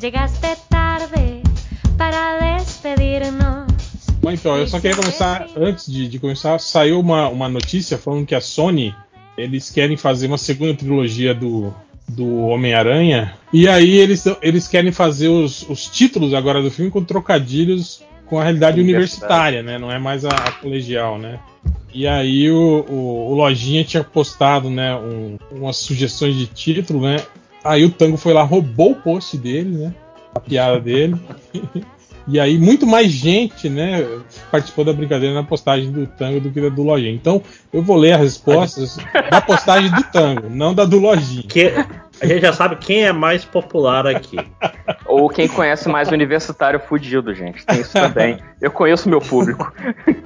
Llegaste tarde para despedirnos. Bom, então, eu só queria começar, antes de, de começar, saiu uma, uma notícia falando que a Sony, eles querem fazer uma segunda trilogia do, do Homem-Aranha, e aí eles, eles querem fazer os, os títulos agora do filme com trocadilhos com a realidade universitária, né? Não é mais a, a colegial, né? E aí o, o, o, Lojinha tinha postado, né, um, umas sugestões de título, né? Aí o Tango foi lá, roubou o post dele, né? A piada dele. e aí muito mais gente, né, participou da brincadeira na postagem do Tango do que da do Lojinha. Então eu vou ler as respostas da postagem do Tango, não da do Lojinha. Que, a gente já sabe quem é mais popular aqui. Ou quem conhece mais o universitário fudido, gente. Tem isso também. Eu conheço meu público.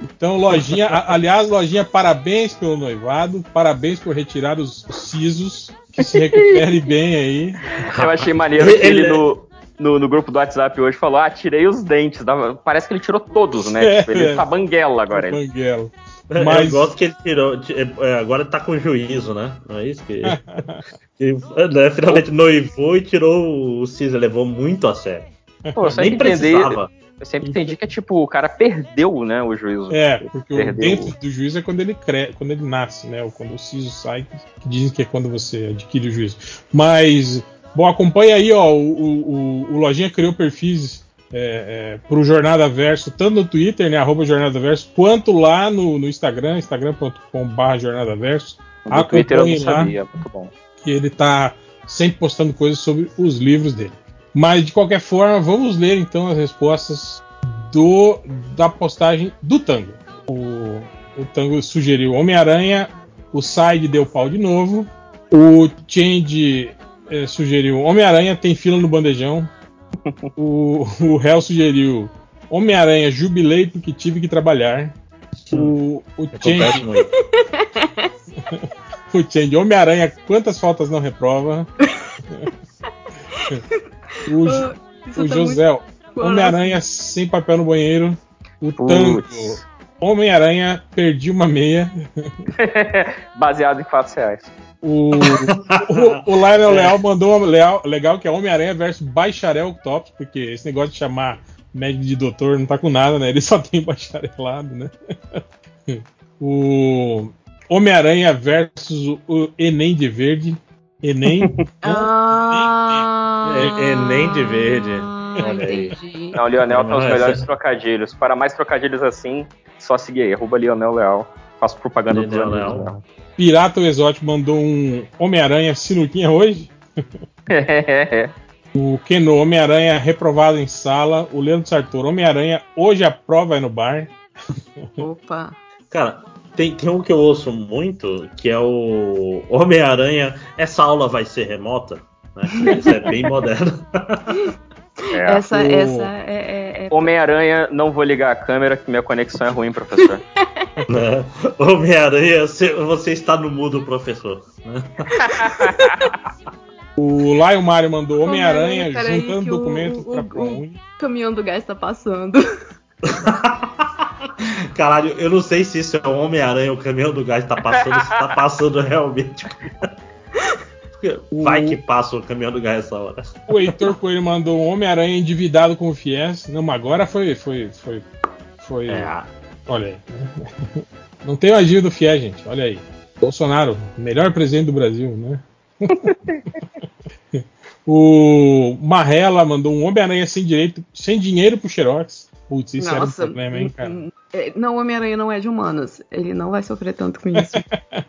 Então, Lojinha, aliás, Lojinha, parabéns pelo noivado, parabéns por retirar os sisos, que se recupere bem aí. Eu achei maneiro que ele no, no, no, grupo do WhatsApp hoje falou: Ah, tirei os dentes. Parece que ele tirou todos, né? É, tipo, ele é. tá banguela agora. Banguela. Mas... Eu gosto que ele tirou. É, agora tá com juízo, né? Não é isso que. que né, finalmente noivou e tirou o Cisa, levou muito a sério. Pô, Nem precisava. Eu sempre entendi que é tipo, o cara perdeu, né, o juízo. É, porque o dentro do juízo é quando ele cre... quando ele nasce, né? Ou quando o siso sai, que dizem que é quando você adquire o juízo. Mas, bom, acompanha aí, ó. O, o, o Lojinha criou perfis é, é, para o Jornada Verso, tanto no Twitter, né, arroba Jornada Verso, quanto lá no, no Instagram, instagram.com.br Jornada Verso. No Twitter eu não sabia, muito bom. Que ele está sempre postando coisas sobre os livros dele. Mas de qualquer forma, vamos ler então as respostas do da postagem do Tango. O, o Tango sugeriu Homem-Aranha, o Side deu pau de novo, o Change é, sugeriu Homem-Aranha tem fila no bandejão, o, o réu sugeriu Homem-Aranha, jubilei porque tive que trabalhar. O, o Change. o Change, Homem-Aranha, quantas faltas não reprova? o, o tá José, Homem-Aranha sem papel no banheiro. O Tango, Homem-Aranha, perdi uma meia. Baseado em fatos reais. O, o, o Lionel é. Leal mandou uma leal, legal que é Homem-Aranha versus Bacharel Tops, porque esse negócio de chamar médico de doutor não tá com nada, né? Ele só tem bacharelado, né? o Homem-Aranha versus o Enem de Verde. Enem. Ah, Enem de Verde. Olha aí. Não, o Lionel tem os melhores trocadilhos. Para mais trocadilhos assim, só seguir aí. Arroba Lionel Leal. Faço propaganda do Lionel. Leal. Pirata o Exótico mandou um Homem-Aranha sinuquinha hoje. o Keno, Homem-Aranha reprovado em sala. O Leandro Sartor, Homem-Aranha, hoje a prova é no bar. Opa. Cara, tem, tem um que eu ouço muito, que é o Homem-Aranha, essa aula vai ser remota. Né? Isso é bem moderno. É, essa, o... essa é, é, é... Homem-Aranha, não vou ligar a câmera, que minha conexão é ruim, professor. Né? Homem-Aranha, você está no mudo, professor. Né? o Lion Mario mandou Homem-Aranha juntando documento para O caminhão do gás está passando. Caralho, eu não sei se isso é o Homem-Aranha, o caminhão do gás está passando, se está passando realmente. Vai que passa o caminhão do gás essa hora. O Heitor Coelho mandou um Homem-Aranha endividado com o Fies. Não, mas agora foi. Foi. Foi. foi é. Olha aí. Não tem o agir do Fies, gente. Olha aí. Bolsonaro, melhor presidente do Brasil, né? o Marrela mandou um Homem-Aranha sem direito, sem dinheiro pro Xerox. Putz, isso Nossa, era um problema, hein, cara? É, não, o Homem-Aranha não é de humanos. Ele não vai sofrer tanto com isso.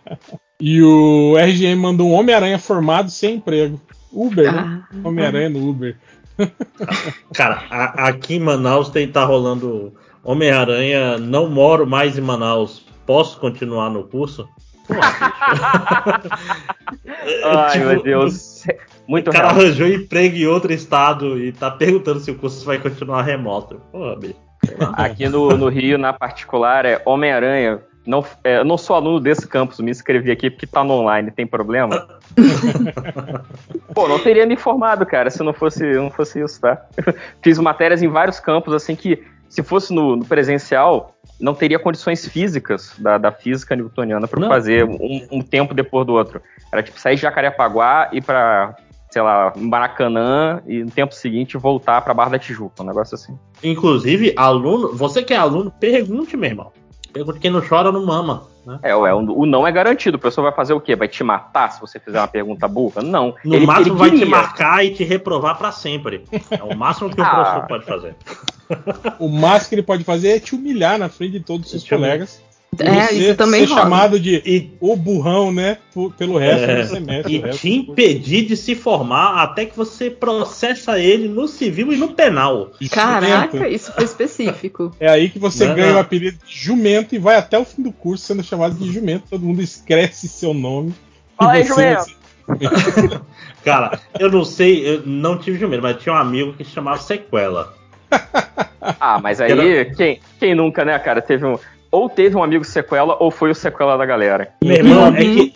e o RGM mandou um Homem-Aranha formado sem emprego. Uber, né? ah, né? Homem-Aranha no Uber. Cara, a, aqui em Manaus tem tá rolando Homem-Aranha, não moro mais em Manaus. Posso continuar no curso? Ai, tipo, meu Deus. Muito o cara real. arranjou emprego em outro estado e tá perguntando se o curso vai continuar remoto. Porra, bicho. Aqui no, no Rio, na particular, é Homem-Aranha. Não, é, eu não sou aluno desse campus, me inscrevi aqui porque tá no online, tem problema? Pô, não teria me informado, cara, se não fosse, não fosse isso, tá? Fiz matérias em vários campos, assim, que se fosse no, no presencial, não teria condições físicas da, da física newtoniana para fazer um, um, tempo depois do outro. Era tipo sair de Jacarepaguá e para sei lá, Maracanã e no tempo seguinte voltar pra Barra da Tijuca, um negócio assim. Inclusive, aluno, você que é aluno, pergunte, meu irmão. Pergunte quem não chora não mama. Né? É, ué, o não é garantido. O professor vai fazer o quê? Vai te matar se você fizer uma pergunta burra? Não. No Ele- máximo ele vai te marcar e te reprovar pra sempre. É o máximo que o Ah. professor pode fazer. O máximo que ele pode fazer é te humilhar na frente de todos os seus colegas. É, você isso também ser rola. chamado de E, o burrão, né? por- pelo resto É. do semestre. e resto te impedir de se formar até que você processa ele no civil e no penal. Caraca, Jumento. isso foi específico. É aí que você Não, ganha não. o apelido de jumento e vai até o fim do curso sendo chamado de jumento. Todo mundo escreve seu nome. Você- jumento. Cara, eu não sei, eu não tive jumento, mas tinha um amigo que se chamava Sequela. Ah, mas aí, quem, quem nunca, né, cara? Teve um. Ou teve um amigo sequela, ou foi o sequela da galera. Meu irmão, é que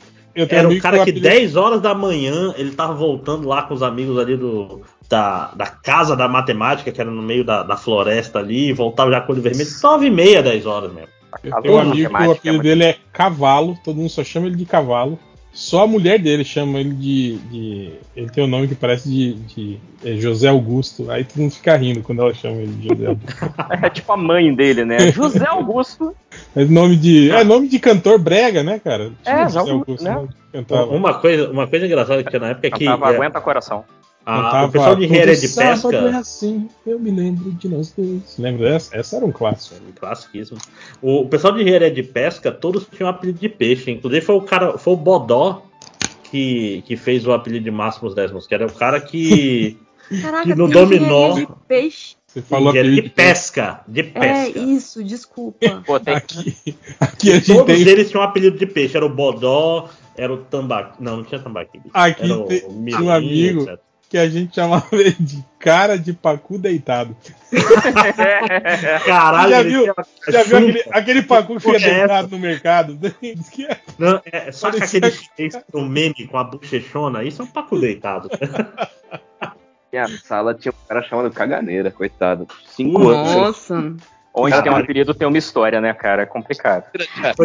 era um cara que apelido- 10 horas da manhã ele tava voltando lá com os amigos ali do, da, da casa da matemática, que era no meio da, da floresta ali, e voltava já com o olho vermelho. 9 e meia, 10 horas mesmo. Eu tenho um amigo que o apelido mas- dele é Cavalo, todo mundo só chama ele de Cavalo. Só a mulher dele chama ele de. de- ele tem um nome que parece de, de é José Augusto. Aí todo mundo fica rindo quando ela chama ele de José Augusto. É tipo a mãe dele, né? José Augusto. Mas nome de. É nome de cantor brega, né, cara? É, José Augusto, né? né? Uma coisa, uma coisa engraçada que tinha na época é que Cantava é, Aguenta Coração. A- cantava o pessoal de engenharia de sábado É pesca. assim, eu me lembro de nós dois. Lembra dessa? Essa era um clássico. Classiquíssimo. O, o pessoal de engenharia de pesca, todos tinham um apelido de peixe. Inclusive foi o cara, foi o Bodó que, que fez o apelido de Máximos Décimos, que era o cara que. Caraca, Que no dominó- de peixe. Você falou de de pesca. De É, pesca. isso, desculpa. Pô, tem, Aqui, aqui a gente Todos tem. eles tinham um apelido de peixe. Era o Bodó, era o Tambaqui. Não, não tinha Tambaqui. Aqui era o tem- tinha Mirim, um amigo etc. que a gente chamava ele de cara de pacu deitado. Caralho, Já viu? Já viu aquele, aquele pacu que fica é deitado no mercado? Que é- Não, é, só que aquele chinês com o meme com a bochechona, isso é um paco deitado. Minha sala tinha um cara chamado Caganeira, coitado. Cinco anos. Nossa. Onde tem um apelido tem uma história, né, cara? É complicado.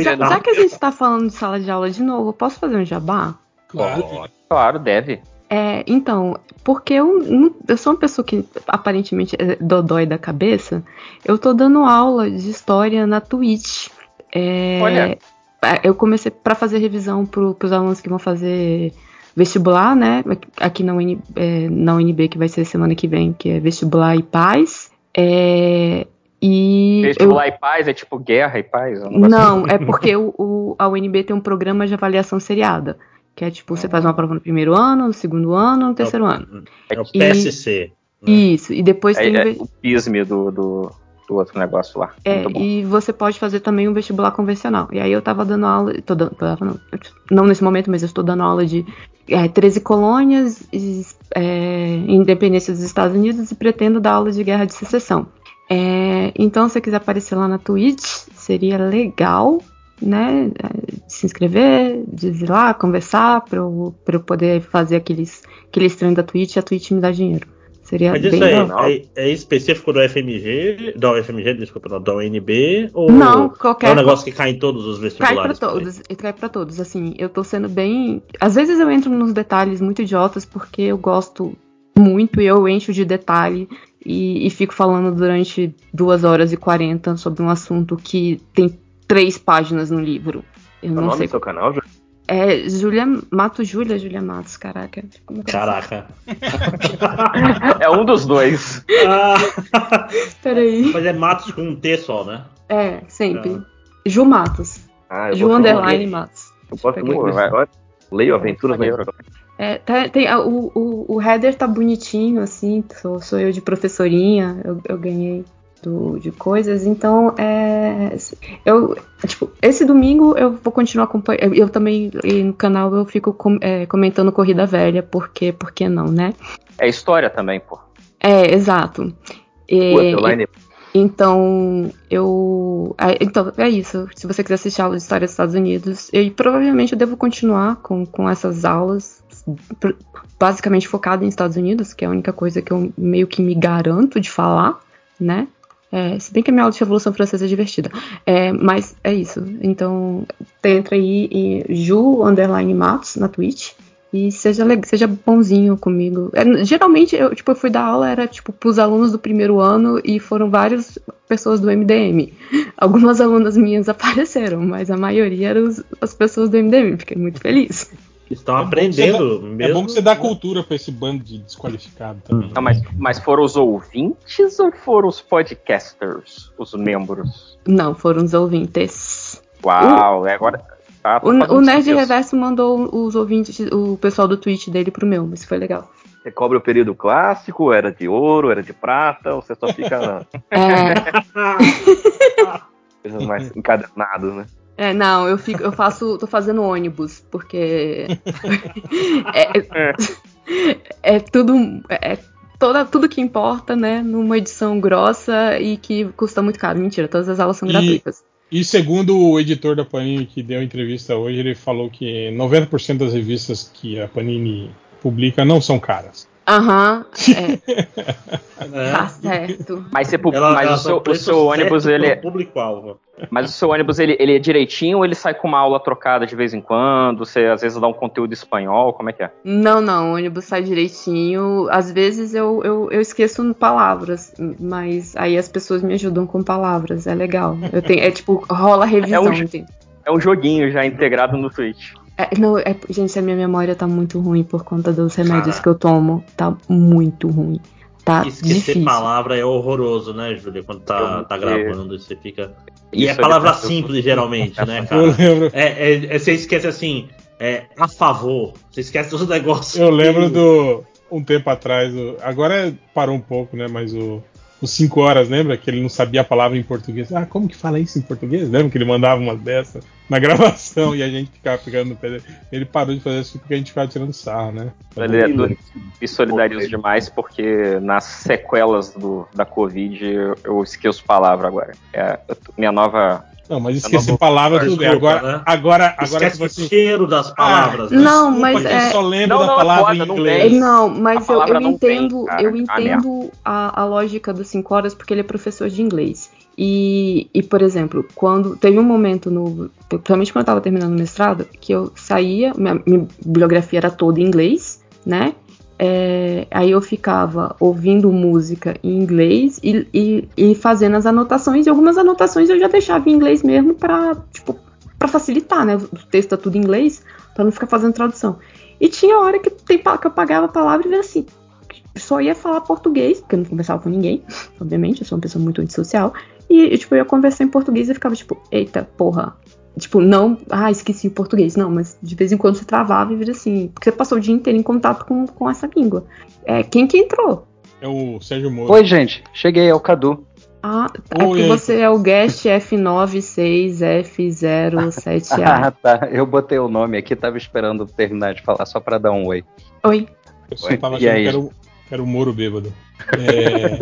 Já, que a gente tá falando de sala de aula de novo, posso fazer um jabá? Claro. Claro, deve. É, então, porque eu, não- eu sou uma pessoa que aparentemente é dodói da cabeça, eu tô dando aula de história na Twitch. É, Olha. é, Eu comecei para fazer revisão pro, pros alunos que vão fazer vestibular, né? Aqui na, UNB, é, na UNB, que vai ser semana que vem, que é vestibular e paz. É, e eu- Vestibular e paz é tipo guerra e paz? um negócio não, é porque o, o- a UNB tem um programa de avaliação seriada. Que é tipo, você faz uma prova no primeiro ano, no segundo ano, no terceiro ano. É o E- PSC. né? Isso, e depois assim. tem. É, o é o pisme do, do, do outro negócio lá. é, Muito bom. e você pode fazer também um vestibular convencional. E aí eu tava dando aula. Tô dando, tava, não, não nesse momento, mas eu estou dando aula de é, 13 colônias, e, é, independência dos Estados Unidos, e pretendo dar aula de guerra de secessão. É, então, se você quiser aparecer lá na Twitch, seria legal, né? é, Se inscrever, de ir lá, conversar, pra eu, pra eu poder fazer aqueles, aqueles treinos da Twitch e a Twitch me dar dinheiro. Seria Mas bem isso aí é, é específico do FMG, da UFMG, desculpa, não, da UNB, ou Não, é qualquer um negócio que cai em todos os Cai vestibulares? pra todos, e cai pra todos, assim, eu tô sendo bem. Às vezes eu entro nos detalhes muito idiotas porque eu gosto muito e eu encho de detalhe e, e fico falando durante duas horas e 40 sobre um assunto que tem três páginas no livro. Eu Qual o não nome sei. do seu canal, Júlio? É Julia Mato Júlia, Julia Matos, caraca. Como que eu- Caraca. É um dos dois. Ah, Peraí. mas é Matos com um T só, né? É, sempre. Ju Matos. Ah, eu Ju Underline Matos. Eu gosto Peguei. muito história. Leio Aventuras na Maneiro. História. É, tá- tem, a- o, o, o header tá bonitinho, assim, sou, sou eu de professorinha, eu, eu ganhei do, de coisas, então é. Eu, tipo, esse domingo eu vou continuar acompanhando. Eu também, e no canal eu fico com- é, comentando Corrida Velha, porque, por que não, né? É história também, pô. É, exato. E- line então, eu. é, então, é isso. Se você quiser assistir aula de história dos Estados Unidos, eu provavelmente eu devo continuar com, com essas aulas, basicamente focada em Estados Unidos, que é a única coisa que eu meio que me garanto de falar, né? É, se bem que a minha aula de Revolução Francesa é divertida. É, mas é isso. Então, entra aí em Ju Underline Matos na Twitch. E seja, seja bonzinho comigo. É, geralmente, eu, tipo, eu fui dar aula, era tipo pros alunos do primeiro ano e foram várias pessoas do MDM. Algumas alunas minhas apareceram, mas a maioria eram as pessoas do MDM. Fiquei muito feliz. Estão É aprendendo você mesmo. É bom que você dá cultura pra esse bando de desqualificado também. Não, mas, mas foram os ouvintes ou foram os podcasters, os membros? Não, foram os ouvintes. Uau, é agora. Tá O, o Nerd. Reverso mandou os ouvintes, o pessoal do Twitch dele pro meu, mas foi legal. Você cobre o período clássico, era de ouro, era de prata, ou você só fica na É, coisas mais encadernadas, né? É, não, eu fico, eu faço, tô fazendo ônibus, porque é, é- é tudo, é toda, tudo que importa, né, numa edição grossa e que custa muito caro. Mentira, todas as aulas são E- gratuitas. E segundo o editor da Panini que deu a entrevista hoje, ele falou que 90% das revistas que a Panini publica não são caras. Aham, é, É. tá certo. Mas, você, Ela- mas ela o, seu, o seu ônibus, ele, pro público-alvo. mas o seu ônibus, ele, ele é direitinho ou ele sai com uma aula trocada de vez em quando? Você às vezes dá um conteúdo espanhol, como é que é? Não, não, o ônibus sai direitinho. Às vezes eu, eu, eu esqueço palavras, mas aí as pessoas me ajudam com palavras. É legal. Eu tenho, é tipo, rola revisão. É um? É um joguinho já integrado no Twitch. É, não, é, gente, a minha memória tá muito ruim por conta dos remédios Cara. que eu tomo. Tá muito ruim. Tá Esquecer difícil. palavra é horroroso, né, Júlia? Quando tá, tá gravando você fica. E Isso é palavra tá- simples, geralmente, né, Eu cara? lembro, É, é- é- você esquece assim, é, a favor. Você esquece dos negócios. eu lembro do. Um tempo atrás, agora parou um pouco, né? Mas o. Os 5 horas, lembra? Que ele não sabia a palavra em português. Ah, como que fala isso em português? Lembra que ele mandava uma dessas na gravação e a gente ficava pegando no pé dele. Ele parou de fazer isso porque a gente ficava tirando sarro, né? Ele é me solidarizo demais porque nas sequelas do, da Covid eu, eu esqueço palavra agora. É, minha nova. Não, mas Eu esquecer não vou- palavra tudo bem. Desculpa, Agora, né? agora, agora Esquece que você. o cheiro das palavras. Ah, né? Não, desculpa mas é- eu só lembro Não, da não, é palavra foda, em inglês. Não, mas eu, eu tem, entendo, eu Ah, entendo a, a lógica dos 5 horas porque ele é professor de inglês. E, e, por exemplo, quando teve um momento no. Principalmente quando eu tava terminando o mestrado, que eu saía, minha, minha bibliografia era toda em inglês, né? É, aí eu ficava ouvindo música em inglês e, e, e fazendo as anotações, e algumas anotações eu já deixava em inglês mesmo pra, tipo, pra facilitar, né? O texto tá tudo em inglês, pra não ficar fazendo tradução. E tinha hora que, tem, que eu pagava a palavra e era assim, só ia falar português, porque eu não conversava com ninguém, obviamente, eu sou uma pessoa muito antissocial. E, tipo, eu ia conversar em português e ficava tipo, eita, porra. Tipo, não, ah, esqueci o português. Não, mas de vez em quando você travava e vira assim, porque você passou o dia inteiro em contato com, com essa língua. É, quem que entrou? É o Sérgio Moro. Oi, gente. Cheguei, é o Cadu. Ah, é Oi, que aí. você é o guest F96F07A. Ah, tá. Eu botei o nome aqui, tava esperando terminar de falar só pra dar um oi. Oi. Eu só tava e achando aí? que era, o, era o Moro bêbado. É,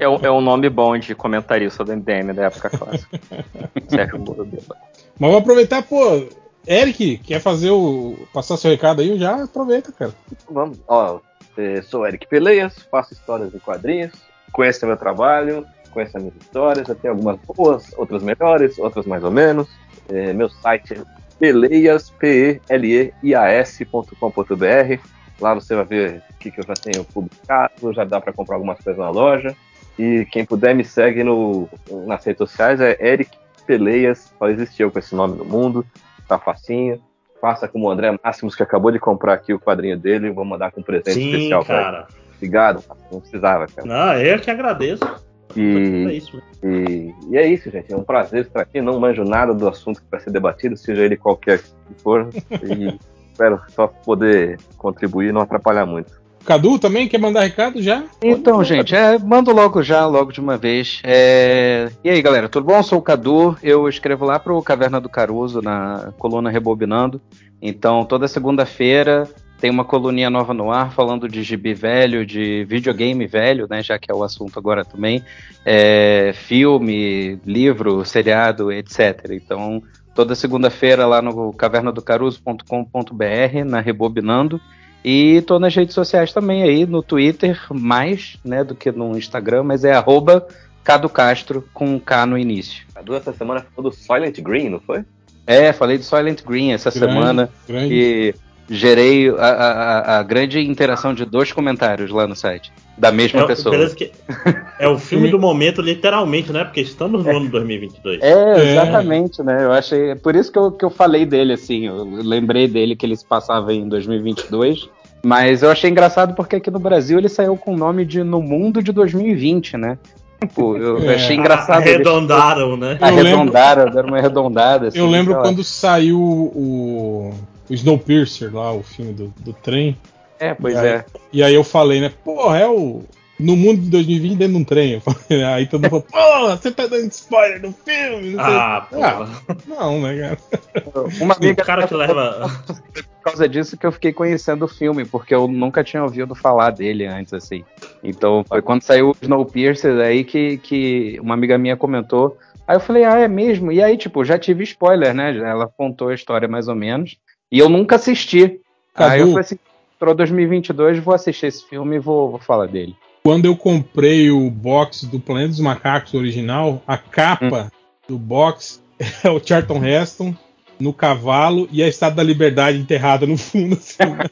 É, um- é um nome bom de comentarista do MDM da época clássica. Sérgio Moro Bêbado. mas vou aproveitar, pô. Eric, quer fazer o. passar seu recado aí? Já aproveita, cara. Vamos, ó, eh, sou Eric Peleias, faço histórias em quadrinhos, conheça meu trabalho, conheça minhas histórias, eu tenho algumas boas, outras melhores, outras mais ou menos. Eh, meu site é peleias, P-E-L-E-I-A-S.com.br. Lá você vai ver o que, que eu já tenho publicado, já dá para comprar algumas coisas na loja. E quem puder me segue no, nas redes sociais é Eric Peleias, só existe eu com esse nome no mundo, tá facinho. Faça como o André Máximos, que acabou de comprar aqui o quadrinho dele, vou mandar com um presente Sim, especial pra ele. cara. Obrigado, não precisava, cara. Não, eu que agradeço. É E, isso. mesmo. e, e é isso, gente. É um prazer estar aqui. Não manjo nada do assunto que vai ser debatido, seja ele qualquer que for. E espero só poder contribuir e não atrapalhar muito. Cadu também quer mandar recado já? Então, gente, é, mando logo já, logo de uma vez. É, E aí, galera, tudo bom? Eu sou o Cadu, eu escrevo lá pro Caverna do Caruso, na coluna Rebobinando. Então, toda segunda-feira tem uma coluninha nova no ar falando de gibi velho, de videogame velho, né? Já que é o assunto agora também. É, filme, livro, seriado, etc. Então, toda segunda-feira lá no cavernadocaruso.com.br, na Rebobinando. E tô nas redes sociais também aí, no Twitter, mais né, do que no Instagram, mas é arroba Cado Castro com um K no início. Cadu, essa semana falou do Silent Green, não foi? É, falei do Silent Green essa Grande, semana. grande. E gerei a, a- a grande interação de dois comentários lá no site. Da mesma É, pessoa. que é o filme do momento, literalmente, né? Porque estamos no ano 2022. É, exatamente, né? Eu achei. Por isso que eu, que eu falei dele, assim. Eu lembrei dele que ele se passava em 2022. Mas eu achei engraçado porque aqui no Brasil ele saiu com o nome de No Mundo de 2020, né? Tipo, eu É. achei engraçado. eles Arredondaram, né? Eu lembro- Arredondaram, deram uma arredondada. assim, Eu lembro quando saiu o, o Snowpiercer lá, o filme do, do trem. É, pois E aí- é. E aí eu falei, né? Porra, é o. No mundo de 2020 dentro de um trem. Eu falei, aí todo mundo falou, porra, você tá dando spoiler do filme? Não, sei. Ah, pô. Ah, não né, cara? Uma o amiga cara que leva. por causa disso que eu fiquei conhecendo o filme, porque eu nunca tinha ouvido falar dele antes, assim. Então foi quando saiu o Snowpiercer aí que, que uma amiga minha comentou. Aí eu falei, ah, é mesmo? E aí, tipo, já tive spoiler, né? Ela contou a história mais ou menos. E eu nunca assisti. Aí eu Cadu. falei assim, entrou 2022, vou assistir esse filme e vou, vou falar dele. Quando eu comprei o box do Planeta dos Macacos original, a capa do box é o Charlton Heston no cavalo e a Estátua da Liberdade enterrada no fundo. assim, né?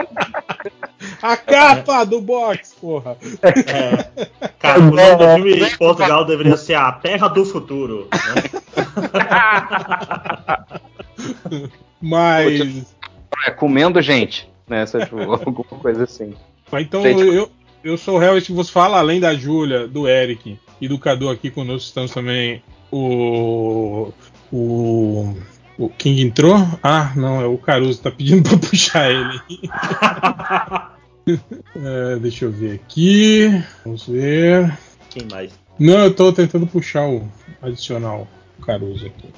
a capa do box, porra. É, cara, o nome do filme em Portugal deveria ser A Terra do Futuro. né? Mas. É, comendo gente, né? Essa, tipo, alguma coisa assim. Mas então Gente. eu, eu sou o Helvet que vos fala, além da Júlia, do Eric e do Cadu aqui conosco, estamos também o. O. O King entrou? Ah, não, é o Caruso, tá pedindo pra puxar ele. É, deixa eu ver aqui. Vamos ver. Quem mais? Não, eu tô tentando puxar o adicional Caruso aqui.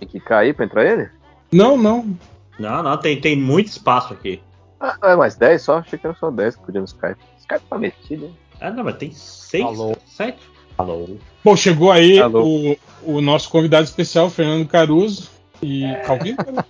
Tem que cair pra entrar ele? Não, não. Não, não, tem, tem muito espaço aqui. Ah, é mais 10 só? Achei que era só 10 que podia no Skype. Skype tá metido, hein? Ah, não, mas tem seis, Alô. sete. Alô. Bom, chegou aí Alô. o, o nosso convidado especial, Fernando Caruso. E. Vivo, né?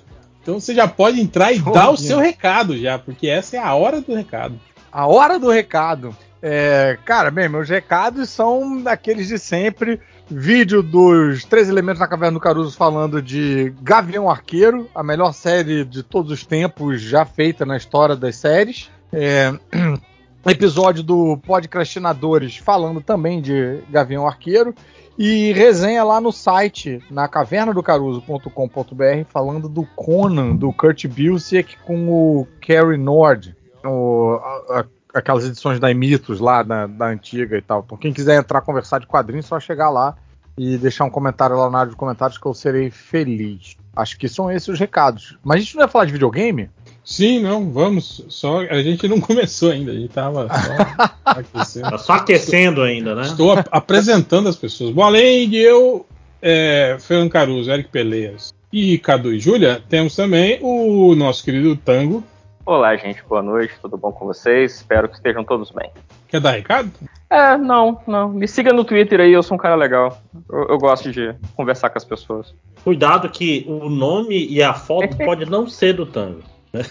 Então você já pode entrar e dar o seu recado já, porque essa é a hora do recado. A hora do recado. É, cara, bem, meus recados são daqueles de sempre. Vídeo dos Três Elementos na Caverna do Caruso falando de Gavião Arqueiro, a melhor série de todos os tempos já feita na história das séries. É, episódio do Podcastinadores falando também de Gavião Arqueiro. E resenha lá no site, na cavernadocaruso.com.br, falando do Conan, do Kurt Busiek com o Cary Nord. O- a- a- aquelas edições da Imitos lá, da, da antiga e tal. Então, quem quiser entrar conversar de quadrinhos, só chegar lá e deixar um comentário lá na área de comentários que eu serei feliz. Acho que são esses os recados. Mas a gente não vai falar de videogame? Sim, não, vamos. Só a gente não começou ainda, a gente tava só aquecendo. Tá só aquecendo ainda, né? Estou ap- apresentando as pessoas. Bom, além de eu, é, Fernando Caruso, Eric Peleias e Cadu e Júlia, temos também o nosso querido Tango. Olá, gente, boa noite, tudo bom com vocês? Espero que estejam todos bem. Quer dar recado? É, não, não. Me siga no Twitter aí, eu sou um cara legal. Eu, eu gosto de conversar com as pessoas. Cuidado que o nome e a foto pode não ser do Tango.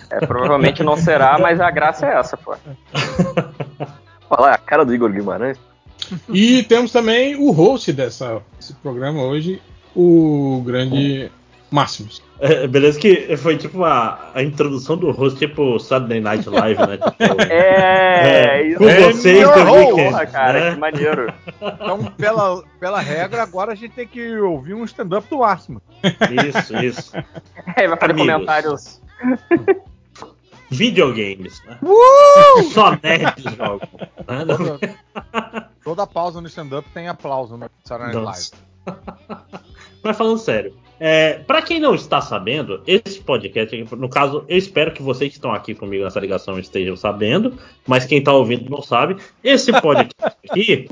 É, provavelmente não será, mas a graça é essa, pô. Falar a cara do Igor Guimarães. E temos também o host dessa, desse programa hoje, o grande Máximos. É, beleza que foi tipo a, a introdução do rosto, tipo Saturday Night Live, né? Tipo, É, isso com aí. vocês Porra, cara, né? que maneiro. Então, pela, pela regra, agora a gente tem que ouvir um stand-up do Máximo. Isso, isso. É, vai fazer Amigos. comentários. Videogames, né? Só nerds jogam. né? Toda, toda pausa no stand-up tem aplauso no Saturday Night Live. Mas falando sério, é, para quem não está sabendo, esse podcast, no caso, eu espero que vocês que estão aqui comigo nessa ligação estejam sabendo, mas quem está ouvindo não sabe. Esse podcast aqui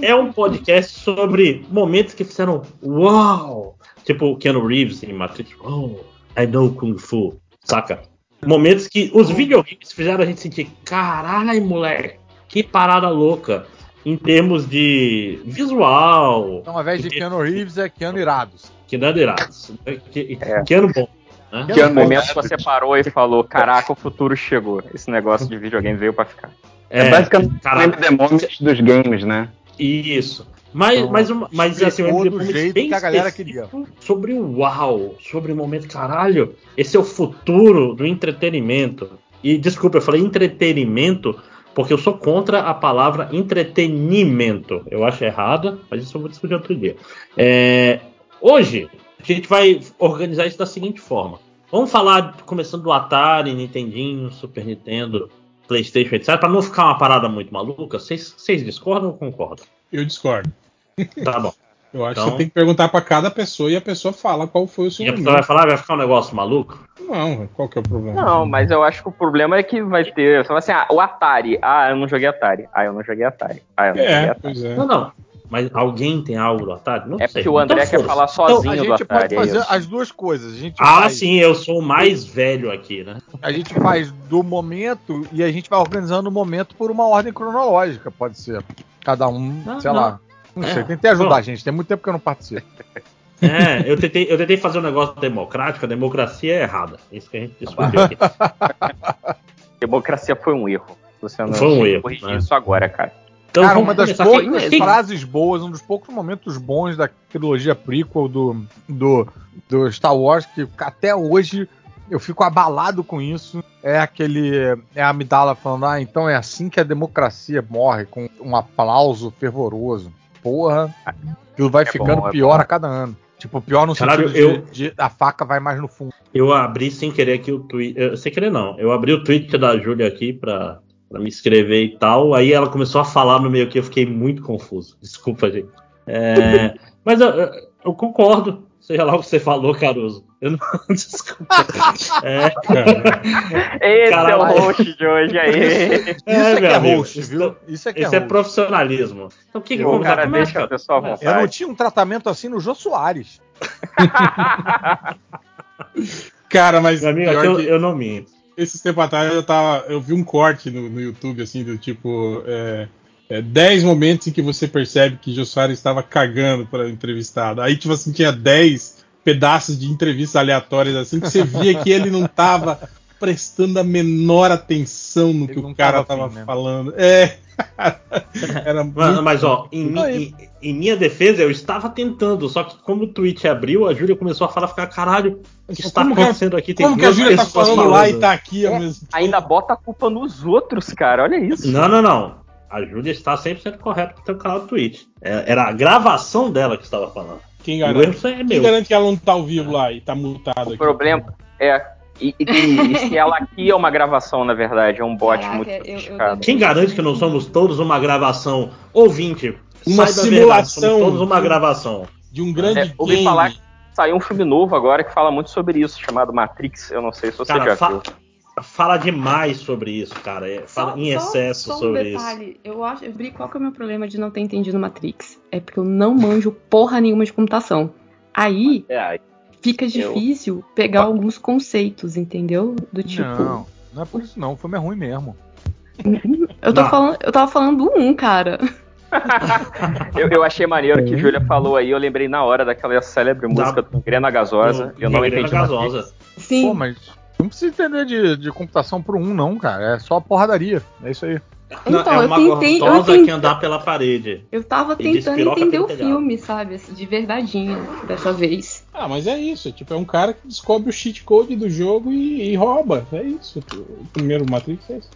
é um podcast sobre momentos que fizeram uau! Tipo Keanu Reeves em Matrix. Oh, I know Kung Fu. Saca? Momentos que os videogames fizeram a gente sentir, caralho, moleque, que parada louca. Em termos de visual, Então, ao invés de Keanu Reeves, é Keanu Irados. Que não é irados. Que, É. que ano bom. Né? Que no momento que você parou e falou, caraca, o futuro chegou. Esse negócio de videogame veio pra ficar. É, basicamente cara, o demônios dos games, né? Isso. Mas, Então, mas, uma- mas assim, um do jeito bem que a galera específico Sobre o uau, sobre o momento caralho. Esse é o futuro do entretenimento. E desculpa, eu falei entretenimento porque eu sou contra a palavra entretenimento. Eu acho errada, mas isso eu vou discutir outro dia. É, hoje, a gente vai organizar isso da seguinte forma. Vamos falar, começando do Atari, Nintendinho, Super Nintendo, PlayStation, etc. Para não ficar uma parada muito maluca. Vocês discordam ou concordam? Eu discordo. Tá bom. Eu acho Então- que você tem que perguntar pra cada pessoa e a pessoa fala qual foi o seu E a pessoa vai falar, vai ficar um negócio maluco? Não, qual que é o problema? Não, mas eu acho que o problema é que vai ter. Você fala assim, ah, o Atari. Ah, eu não joguei Atari. Ah, eu não joguei Atari. Ah, eu não joguei É, Atari. pois é. Não, não. Mas alguém tem algo do Atari? Não É sei. porque o André Então, quer falar A sozinho do gente Atari. pode é fazer as duas coisas. A gente, Ah, faz, sim, eu sou o mais velho aqui, né? a gente faz do momento e a gente vai organizando o momento por uma ordem cronológica, pode ser. Cada um, Não, sei não. lá. Não É. sei, tentei ajudar, Bom. gente. Tem muito tempo que eu não participo. É, eu tentei, eu tentei fazer um negócio democrático, a democracia é errada. Isso que a gente discutiu aqui. Democracia foi um erro. Você não Foi um erro, corrigir né? isso agora, cara. Então, Cara, uma das começar. poucas frases boas, um dos poucos momentos bons da trilogia prequel do, do, do Star Wars, que até hoje eu fico abalado com isso, é aquele. É a Amidala falando, ah, então é assim que a democracia morre, com um aplauso fervoroso. Porra, aquilo vai É ficando bom, é pior bom. a cada ano. Tipo, pior no Caralho, sentido eu- de, de a faca vai mais no fundo. Eu abri sem querer aqui o Twitter. Sem querer, não. Eu abri o Twitter da Júlia aqui pra, pra me inscrever e tal. Aí ela começou a falar no meio aqui, eu fiquei muito confuso. Desculpa, gente. É, mas eu, eu- concordo. Seja lá o que você falou, Caruso. Eu não. Desculpa. É, Esse Caralho. é o host de hoje aí. Isso é que meu é amigo, host, isso- viu? Isso é que Esse é é host. profissionalismo. Então o que, que o vamos cara começa, deixa a pessoa à começa. Eu não vontade. tinha um tratamento assim no Jô Soares. Cara, mas Meu amigo, pior aqui eu, que eu não minto. Esses tempos atrás eu tava. Eu vi um corte no, no YouTube, assim, do tipo. É, é, 10 momentos em que você percebe que Soares estava cagando para entrevistado. Aí, tipo assim, tinha 10 pedaços de entrevistas aleatórias, assim, que você via que ele não tava prestando a menor atenção no Ele que o cara tava tava né? falando. É. Era Mas, muito- mas, ó, em, mi- em- em minha defesa, eu estava tentando, só que como o tweet abriu, a Júlia começou a falar, ficar, caralho, o que está acontecendo aqui? Tem Como que a Júlia tá pessoas falando lá e tá aqui ao É, mesmo tempo? Ainda bota a culpa nos outros, cara. Olha isso. Não, não, não. A Júlia está 100% correta com o teu canal do Twitch. É- Era a gravação dela que estava falando. Quem garante? é Quem garante que ela não tá ao vivo lá e tá multado O aqui? problema é. E, e- e se ela aqui é uma gravação, na verdade, é um bot Caraca, muito eu- eu- sofisticado. Quem garante que não somos todos uma gravação? Ouvinte, Uma verdade, simulação. somos todos uma gravação. De um grande É, ouvi game. falar Saiu um filme novo agora que fala muito sobre isso, chamado Matrix. Eu não sei se você Cara, já fa- viu. fala demais sobre isso, cara. É, Fala em excesso só um sobre detalhe. Eu acho, eu brinco, qual que é o meu problema de não ter entendido Matrix? É porque eu não manjo porra nenhuma de computação. Aí É, aí fica difícil pegar alguns conceitos, entendeu? Do tipo. Não, não é por isso não. O filme é ruim mesmo. Eu, tô Não. falando, eu tava falando do 1, cara. Eu, eu achei maneiro É. que Júlia falou aí, eu lembrei na hora daquela célebre música do Grena Gasosa. Do- Eu não entendi. Gasosa. Sim. Pô, mas não precisa entender de, de computação pro um, não, cara. É só porradaria. É isso aí. Então, é eu uma tentei- eu gostosa tentei- que andar pela parede. Eu tava tentando entender o telhado. filme, sabe? assim, De verdadeinha, dessa vez. Ah, mas é isso. Tipo, é um cara que descobre o cheat code do jogo e, e rouba. É isso. O primeiro Matrix é isso.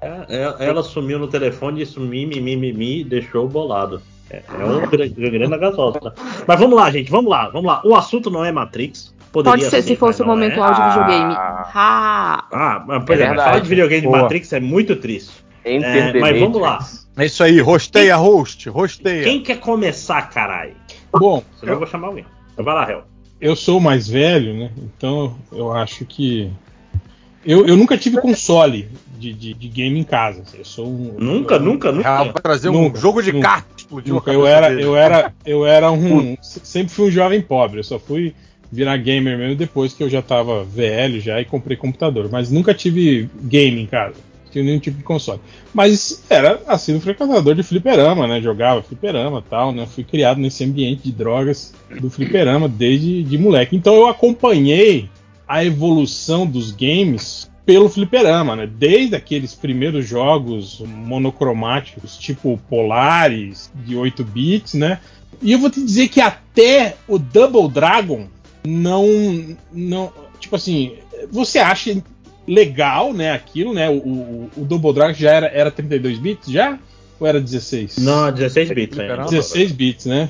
É, é- ela sumiu no telefone e sumiu, mi, mi, mi, e deixou bolado. É, é um gra- grana gasosa. Mas vamos lá, gente, vamos lá, vamos lá. O assunto não é Matrix. Poderia Pode ser ser, se fosse o não momento é. áudio Ah. videogame. Ha! Ah, mas, pois É é, falar de videogame de. Matrix é muito triste. Enter É, the mas vamos lá. É isso aí. Rosteia, host. Rosteia. Quem quer começar, caralho? Bom, Senão eu eu, vou chamar alguém. Então vai lá, Hel. eu sou o mais velho, né? Então eu acho que. Eu, eu nunca tive console de, de, de game em casa. Eu sou um. Nunca, eu- nunca, Ah, nunca. vai trazer um Nunca, jogo de nunca. carta. Explodiu Nunca, eu era, dele. eu era, eu era um, sempre fui um jovem pobre. Eu só fui virar gamer mesmo depois que eu já tava velho já e comprei computador. Mas nunca tive game em casa. Tive nenhum tipo de console. Mas era assim, um frequentador de fliperama, né? Jogava fliperama e tal, né? Fui criado nesse ambiente de drogas do fliperama desde de moleque. Então eu acompanhei a evolução dos games pelo fliperama, né? Desde aqueles primeiros jogos monocromáticos, tipo Polaris, de 8 bits, né? E eu vou te dizer que até o Double Dragon não. não tipo assim, você acha legal, né? Aquilo, né? O, o, o Double Dragon já era, era 32 bits já? Ou era 16? Não, 16 bits, né? 16 bits, né?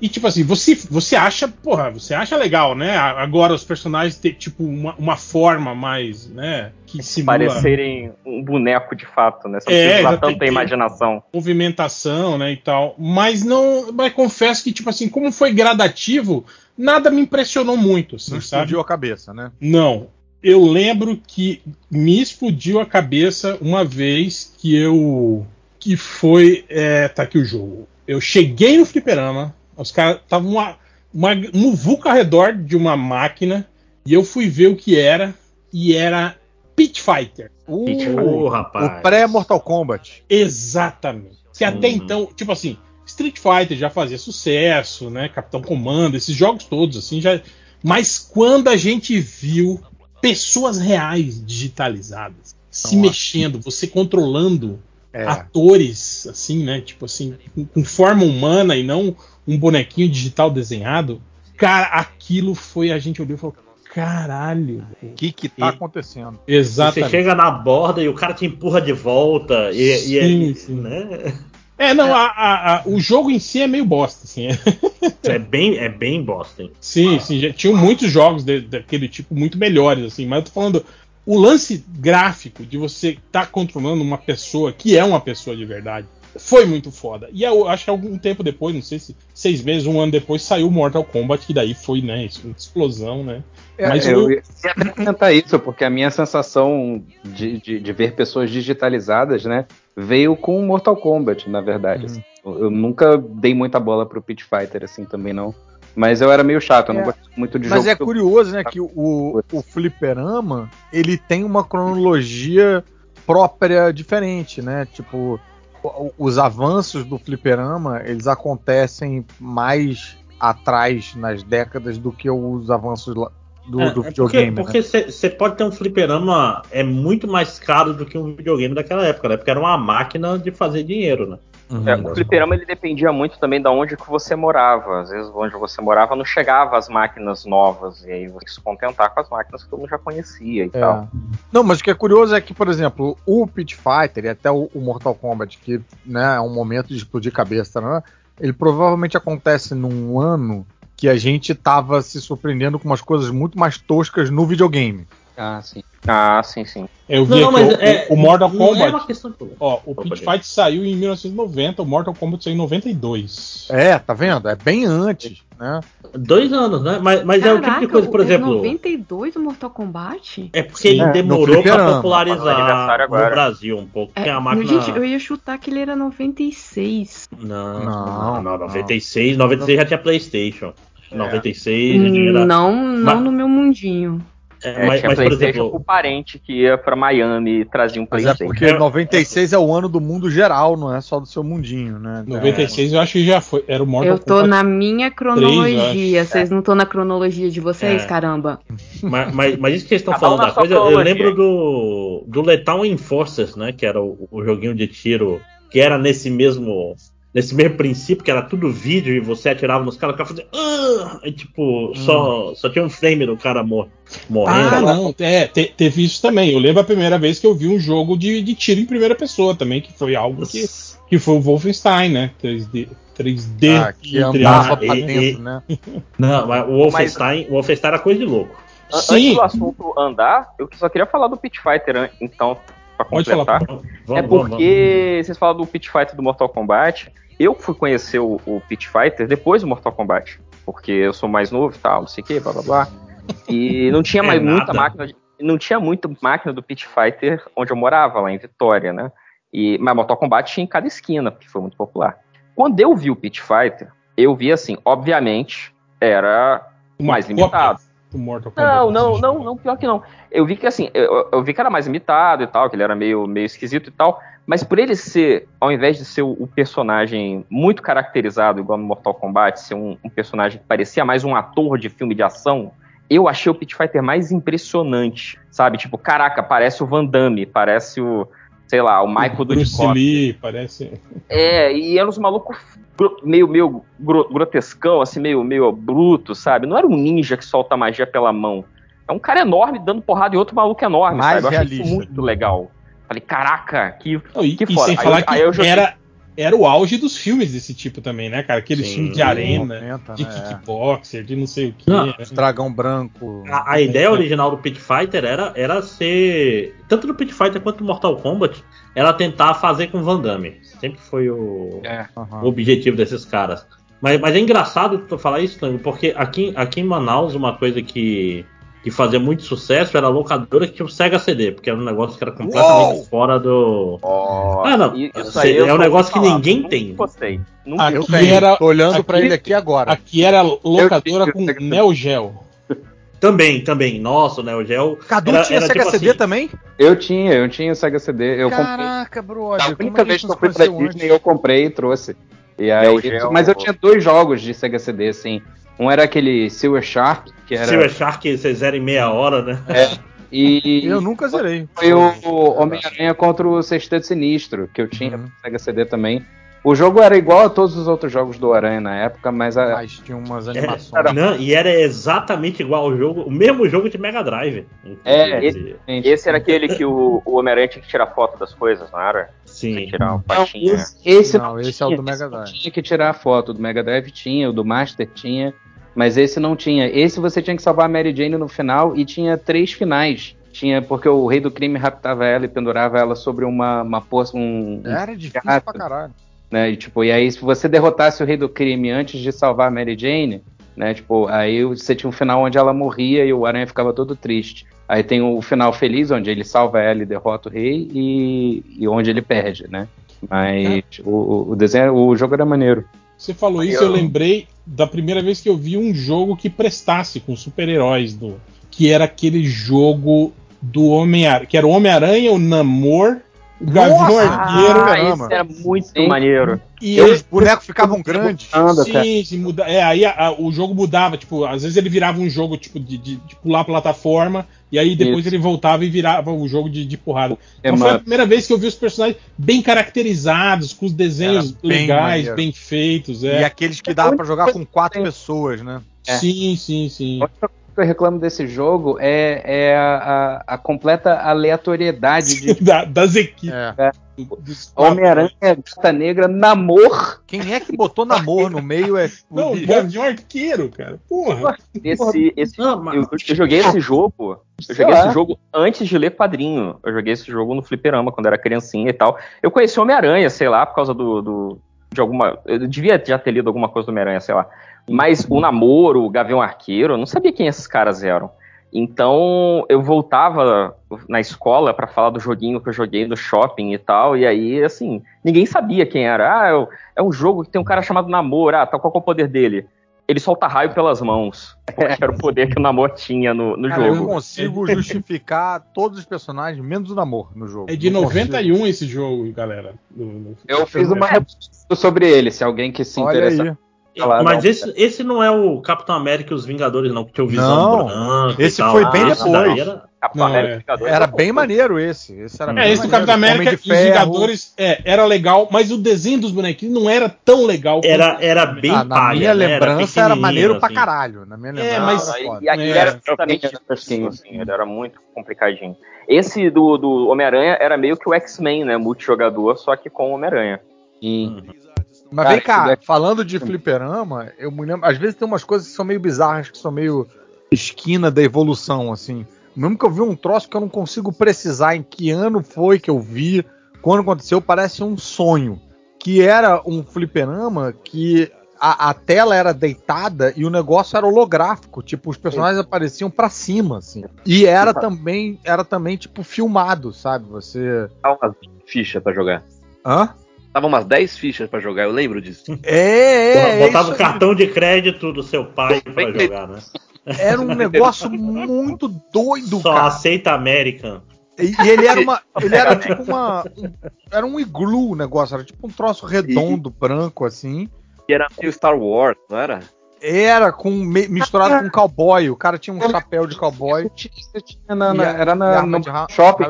E tipo assim, você, você acha, porra, você acha legal, né? Agora os personagens ter tipo uma, uma forma mais, né? Que simula... Parecerem um boneco de fato, né? Só É, precisa já tanta imaginação. movimentação, né, e tal. Mas não, mas confesso que tipo assim, como foi gradativo, nada me impressionou muito, assim, Não sabe? explodiu a cabeça, né? Não. Eu lembro que me explodiu a cabeça uma vez que eu. Que foi. É, tá aqui o jogo. Eu cheguei no fliperama, os caras estavam uma, uma muvuca ao redor de uma máquina, e eu fui ver o que era, e era Pit Fighter. O, Ô, rapaz. o pré-Mortal Kombat. Exatamente. Que até Uhum. então, tipo assim, Street Fighter já fazia sucesso, né? Capitão Comando, esses jogos todos, assim, já. Mas quando a gente viu pessoas reais digitalizadas se Nossa. mexendo, você controlando É. atores, assim, né? Tipo assim, com, com forma humana e não um bonequinho digital desenhado. Cara, aquilo foi. A gente olhou e falou: caralho. O que que tá E- acontecendo? Você Exatamente. chega na borda e o cara te empurra de volta. E, e- Sim, e- sim. Né? É, não, a- a- a- o jogo em si é meio bosta, assim. É bem, é bem bosta. hein? Sim, sim, já tinham muitos jogos de- daquele tipo muito melhores, assim, mas eu tô falando o lance gráfico de você estar controlando uma pessoa que é uma pessoa de verdade foi muito foda. E eu acho que algum tempo depois, não sei se seis meses, um ano depois, saiu Mortal Kombat, que daí foi, né, isso, uma explosão, né? É, Mas eu ia até comentar isso, porque a minha sensação de, de, de ver pessoas digitalizadas, né, veio com o Mortal Kombat, na verdade. Uhum. assim. Eu, eu nunca dei muita bola pro Pit Fighter, assim, também não. Mas eu era meio chato, eu não É. gosto muito de Mas jogo. é que eu- curioso, né, que o, o fliperama, ele tem uma cronologia própria diferente, né? Tipo, os avanços do fliperama, eles acontecem mais atrás nas décadas do que os avanços do, É, do é videogame. né? porque você pode ter um fliperama é muito mais caro do que um videogame daquela época, né? Porque era uma máquina de fazer dinheiro, né? Uhum. É, o fliperama ele dependia muito também da onde que você morava. Às vezes onde você morava não chegava as máquinas novas. E aí você que se contentar com as máquinas que todo mundo já conhecia e É. tal. Não, mas o que é curioso é que, por exemplo, o Pit Fighter e até o, o Mortal Kombat, que né, é um momento de explodir cabeça, né? Ele provavelmente acontece num ano que a gente tava se surpreendendo com umas coisas muito mais toscas no videogame. Ah, sim. Ah, sim, sim. Eu vi aqui, o, o Mortal não Kombat. É uma questão de... Ó, o Opa, Pit. Fight saiu em 1990, o Mortal Kombat saiu em 92. É, tá vendo? É bem antes, né? Dois anos, né? Mas, mas é o tipo de coisa, por o- exemplo. o 92 o Mortal Kombat? É porque ele Sim, no demorou pra popularizar aniversário no agora. Brasil um pouco. É, a máquina. Gente, eu ia chutar que ele era 96. Não, Não, não, não, 96, 96 já tinha Playstation. É. 96 já era. Não, não Mas- no meu mundinho. É, É, mas, tinha mas, por exemplo, o parente que ia pra Miami e trazia um Mas é Playstation. porque 96 é o ano do mundo geral, não é só do seu mundinho, né? 96 eu acho que já foi. Era o Mortal eu tô Kombat. na minha cronologia. acho. Vocês não estão na cronologia de vocês, É. caramba? mas, mas, mas isso que eles estão falando na da coisa, eu lembro do, do Lethal Enforcers, né? Que era o, o joguinho de tiro que era nesse mesmo. Nesse mesmo princípio, que era tudo vídeo e você atirava nos caras, o cara fazia. "Ah!" E tipo, só, só tinha um frame do cara mor morrendo. Ah, não, é, te- teve isso também. Eu lembro a primeira vez que eu vi um jogo de, de tiro em primeira pessoa também, que foi algo que, que foi o Wolfenstein, né? 3D, 3D Ah, que entre andava aspas. pra dentro, e- né? Não, mas o Wolfenstein, o Wolfenstein era coisa de louco. An- Antes Sim, do assunto andar, eu só queria falar do Pit Fighter, então, pra completar. Vamos, é vamos, porque vocês falam do Pit Fighter do Mortal Kombat. Eu fui conhecer o, o Pit Fighter depois do Mortal Kombat. Porque eu sou mais novo e tal, não sei o que, blá blá blá. E não tinha É mais muita nada. máquina. de- não tinha muita máquina do Pit Fighter onde eu morava, lá em Vitória, né? E, mas Mortal Kombat tinha em cada esquina, porque foi muito popular. Quando eu vi o Pit Fighter, eu vi assim, obviamente, era mais cópia limitado. Do Mortal Kombat. Não, não, não, não, pior que não. Eu vi que assim, eu, eu vi que era mais imitado e tal, que ele era meio, meio esquisito e tal, mas por ele ser, ao invés de ser o, o personagem muito caracterizado, igual no Mortal Kombat, ser um, um personagem que parecia mais um ator de filme de ação, eu achei o Pit Fighter mais impressionante, sabe? Tipo, caraca, parece o Van Damme, parece o, sei lá, o Michael Bruce Dudikoff. Lee, parece. É, e eram uns malucos meio, meio gro- grotescão, assim, meio, meio bruto, sabe? Não era um ninja que solta magia pela mão. É um cara enorme dando porrada em outro maluco enorme, Mais sabe? Eu achei isso muito legal. Falei, caraca, que, Não, e, que e foda. sem Aí falar eu- que aí eu joguei- era, era o auge dos filmes desse tipo também, né, cara? Aqueles Sim. filmes de arena, 90, de né? kickboxer, de não sei o que. Não. né? Dragão branco. A, a ideia original do Pit Fighter era, era ser. Tanto no Pit Fighter quanto no Mortal Kombat, era tentar fazer com Van Damme. Sempre foi o, É. O objetivo desses caras. Mas, mas é engraçado tu falar isso, Tango, porque aqui, aqui em Manaus, uma coisa que, que fazia muito sucesso era a locadora que tinha o Sega CD, porque era um negócio que era completamente Uou! fora do. Ó, Ah, não. Isso É aí eu um negócio ouvi que falar, ninguém nunca tem. Gostei. Nunca Aqui Eu Aqui tenho, era- tô olhando pra ele aqui agora. Aqui era locadora Eu com Neo Geo. Também, também. Nossa? O Gel. Cadu era- tinha era Sega tipo CD assim, também? Eu tinha, eu tinha o Sega CD. Eu comprei. Caraca, brother. A única a vez que eu fui pra Disney, antes? eu comprei e trouxe. E aí, Neo Geo. mas eu tinha dois jogos de Sega CD, assim. Um era aquele Silver Shark, que era. Silver Shark, vocês eram em meia hora, né? E Eu nunca zerei. foi o Homem-Aranha contra o Sexteto Sinistro, que eu tinha Uhum. Sega CD também. O jogo era igual a todos os outros jogos do Aranha na época, mas a, Mas tinha umas É, animações. não, e era exatamente igual ao jogo, o mesmo jogo de Mega Drive. É, inclusive. Esse era aquele que o, o Homem-Aranha tinha que tirar foto das coisas, não era? Tinha Sim. que tirar uma Não, patinha. esse, esse Não, esse é o do Mega esse não Drive. Tinha que tirar a foto do Mega Drive tinha, o do Master tinha, mas esse não tinha. Esse você tinha que salvar a Mary Jane no final e tinha três finais. Tinha porque o rei do crime raptava ela e pendurava ela sobre uma uma poça, um, um Era difícil Gato. pra caralho. Né? E, tipo, e aí, se você derrotasse o rei do crime antes de salvar a Mary Jane, né? Tipo, aí você tinha um final onde ela morria e o Aranha ficava todo triste. Aí tem o final feliz, onde ele salva ela e derrota o rei, e, e onde ele perde, né? Mas o, o desenho, o jogo era maneiro. Você falou isso, eu lembrei da primeira vez que eu vi um jogo que prestasse com super-heróis do. Que era aquele jogo do Homem-Aranha. Que era o Homem-Aranha, o Namor, Gavião! Arqueiro. Ah, esse era muito Sim. maneiro. E E os bonecos ficavam grandes. Anda, cara. Sim, sim, muda, é, aí a- a- o jogo mudava, tipo, às vezes ele virava um jogo tipo de, de, de pular a plataforma, e aí depois Isso. ele voltava e virava o jogo de, de porrada. É, Então foi a primeira vez que eu vi os personagens bem caracterizados, com os desenhos bem legais, maneiro. bem feitos, E é. aqueles que dava pra jogar com quatro pessoas, né? É. Sim, sim, sim. Que eu reclamo desse jogo é, é a, a- a completa aleatoriedade de Da- das equipes. É. dos- Homem-Aranha, Gata Negra, Namor. Quem é que botou namoro no meio é. Não, o Gavião Arqueiro, cara. Porra. Esse, esse, Não, mas- eu, eu joguei esse jogo. Eu joguei esse jogo antes de ler quadrinho. Eu joguei esse jogo no Fliperama quando era criancinha e tal. Eu conheci Homem-Aranha, sei lá, por causa do, do- de alguma. Eu devia já ter lido alguma coisa do Homem-Aranha, sei lá. Mas o namoro, o Gavião Arqueiro, eu não sabia quem esses caras eram. Então eu voltava na escola pra falar do joguinho que eu joguei no shopping e tal, e aí, assim, ninguém sabia quem era. Ah, é é um jogo que tem um cara chamado Namor, ah, tá, qual é o poder dele? Ele solta raio pelas mãos. Porque era o poder que o Namor tinha no, no Cara, eu não jogo. consigo justificar todos os personagens, menos o namoro no jogo. É de Não consigo. 91 esse jogo, galera. No- no- Eu fiz uma sobre ele, se alguém que se Olha aí. Mas não. esse, esse não é o Capitão América e os Vingadores, não, que tinha o Visão Não, e esse tal. foi bem Esse depois. era- Capitão Não, América é. Vingadores Era é bem maneiro esse. esse era É, bem É, esse do maneiro. Capitão América e os. Vingadores é, era legal, mas o desenho dos bonequinhos não era tão legal. Era, era bem Ah, na palha, minha né? lembrança era, pequenininho, maneiro pra assim. caralho. Na minha É, lembrança mas- era e aqui É. era justamente Era fresquinho. isso, assim, ele era muito complicadinho. Esse do, do Homem-Aranha era meio que o X-Men, né? Multijogador, só que com o Homem-Aranha. E- Mas Cara, vem cá, daqui- falando de fliperama, eu me lembro. Às vezes tem umas coisas que são meio bizarras, que são meio esquina da evolução, assim. Mesmo que eu vi um troço que eu não consigo precisar em que ano foi que eu vi, quando aconteceu, parece um sonho. Que era um fliperama que a, a tela era deitada e o negócio era holográfico. Tipo, os personagens apareciam pra cima, assim. E era também, era também, tipo, filmado, sabe? Você. Tava umas fichas pra jogar. Hã? Tava umas 10 fichas pra jogar, eu lembro disso. É, é, é Botava o cartão de crédito do seu pai pra jogar, né? Era um negócio muito doido, Só cara. aceita American. E, e ele era uma. Ele era tipo uma. um- era um iglu o negócio, era tipo um troço redondo, branco, assim. E era meio Star Wars, não era? Era com misturado com cowboy. O cara tinha um chapéu de cowboy. Tinha na- na- E era e na, no shopping.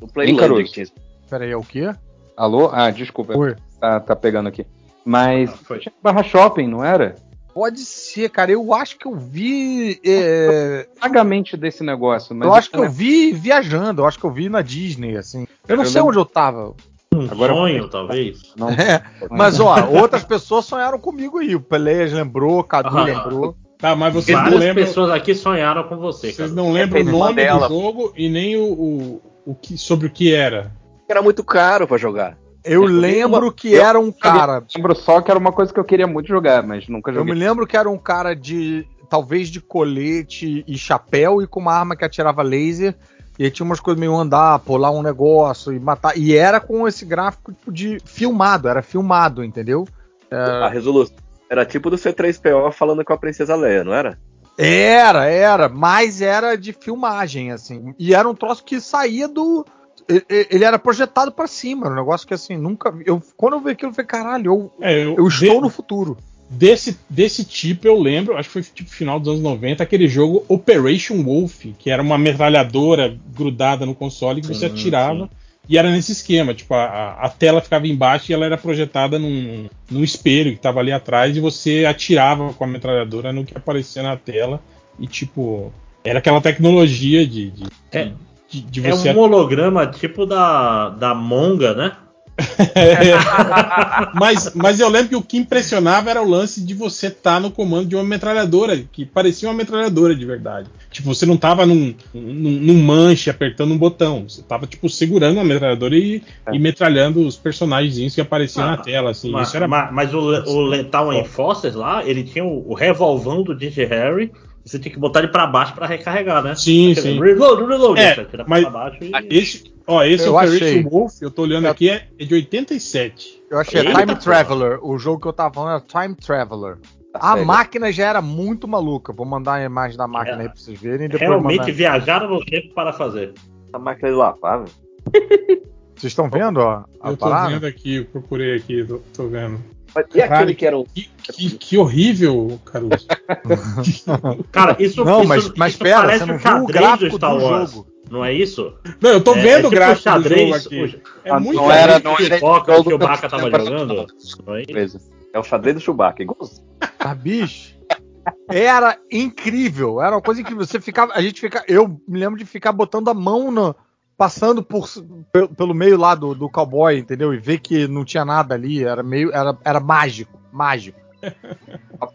No Playland Caruso? que tinha isso. Pera aí, é o quê? Alô? Ah, desculpa. Oi. Tá, tá pegando aqui. Mas Ah, foi. tinha barra shopping, não era? Pode ser, cara. Eu acho que eu vi. é, Vagamente desse negócio. Mas eu acho que eu vi viajando. Eu acho que eu vi na Disney, assim. Eu não Eu sei lembro- onde eu tava. Um Agora- sonho, talvez. Não, É, mas ó, outras pessoas sonharam comigo aí. O Peleias lembrou, o Cadu Ah. lembrou. Tá, mas vocês não Várias lembram. pessoas aqui sonharam com você, Vocês cara. não lembram o Teve nome do jogo e nem o, o, o que, sobre o que era. Era muito caro pra jogar. Eu Eu lembro que eu- era um cara. lembro só que era uma coisa que eu queria muito jogar, mas nunca Eu me joguei. lembro que era um cara de. talvez de colete e chapéu e com uma arma que atirava laser. E tinha umas coisas meio andar, pular um negócio e matar. E era com esse gráfico tipo, de filmado, era filmado, entendeu? A resolução era tipo do C3PO falando com a Princesa Leia, não era? Era, era, mas era de filmagem, assim. E era um troço que saía do. Ele era projetado pra cima, era um negócio que assim, nunca. Eu, quando eu vi aquilo, eu falei, caralho, eu, É, eu, eu estou de- no futuro. desse, desse tipo eu lembro, acho que foi tipo final dos anos 90, aquele jogo Operation Wolf, que era uma metralhadora grudada no console que você Sim, atirava. sim. E era nesse esquema, tipo, a, a- a tela ficava embaixo e ela era projetada num, num espelho que estava ali atrás e você atirava com a metralhadora no que aparecia na tela. E tipo, era aquela tecnologia de, de, É. de, de É você um holograma tipo da, da Monga, né? mas, mas eu lembro que o que impressionava era o lance de você estar no comando de uma metralhadora, que parecia uma metralhadora de verdade. Tipo, você não tava num, num, num manche apertando um botão. Você tava, tipo, segurando a metralhadora e, e metralhando os personagens que apareciam Ah, na tela, assim. Mas, Isso era. ma- mas o, o Lethal Enforcers lá, ele tinha o, o revolvão do DJ Harry. Você tinha que botar ele pra baixo pra recarregar, né? Sim, Quer dizer, sim. Reload, reload. É, você mas- pra baixo e... Esse, ó, esse Eu Operation achei. Wolf, eu tô olhando aqui, é, é de 87. Eu achei Eita, Time porra. Traveler. O jogo que eu tava falando era Time Traveler. A sério. máquina já era muito maluca. Vou mandar a imagem da máquina É. aí pra vocês verem. e Depois Realmente mandar- viajaram no tempo para fazer. A máquina de lavar, velho. Vocês estão vendo, ó? A Eu tô parada? vendo aqui, eu procurei aqui, tô, tô vendo. Mas E Caralho. aquele que era um. Que, que, que horrível, Caruso. Cara, isso, Não, isso, mas, mas isso pera, parece você não o viu o xadrez gráfico do Star do Wars. jogo. Não é isso? Não, eu tô É- vendo é o tipo gráfico xadrez, do jogo aqui. É o- muito não era- não era pipoca que o Baca tava jogando. Não é. É o xadrez do Chewbacca, igualzinho. Ah, bicho. Era incrível. Era uma coisa que você ficava. A gente fica. Eu me lembro de ficar botando a mão no. Passando por, pelo, pelo meio lá do, do cowboy, entendeu? E ver que não tinha nada ali. Era meio. Era, era mágico. Mágico.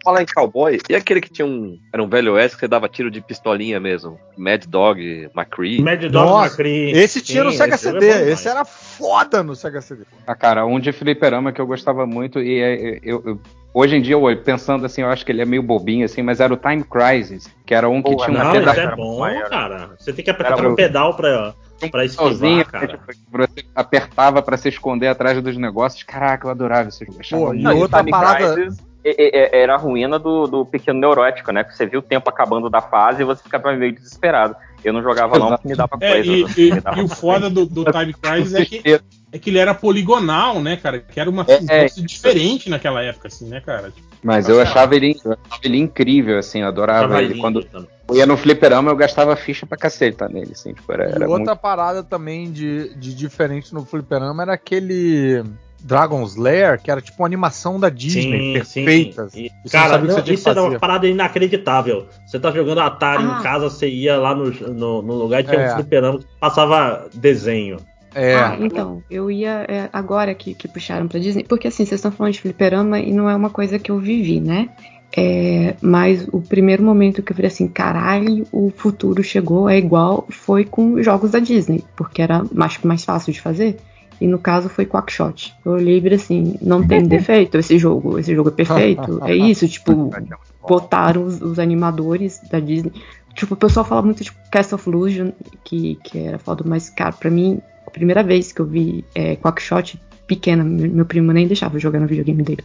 Falar em cowboy, e aquele que tinha um. Era um velho oeste que você dava tiro de pistolinha mesmo? Mad Dog, McCree. Mad Dog Nossa, McCree. Esse tinha no Sega esse CD. é esse era foda no Sega CD. Ah, cara, um de fliperama que eu gostava muito e é, eu, eu- hoje em dia, eu, pensando assim, eu acho que ele é meio bobinho assim, mas era o Time Crisis, que era um que Boa, tinha Não, uma pedal é bom, maior. cara. Você tem que apertar Era um pedal pra, pra sozinho, esquivar, cara. tipo, você apertava pra se esconder atrás dos negócios. Caraca, eu adorava esse jogo. Pô, e outra Time parada. Crisis é- é- é- era a ruína do, do pequeno neurótico, né? Que você viu o tempo acabando da fase e você ficava meio desesperado. Eu não jogava não porque me dava É, coisa. e, né? e- Me dava e o foda do, do Time Crisis é que, é que ele era poligonal, né, cara? Que era uma É, um é. troço diferente naquela época, assim, né, cara? Tipo, Mas eu achava ele, eu achava ele incrível, assim, eu adorava ele. lindo Quando também. eu ia no fliperama, eu gastava ficha pra cacete tá, nele, assim, tipo, era, E era outra muito... parada também de, de diferente no Fliperama era aquele Dragon's Lair, que era tipo uma animação da Disney, perfeita. sim. E, você não cara, não, isso era uma parada inacreditável. Você tá jogando Atari Ah. em casa, você ia lá no, no, no lugar e tinha É. um fliperama que passava desenho. É, Ah, então, eu ia é, agora que, que puxaram pra Disney, porque assim, vocês estão falando de fliperama e não é uma coisa que eu vivi, né? É, mas o primeiro momento que eu falei assim, caralho, o futuro chegou, é igual, foi com jogos da Disney, porque era mais, mais fácil de fazer. E no caso foi Quackshot. Eu olhei e assim, não tem defeito esse jogo, esse jogo é perfeito. É isso, tipo, botaram os, os animadores da Disney. Tipo, o pessoal fala muito de Castle of Illusion, que, que era foda, mas, cara, pra mim, a primeira vez que eu vi é, Quackshot pequena, meu, meu primo nem deixava eu jogar no videogame dele.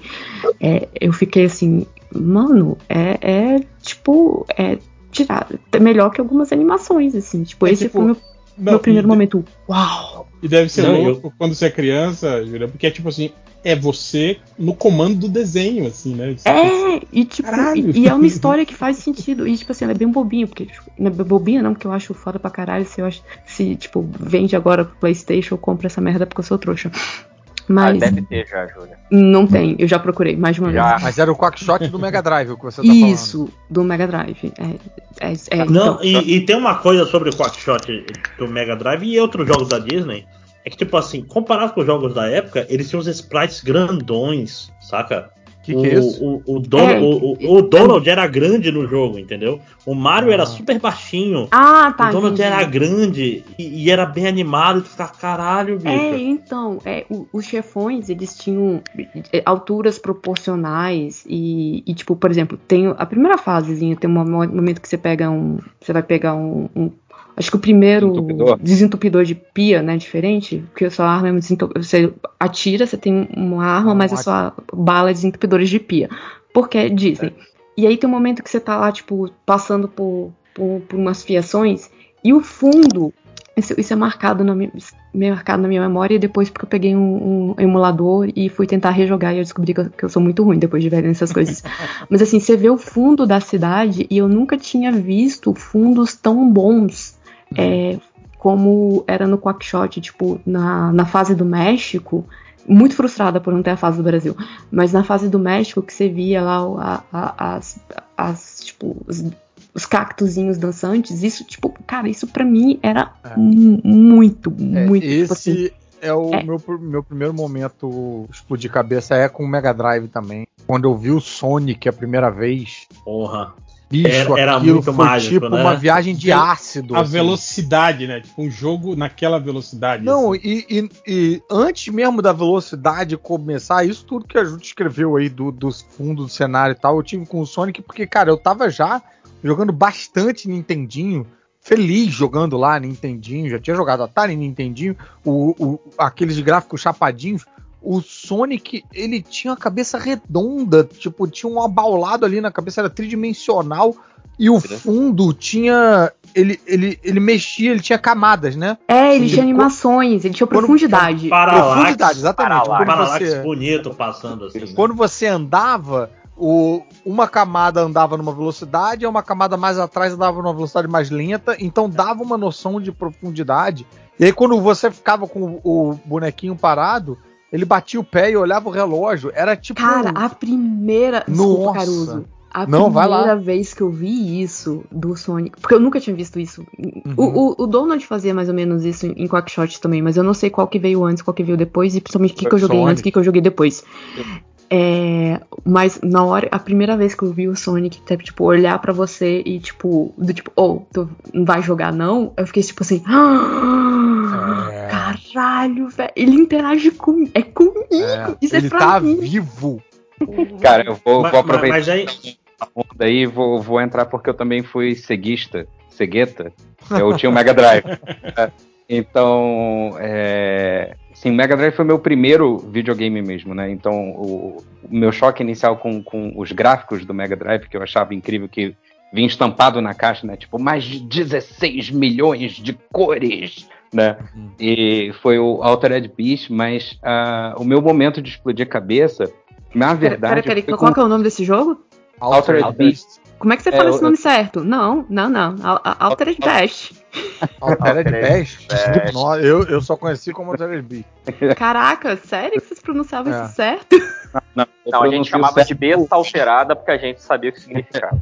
É, eu fiquei assim, mano, é, é tipo, é tirado, é melhor que algumas animações, assim. Tipo, É esse tipo, foi meu, não, meu primeiro e, momento. Uau! E deve ser Não, louco quando você é criança, Júlia, porque é tipo assim, é você no comando do desenho, assim, né? Você É, e tipo, e, e é uma história que faz sentido. E, tipo assim, ela é bem bobinha, porque, tipo, não é bobinha não, porque eu acho foda pra caralho se eu acho, se, tipo, vende agora pro Playstation, eu compro essa merda porque eu sou trouxa. Ah, Mas deve ter já, Júlia. não tem, eu já procurei mais de uma Já. vez. Mas era o Quackshot do Mega Drive o que você tá falando. Isso, do Mega Drive. É, é, é, Não, então, e, e tem uma coisa sobre o Quackshot do Mega Drive e outros jogos da Disney. É que, tipo assim, comparado com os jogos da época, eles tinham uns sprites grandões, saca? O que, que é isso? O, o, o, Donald, É, o, o- o Donald era grande no jogo, entendeu? O Mario era Ah. super baixinho. Ah, tá. o Donald entendi. era grande e, e era bem animado. E tu ficava, caralho, bicho. É, então, é, o- os chefões, eles tinham é, alturas proporcionais e, e, tipo, por exemplo, tem a primeira fasezinha, tem um mo- momento que você pega um, você vai pegar um, um- acho que o primeiro Desentupidor. desentupidor de pia, né, diferente, porque a sua arma é um desentu- você atira, você tem uma arma, mas a sua bala é desentupidores de pia, porque é Disney. E aí tem um momento que você tá lá, tipo, passando por, por, por umas fiações e o fundo isso, isso é marcado na, minha, marcado na minha memória e depois porque eu peguei um, um emulador e fui tentar rejogar e eu descobri que eu, que eu sou muito ruim depois de ver nessas coisas. Mas assim, você vê o fundo da cidade e eu nunca tinha visto fundos tão bons é, como era no Quackshot, tipo, na, na fase do México. Muito frustrada por não ter a fase do Brasil. Mas na fase do México, que você via lá a- a- as, as, tipo, os, os cactuzinhos dançantes, isso, tipo, cara, isso pra mim era É. mu- muito, É, muito, tipo assim. esse é o é. Meu, meu primeiro momento explodir cabeça é com o Mega Drive também. Quando eu vi o Sonic a primeira vez, Porra. Bicho, Era- era aquilo muito foi mágico, tipo né? uma viagem de ácido. A assim. velocidade, né? Tipo, um jogo naquela velocidade. Não, assim. e, e- e antes mesmo da velocidade começar, isso tudo que a Ju escreveu aí do, dos fundos do cenário e tal, eu tive com o Sonic, porque, cara, eu tava já jogando bastante Nintendinho, feliz jogando lá Nintendinho, já tinha jogado Atari Nintendinho, o, o- aqueles gráficos chapadinhos. O Sonic, ele tinha a cabeça redonda, tipo, tinha um abaulado ali na cabeça, era tridimensional, e o fundo tinha. Ele, ele, ele mexia, ele tinha camadas, né? É, ele tinha animações, ele tinha profundidade. Paralaxe. Profundidade, exatamente. Paralaxe. Quando Paralaxe você, bonito passando assim. né? quando você andava, o, uma camada andava numa velocidade, e uma camada mais atrás andava numa velocidade mais lenta, então dava uma noção de profundidade. E aí, quando você ficava com o bonequinho parado, ele batia o pé e olhava o relógio. Era tipo. Cara, a primeira. Desculpa, Nossa. Caruso. A Não, vai lá. primeira vez que eu vi isso do Sonic. Porque eu nunca tinha visto isso. Uhum. O, o, o Donald fazia mais ou menos isso em, em Quackshot também, mas eu não sei qual que veio antes, qual que veio depois, e principalmente o que, que eu joguei Sonic. antes, o que, que eu joguei depois. É, mas na hora, a primeira vez que eu vi o Sonic, tipo, olhar pra você e tipo, do tipo, oh, tu não vai jogar não? Eu fiquei tipo assim, É. caralho, velho, ele interage com, é comigo, É, isso ele é pra tá mim. vivo. Cara, eu vou, Mas- vou aproveitar mas aí- a onda aí e vou, vou entrar porque eu também fui ceguista, cegueta. Eu tinha o Mega Drive. É, então, é, sim, o Mega Drive foi meu primeiro videogame mesmo, né? Então, o, o meu choque inicial com, com os gráficos do Mega Drive, que eu achava incrível, que vinha estampado na caixa, né? Tipo, mais de 16 milhões de cores, né? E foi o Altered Beast, mas ah, o meu momento de explodir cabeça, na verdade... Pera, pera, qual com que é o nome desse jogo? Altered Beast. Como é que você É, fala eu- esse nome certo? Não, não, não. Al- Al- Altered Best. Altered Altered Best. Eu, eu só conheci como Altered Beast. Caraca, sério que vocês pronunciavam É. isso certo? Não, eu Não, a gente chamava certo. de besta alterada porque a gente sabia o que significava.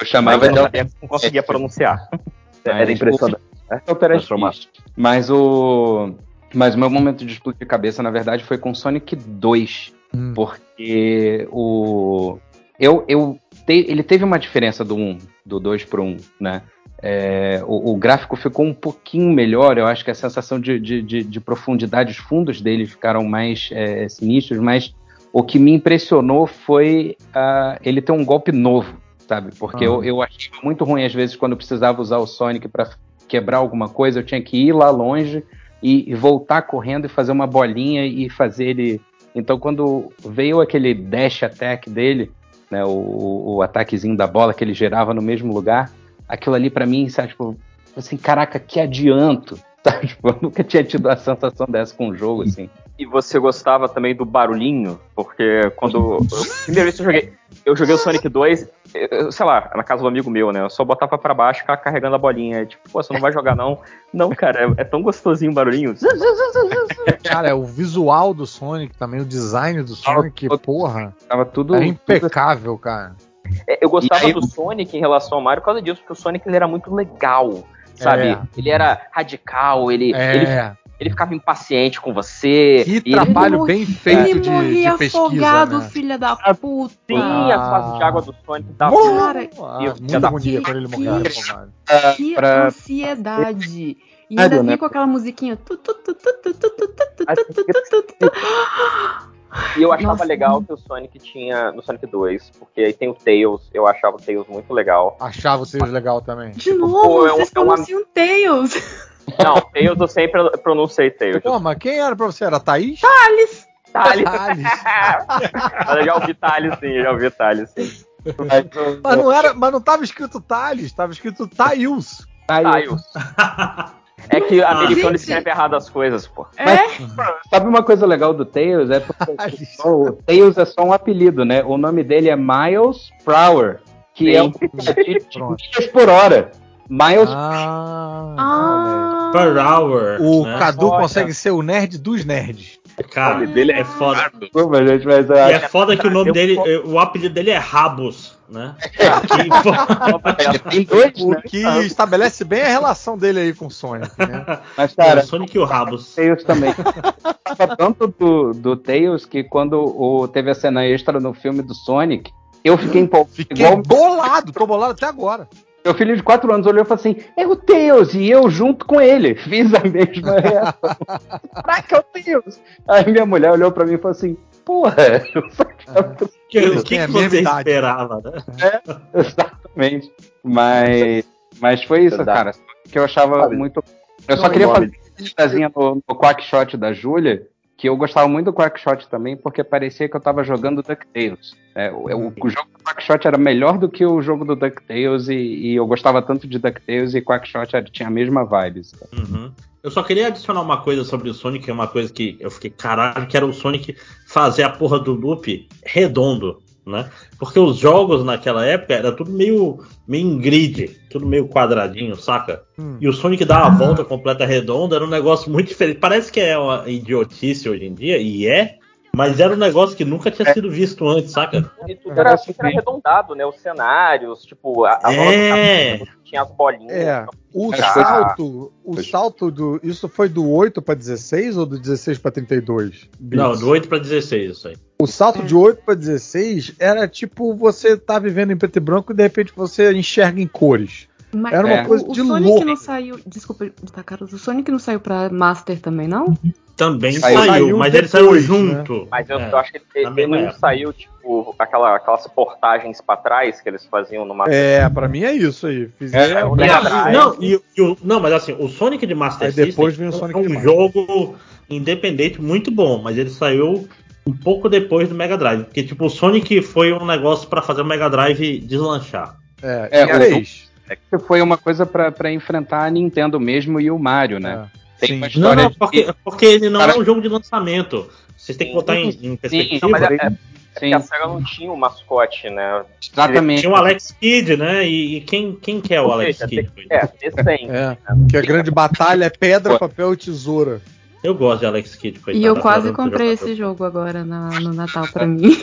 Eu chamava eu de sabia- não conseguia pronunciar. Mas Era impressionante. né? Altered Transformar. Beast. Mas o. Mas o meu momento de explodir cabeça, na verdade, foi com Sonic 2. Hum. Porque o. Eu, eu te- ele teve uma diferença do 1, do 2 pro 1, né? É, o, o gráfico ficou um pouquinho melhor, eu acho que a sensação de, de, de, de profundidade, os fundos dele ficaram mais é, sinistros, mas o que me impressionou foi ah, ele ter um golpe novo, sabe? Porque Ah. eu, eu achei muito ruim às vezes quando eu precisava usar o Sonic para quebrar alguma coisa, eu tinha que ir lá longe e, e voltar correndo e fazer uma bolinha e fazer ele. Então quando veio aquele dash attack dele, né, o, o, o ataquezinho da bola que ele gerava no mesmo lugar, aquilo ali pra mim, sabe, tipo, assim, caraca, que adianto, Sabe? Tipo, eu nunca tinha tido a sensação dessa com um jogo, assim. E você gostava também do barulhinho? Porque quando. Eu, primeira vez que eu joguei. Eu joguei o Sonic 2, eu- sei lá, na casa do amigo meu, né? Eu só botava pra baixo e ficava carregando a bolinha. Tipo, pô, você não vai jogar não? Não, cara, é, é tão gostosinho o barulhinho. Cara, o visual do Sonic também, o design do Sonic, porra, Tava tudo. era tudo impecável, cara. É, Eu gostava aí- do Sonic em relação ao Mario por causa disso, porque o Sonic ele era muito legal. Sabe? É. Ele era radical, ele, ele, É, ele ele ficava impaciente com você. Que trabalho bem feito ele de, morria de pesquisa, afogado, né? filha da puta. Sim, ah, as fases de água do Sonic. Da cara, cara ah, muita agonia quando ele morreu afogado. Que pra... ansiedade. E ainda vinha com aquela musiquinha. E eu achava Nossa, legal que o Sonic tinha no Sonic 2, porque aí tem o Tails, eu achava o Tails muito legal. Achava o Tails legal também. De tipo, novo, pô, vocês é um, vocês é conheciam Tails! Não, Tails eu sempre pronunciei Tails. Pô, mas quem era pra você? Era a Thaís? Thales. Thales. Thales. Mas eu já ouvi Thales sim, eu já ouvi Thales sim. Mas, o- Mas não, era, mas não tava escrito Thales, tava escrito Thails. aí, Tails. É que americano Gente. escreve errado as coisas, pô. É? Sabe uma coisa legal do Tails? É o Tails é só um apelido, né? O nome dele é Miles Prower, que Sim. é um de milhas por hora. Miles Ah, Ah. Per hour. o né? Cadu Olha. consegue ser o nerd dos nerds. Cara, dele é foda. Desculpa, gente, mas E é, é foda que o nome dele, o apelido dele é Rabos, né? Que, O né? que estabelece bem a relação dele aí com o Sonic, né? Mas, Cara, cara, o Sonic e o Rabos. Tails também. Tanto do, do Tails que quando o, teve a cena extra no filme do Sonic, eu fiquei empolgado. Fiquei Igual bolado, tô bolado até agora. Meu filho de 4 anos olhou e falou assim: é o Tails, e eu junto com ele. Fiz a mesma reação. Caraca, é o Tails. Aí minha mulher olhou pra mim e falou assim: porra, eu achava que O que, o que, que você idade. esperava, né? Exatamente. Mas, mas foi isso, Verdade. cara. Que eu achava Sabe? muito. Eu só queria fazer uma no, no Quackshot da Júlia, que eu gostava muito do Quackshot também, porque parecia que eu tava jogando DuckTales. É, o, o, o jogo do Quackshot era melhor do que o jogo do DuckTales, e, e eu gostava tanto de DuckTales e Quackshot era- tinha a mesma vibe. Uhum. Eu só queria adicionar uma coisa sobre o Sonic, que é uma coisa que eu fiquei caralho, que era o Sonic fazer a porra do loop redondo, né? Porque os jogos naquela época era tudo meio, meio em grid, tudo meio quadradinho, saca? Hum. E o Sonic dar a volta completa redonda era um negócio muito diferente. Parece que é uma idiotice hoje em dia, e é, mas era um negócio que nunca tinha sido visto antes, saca? E tudo era, arredondado, né? Os cenários, tipo, a, a É. do- tinha as bolinhas. É, o salto, o salto do. Isso foi do 8 pra 16 ou do 16 pra 32? Não, bits? do 8 pra 16 isso aí. O salto de 8 pra 16 era tipo você tá vivendo em preto e branco e de repente você enxerga em cores. Mas Era uma É. coisa o, o de Sonic louco. não saiu. Desculpa, tá, Carlos. O Sonic não saiu pra Master também, não? Também Saiu- saiu, saiu mas ele depois, saiu né? junto. Mas eu, É. eu acho que ele, ele não saiu, tipo, aquela, aquelas portagens pra trás que eles faziam numa. É, pra mim é isso aí. É, Fizeram. o Mega a- Drive. não, e, e o- não, mas assim, o Sonic de Master Aí depois System vem o Sonic é de um Master. jogo independente muito bom, mas ele saiu um pouco depois do Mega Drive. Porque, tipo, o Sonic foi um negócio pra fazer o Mega Drive deslanchar. É, É, o- fez. Foi uma coisa pra enfrentar a Nintendo mesmo e o Mario, né? É. Tem Sim. uma Não, história não, de- porque, porque ele não Cara- é um jogo de lançamento. Vocês têm que botar em, em perspectiva. Não, mas é, é Sim, porque a SEGA não tinha o mascote, né? exatamente. Tinha o Alex Kidd, né? E, e quem, quem que é o Ou Alex seja, Kidd? É, decente. É, que a grande batalha é pedra, papel e tesoura. Eu gosto de Alex Kidd. coitado, E eu quase adoro comprei esse jogo agora na- no Natal pra mim.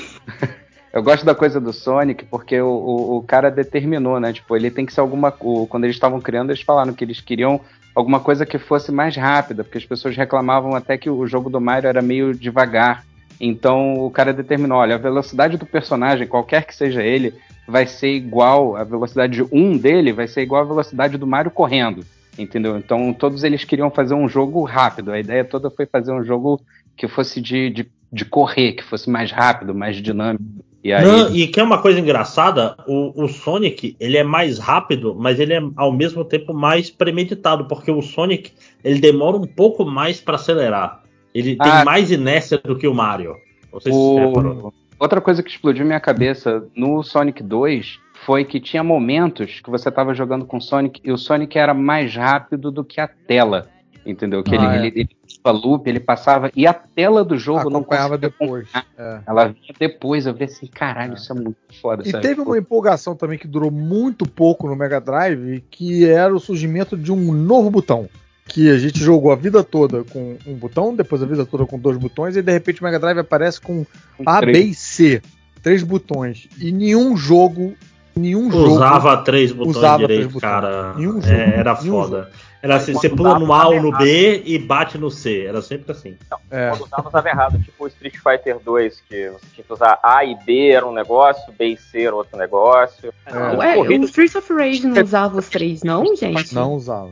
Eu gosto da coisa do Sonic porque o, o, o cara determinou, né? Tipo, ele tem que ser alguma. O, quando eles estavam criando, eles falaram que eles queriam alguma coisa que fosse mais rápida, porque as pessoas reclamavam até que o jogo do Mario era meio devagar. Então o cara determinou: olha, a velocidade do personagem, qualquer que seja ele, vai ser igual, a velocidade 1 dele vai ser igual à velocidade do Mario correndo. Entendeu? Então todos eles queriam fazer um jogo rápido. A ideia toda foi fazer um jogo que fosse de, de, de correr, que fosse mais rápido, mais dinâmico. E aí. Não, e que é uma coisa engraçada, o, o Sonic ele é mais rápido, mas ele é ao mesmo tempo mais premeditado, porque o Sonic ele demora um pouco mais para acelerar. Ele tem Ah. mais inércia do que o Mario. Se. O... Outra coisa que explodiu minha cabeça no Sonic 2 foi que tinha momentos que você estava jogando com o Sonic e o Sonic era mais rápido do que a tela. Entendeu? Que Ah, ele, é. ele, loop, ele passava. E a tela do jogo não Acompanhava depois. É. Ela vinha depois, eu vi assim, caralho, isso é muito foda. E sabe? teve uma empolgação também que durou muito pouco no Mega Drive, que era o surgimento de um novo botão. Que a gente jogou a vida toda com um botão, depois a vida toda com dois botões, e de repente o Mega Drive aparece com A, B três. e C. Três botões. E nenhum jogo. Nenhum jogo. Usava três botões usava três direito, botões. cara. Nenhum jogo. É, era Nenhum foda. Era assim, você pula dava, no A ou no errado. B e bate no C. Era sempre assim. É. Quando usava, usava errado. Tipo o Street Fighter 2, que você tinha que usar A e B era um negócio, B e C era outro negócio. É. Ué, o Streets of Rage não usava os três, não, gente? Não usava.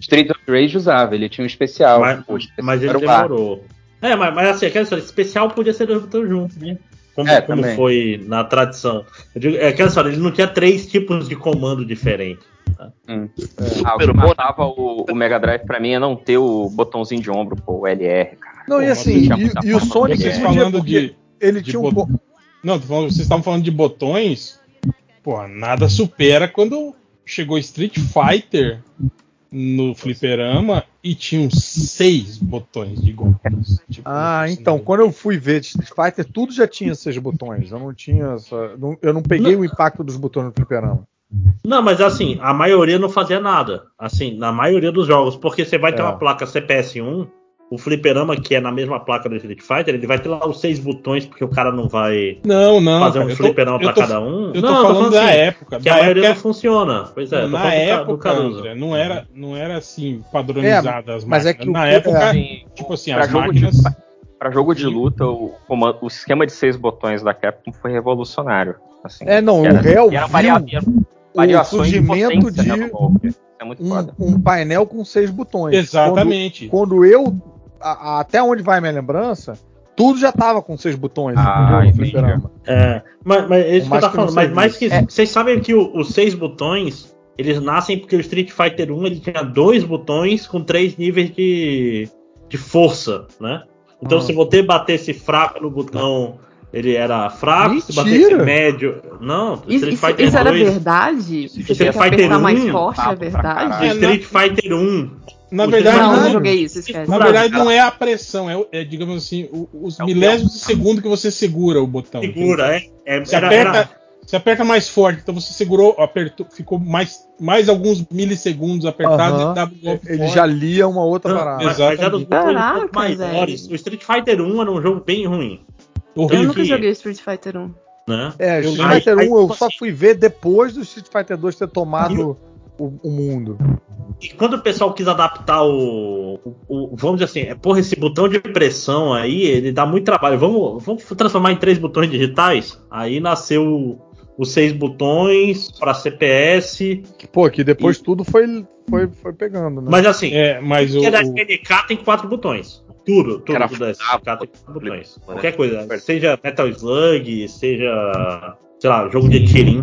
Street of Rage usava, ele tinha um especial. Mas, O especial mas ele demorou. É, mas, mas assim, aquela história, especial podia ser dois botões juntos, né? Como, É, como foi na tradição. Eu digo, é aquela história, ele não tinha três tipos de comando diferentes. Ah, o que matava o, o Mega Drive pra mim é não ter o botãozinho de ombro, pô, o LR, cara. Não, e Pô, assim, e, muita e o forma Sonic Vocês falando de. ele de tinha um po- Não, vocês estavam falando de botões. Pô, nada supera quando chegou Street Fighter no fliperama e tinham seis botões de golpes. Tipo, Ah, então, não- quando eu fui ver Street Fighter, tudo já tinha seis botões. Eu não tinha essa. não- eu não peguei o impacto dos botões no fliperama. Não, mas assim, a maioria não fazia nada. Assim, na maioria dos jogos, porque você vai ter É. uma placa CPS1, o fliperama, que é na mesma placa do Street Fighter, ele vai ter lá os seis botões, porque o cara não vai Não, não. fazer cara, um tô- fliperama eu pra tô- cada um. Eu tô não, falando da assim, época. Que da a maioria época não funciona. Pois é, tô na época. André, não era, não era assim padronizada as mas é máquinas. que o- na época, Assim, tipo assim, pra as máquinas. de, pra jogo de luta, o, comando- o esquema de seis botões da Capcom foi revolucionário. Assim, É, não, era- o réu e era era variações de surgimento potência, né, de é muito um, um painel com seis botões. Exatamente. Quando, quando eu. a- a- até onde vai minha lembrança, tudo já tava com seis botões. Ah, entendeu? No. É, mas, mas é isso que eu tava falando. Mas mais que isso, vocês sabem que o- os seis botões eles nascem porque o Street Fighter 1 ele tinha dois botões com três níveis de, de força, né? Então Ah. se você batesse fraco no botão, ele era fraco. Se batesse Mentira! médio. Não, Isso, Street isso- Fighter isso era 2. verdade? Isso Você Street que Fighter apertar mais 1, forte, é verdade? caralho. É, Street Fighter 1. Na verdade, Não, não- não, joguei isso, esquece. na verdade não é a pressão, é, é, digamos assim, os É milésimos de segundo que você segura o botão. Segura, é. é Você era- aperta, era- você aperta mais forte, então você segurou, apertou, ficou mais, mais alguns milissegundos apertado Aham. e dava um golpe Ele forte. já lia uma outra Não, parada. mas, mas era os Caraca, maiores. O Street Fighter 1 era um jogo bem ruim. Eu horrível. nunca joguei Street Fighter 1. Né? É, Eu Street Fighter 1 aí, eu só fui ver depois do Street Fighter 2 ter tomado o, o mundo. E quando o pessoal quis adaptar o, o- o- Vamos dizer assim, é, porra, esse botão de pressão aí, ele dá muito trabalho. Vamos, vamos transformar em três botões digitais? Aí nasceu os seis botões para CPS. Pô, que depois tudo foi, foi, foi pegando, né? Mas assim, É, mas o, que é da SNK tem quatro botões. Tudo, tudo, tudo da SNK tem botões. né? Qualquer coisa. Seja Metal Slug, seja. Sei lá, jogo de tirinho.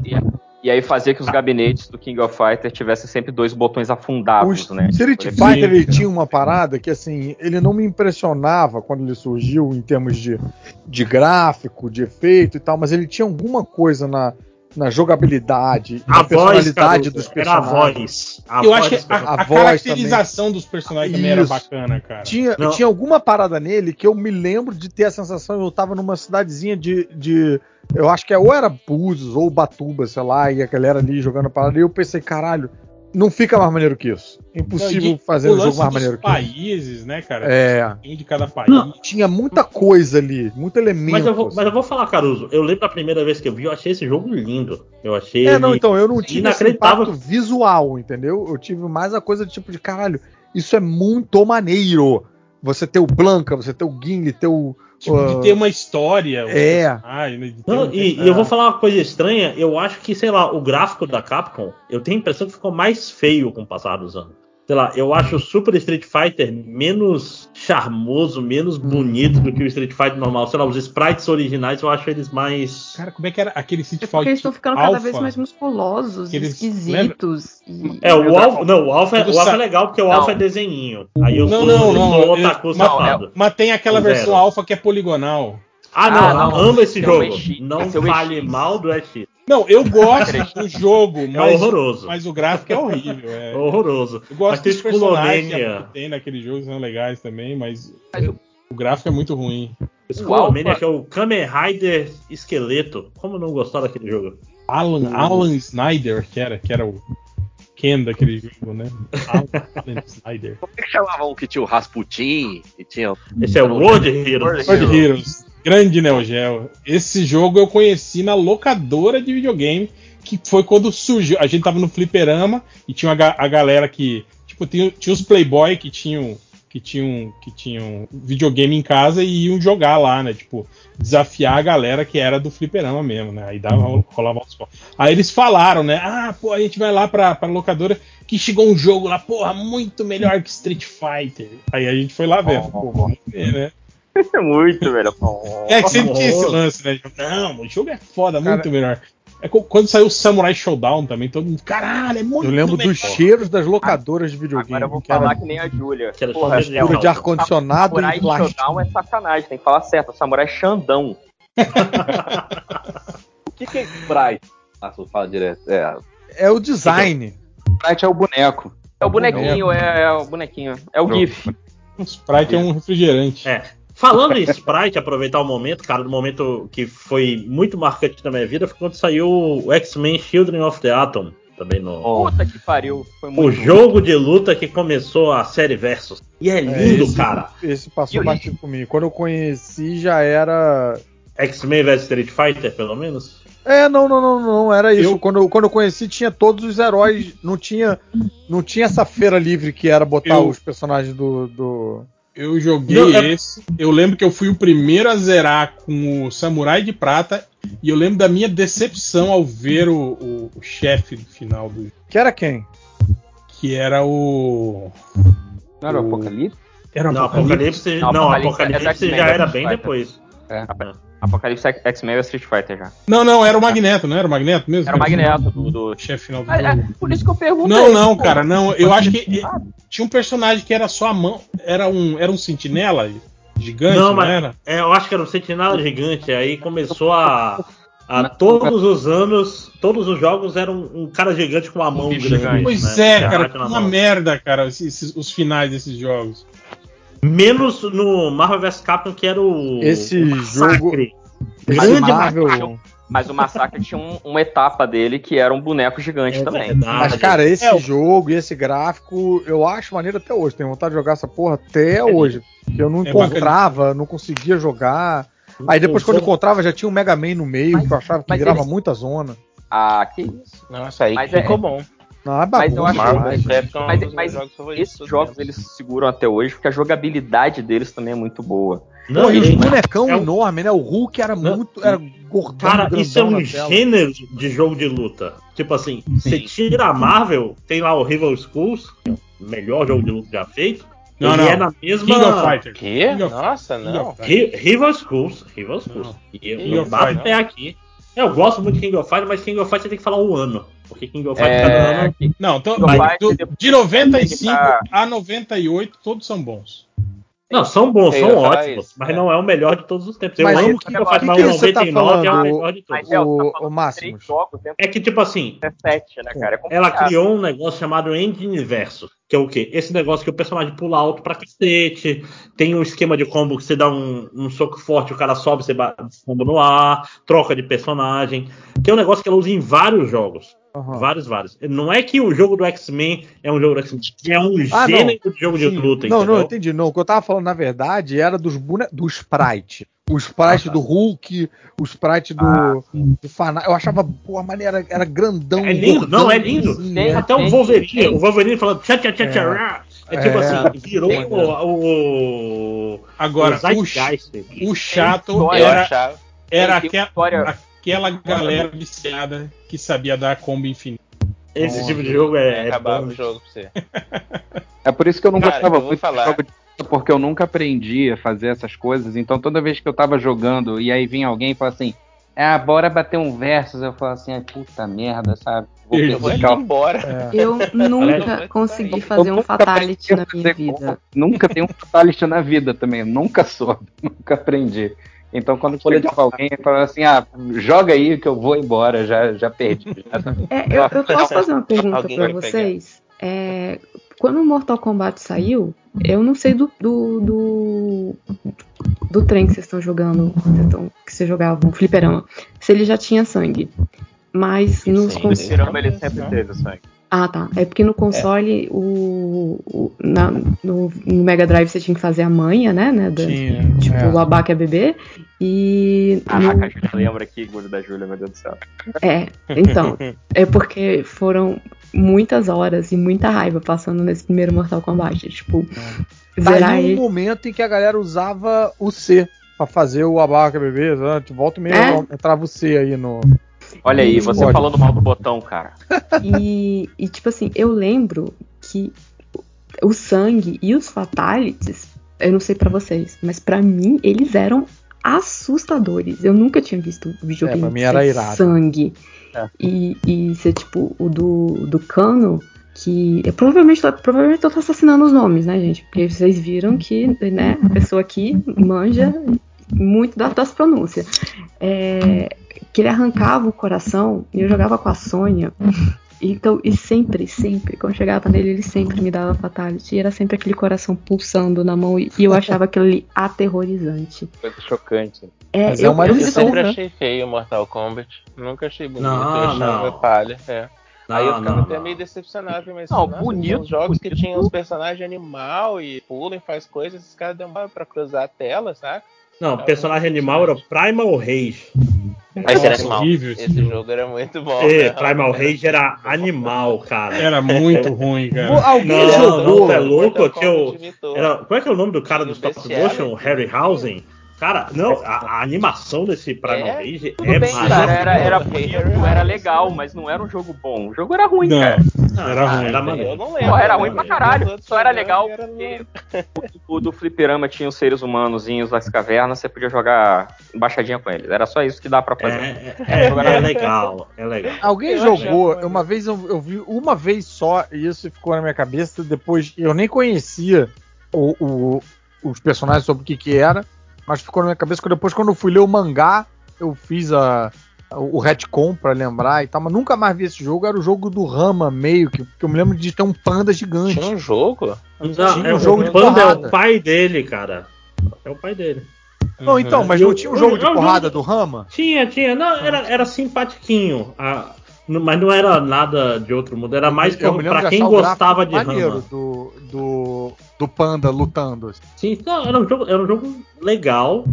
E aí fazia que os gabinetes do King of Fighter tivessem sempre dois botões O afundados, né? Street Fighter ele tinha uma parada que assim, ele não me impressionava quando ele surgiu em termos de, de gráfico, de efeito e tal, mas ele tinha alguma coisa na, na jogabilidade, A na voz, personalidade Caruso, dos era a personagens. voz. A eu voz acho que dos a, personagens. a A voz caracterização dos personagens também era Isso. bacana, cara. Tinha, Não. tinha alguma parada nele que eu me lembro de ter a sensação, eu tava numa cidadezinha de. de eu acho que é, ou era Búzios ou Batuba, sei lá, e a galera ali jogando parada, e eu pensei, caralho, não fica mais maneiro que isso. Impossível Não, e fazer o um jogo mais maneiro que isso. países, né, cara? É. Um de cada país. Não. Tinha muita coisa ali, muito elemento. Mas eu, vou, mas eu vou falar, Caruso. Eu lembro da primeira vez que eu vi, eu achei esse jogo lindo. Eu achei. É, não, então, eu não tive esse inacreditável. impacto visual, entendeu? Eu tive mais a coisa de tipo de caralho, isso é muito maneiro. Você ter o Blanca, você ter o Gimli, ter o. Tipo, uh, de ter uma história. um É. personagem, né, Não, um- e, e eu vou falar uma coisa estranha. Eu acho que, sei lá, o gráfico da Capcom, eu tenho a impressão que ficou mais feio com o passar dos anos. Sei lá, eu acho o Super Street Fighter menos charmoso, menos bonito do que o Street Fighter normal. Sei lá, os sprites originais eu acho eles mais. Cara, como é que era aquele Street É porque Fighter eles estão ficando cada Alpha? vez mais musculosos, eles- esquisitos. e- É, o Alpha. Não, o Alpha, é- o Alpha é legal porque o Não. Alpha é desenhinho. Aí eu Não, sou, não, eu não. sou eu- otaku mas, safado. mas tem aquela Zero. versão alfa que é poligonal. Ah, não, Ah, não, amo esse é jogo. Não é fale EX. mal do EX. Não, eu gosto do jogo, É mas, horroroso. mas o gráfico é horrível. é. É horroroso. Eu gosto Mas dos personagens que tem naquele jogo, são legais também, mas o gráfico é muito ruim. Alpha- que é o Kamen Rider Esqueleto. Como não gostar daquele jogo? Alan, Alan Snyder, que era, que era o Ken daquele jogo, né? Alan, Alan Snyder. Como é que chamavam o que tinha o Rasputin e tinha o Esse é o World Heroes. World Heroes, grande Neo Geo. Esse jogo eu conheci na locadora de videogame, que foi quando surgiu. A gente tava no fliperama e tinha a, a galera que. Tipo, tinha, tinha os Playboy que tinham. Que tinham, que tinham videogame em casa e iam jogar lá, né? Tipo, desafiar a galera que era do fliperama mesmo, né? Aí dava, rolava os. Aí eles falaram, né? Ah, pô, a gente vai lá pra, pra locadora que chegou um jogo lá, porra, muito melhor que Street Fighter. Aí a gente foi lá ver. Pô, vamos ver, né? Muito, velho. É que sempre tinha esse lance, né? Não, o jogo é foda, Cara, muito melhor. É quando saiu o Samurai Showdown também, todo mundo, caralho, é muito Eu lembro melhor. dos cheiros das locadoras de videogame. Agora eu vou que era falar que nem a Júlia. Que era Porra, só é mistura o de ar-condicionado Samurai e plástico. Showdown é sacanagem, tem que falar certo. O Samurai Xandão. O que, que é Sprite? Ah, você fala direto. É, É o design. Sprite é o boneco. É o bonequinho, é, é o bonequinho. É o GIF. O Sprite é um refrigerante. É. Falando em Sprite, aproveitar o momento, cara, do momento que foi muito marcante na minha vida foi quando saiu o X-Men Children of the Atom, também no. Puta que pariu. Foi O muito. jogo de luta que começou a série Versus. E é lindo, esse, cara. Esse passou E- batido comigo. Quando eu conheci já era. X-Men vs Street Fighter, pelo menos. É, não, não, não, não, era isso. Eu- Quando, eu, quando eu conheci tinha todos os heróis, não tinha, não tinha essa feira livre que era botar Eu- os personagens do, do... Eu joguei Não, é- esse. Eu lembro que eu fui o primeiro a zerar com o Samurai de Prata. E eu lembro da minha decepção ao ver o, o- o chefe final do que era quem? que era o. Não era o O- Apocalipse? Era o Não, Apocalipse, Não, não, Apocalipse Apocalipse, é já era bem depois. Apocalipse X-Men é Street Fighter já. Não, não, era o Magneto, não era o Magneto mesmo? Era o Magneto do. do... Chefe final do É, jogo. é, por isso que eu pergunto. Não, não, cara, não. Eu acho que tinha um personagem que era só a mão. Era um, era um sentinela gigante, Não, não, mas- era? É, eu acho que era um sentinela gigante, aí começou a. a todos os anos, todos os jogos eram um cara gigante com uma mão bicho grande. gigante. Pois né? é, cara, uma merda, cara, esses- os finais desses jogos. Menos no Marvel vs Capcom, que era o. Esse o massacre. Esse Grande Marvel. massacre. Mas o Massacre tinha um- uma etapa dele que era um boneco gigante É também. verdade. Mas, cara, esse É, jogo e esse gráfico, eu acho maneiro até hoje. Tenho vontade de jogar essa porra até hoje. Que eu não É encontrava, não conseguia jogar. Aí depois, quando encontrava, já tinha um Mega Man no meio, que eu achava que mas virava eles- muita zona. Ah, que isso. Nossa, aí Mas que é- ficou bom. Não, é Mas eu acho Marvel. Capcom é um Mas, mas jogos esses jogos eles seguram até hoje porque a jogabilidade deles também é muito boa. Não, Pô, e os bonecão é um- enorme, né? O Hulk era Não. muito. Era gordão, Cara, isso é um gênero de jogo de luta. Tipo assim, você tira a Marvel, tem lá o Rival Schools, que é o melhor jogo de luta já feito. Não, ele não. é na mesma. King of Fighters. Que? Nossa, não. Rival Schools. Rival Schools. Não. E eu, eu of bato pé aqui. Eu gosto muito de King of Fighters, mas King of Fighters você tem que falar um ano. Porque King of Fighters cada É, ano. que- Não, então, mas do- de 95 Ah. a 98, todos são bons. Não, são bons, Eu são ótimos, mas é. não é o melhor de todos os tempos. Eu Mas amo que- que mas que o você tá 99 é o melhor de todos. Mas é, O- tá o jogos dentro É que, tipo assim, de 17, né, cara? É ela criou um negócio chamado Engine Verso, que é o quê? Esse negócio que o personagem pula alto pra cacete, tem um esquema de combo que você dá um, um soco forte, o cara sobe, você bate combo no ar, troca de personagem, que é um negócio que ela usa em vários jogos. Aham. Vários, vários. Não é que o jogo do X-Men é um jogo do X-Men, é um Ah, não. gênero de jogo de Sim. luta, Não, não, entendeu? entendi. Não, o que eu tava falando, na verdade, era dos bone... do Sprite. O Sprite Ah, tá. do Hulk, o Sprite do, do Fana... Eu achava, pô, a maneira era grandão. É lindo, gordão, não, é lindo. assim, Tem é. até o Wolverine, tem. o Wolverine falando tchá, tchá, tchá, tchá, É. É tipo É. assim, virou Tem, o, o, Agora, o o, o chato era, era aquela, história- aquela galera viciada que sabia dar combo infinito. Esse tipo de jogo é, é Acabava bom. o jogo pra você. É por isso que eu não Cara, gostava eu muito falar. de jogo de luta, porque eu nunca aprendi a fazer essas coisas. Então toda vez que eu tava jogando e aí vinha alguém e falava assim, ah, bora bater um versus, eu falava assim, ai, puta merda, sabe? Vou Eu vou embora. É. Eu nunca consegui fazer um fatality na minha vida. Nunca tenho um fatality na vida também, nunca soube, nunca aprendi. Então, quando chegava alguém e falava assim, ah, joga aí que eu vou embora, já, já perdi. Já tá- É, eu, eu posso fazer uma pergunta pra pegar. vocês? É, quando o Mortal Kombat saiu, eu não sei do do, do, do trem que vocês estão jogando, que vocês estão- que vocês jogavam, fliperama, se ele já tinha sangue. Mas nos Sim. Tirama ele sempre teve sangue. Ah, tá. É porque no console, o, o- na- no, no Mega Drive você tinha que fazer a manha, né? né da- Tinha, tipo, é. o abaca é bebê. E. Caraca, no- a Júlia lembra aqui, gordo da Júlia, meu Deus do céu. é, então. é porque foram muitas horas e muita raiva passando nesse primeiro Mortal Kombat. Tipo, zerar Aí um ele. momento em que a galera usava o C pra fazer o abaca bebê, né? Volta e meia É? entrava o C aí no. Olha aí, você Pode. falando mal do botão, cara. E, e, tipo assim, eu lembro que o sangue e os fatalities, eu não sei pra vocês, mas pra mim eles eram assustadores. Eu nunca tinha visto um videogame É, sem sangue. É. E, e ser tipo o do, do cano, que eu provavelmente, provavelmente eu tô assassinando os nomes, né, gente? Porque vocês viram que, né, a pessoa aqui manja muito das, das pronúncias. É, que ele arrancava o coração e eu jogava com a Sônia. Então, e sempre, sempre, quando chegava nele, ele sempre me dava fatality. E era sempre aquele coração pulsando na mão. E e eu achava aquilo ali aterrorizante. Coisa chocante. É, Mas é eu, uma eu, sempre né? achei feio o Mortal Kombat. Nunca achei bonito. Não, eu achava não. palha. É. Aí eu Não, ficava não, até não. meio decepcionado, mas Não, nossa, bonito, uns jogos que bonito. tinham os personagens animal e pulam e faz coisas, esses caras demoram pra cruzar a tela, saca? Não, personagem animal era o Primal Rage. Mas era animal. horrível esse Esse jogo. jogo era muito bom. É, né? Primal Rage era animal, cara. Era muito ruim, Pô, cara. Alguém Não, jogou. não, é louco que eu. Era, qual é que é o nome do cara do stop motion? Harryhausen? Cara, não, a, a animação desse Primal É? Rage Tudo é bem, maravilhosa. cara, era, era bonito, era legal, mas não era um jogo bom. O jogo era ruim, Não, cara. era Ah, ruim. Era Eu maneiro. não Pô, lembro. era ruim pra caralho. Só era legal era porque o do fliperama tinha os seres humanozinhos das cavernas, você podia jogar embaixadinha com eles. Era só isso que dá pra fazer. É, é, é, é legal, é legal. Alguém Eu jogou, achava- uma vez eu, eu vi uma vez só, e isso ficou na minha cabeça, depois eu nem conhecia o- o- os personagens sobre o que que era, mas ficou na minha cabeça que depois quando eu fui ler o mangá, eu fiz a, o retcon pra lembrar e tal, mas nunca mais vi esse jogo, era o jogo do Rama meio, que, que eu me lembro de ter um panda gigante. Tinha um jogo? Não, Tinha é um o jogo de Panda é porrada. o pai dele, cara. É o pai dele. Não, então, mas Eu- não tinha um eu- jogo de eu- porrada do Rama? Tinha, tinha. Não, era, era simpatiquinho. ah, n- mas não era nada de outro mundo. Era mais Eu pra, quem gostava de Rama. do, do, do panda lutando. Sim, não, era um jogo, era um jogo legal.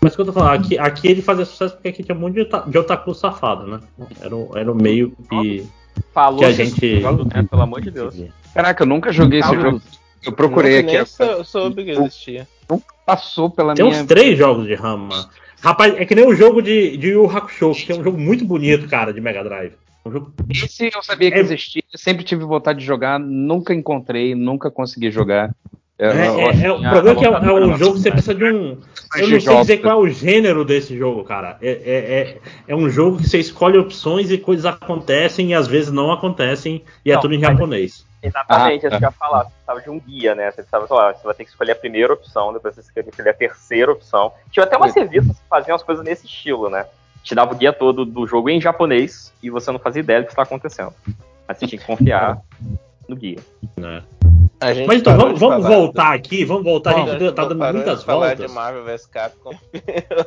Mas o que eu tô falando, aqui, aqui ele fazia sucesso porque aqui tinha um monte de, ota- de otaku safado, né? Era, o- era o meio que. Falou Que a gente- jogo, né, pelo amor de Deus. Caraca, eu nunca joguei esse jogo. Eu procurei aqui. Sou- soube que existia. Passou pela Tem minha. uns três jogos de Rama. Rapaz, é que nem o jogo de, de Yu Hakusho, que é um jogo muito bonito, cara, de Mega Drive. Um jogo Esse eu sabia que É- existia, sempre tive vontade de jogar, nunca encontrei, nunca consegui jogar. É, eu- é- é- o problema é que é, é um jogo que você precisa de um. Eu não sei dizer qual é o gênero desse jogo, cara. É, é, é, é um jogo que você escolhe opções e coisas acontecem e às vezes não acontecem e é Não, tudo em japonês. Exatamente, Ah, isso que eu ia falar. Você precisava de um guia, né? Você precisava, sei lá, você vai ter que escolher a primeira opção, depois você tem que escolher a terceira opção. Tinha até umas revistas que faziam as coisas nesse estilo, né? Te dava o guia todo do jogo em japonês e você não fazia ideia do que estava acontecendo. Mas você tinha que confiar no guia. Né? A gente Mas então, vamos, vamos falar voltar aqui, vamos voltar. do- a gente tá dando muitas de voltas. de Marvel vs Capcom.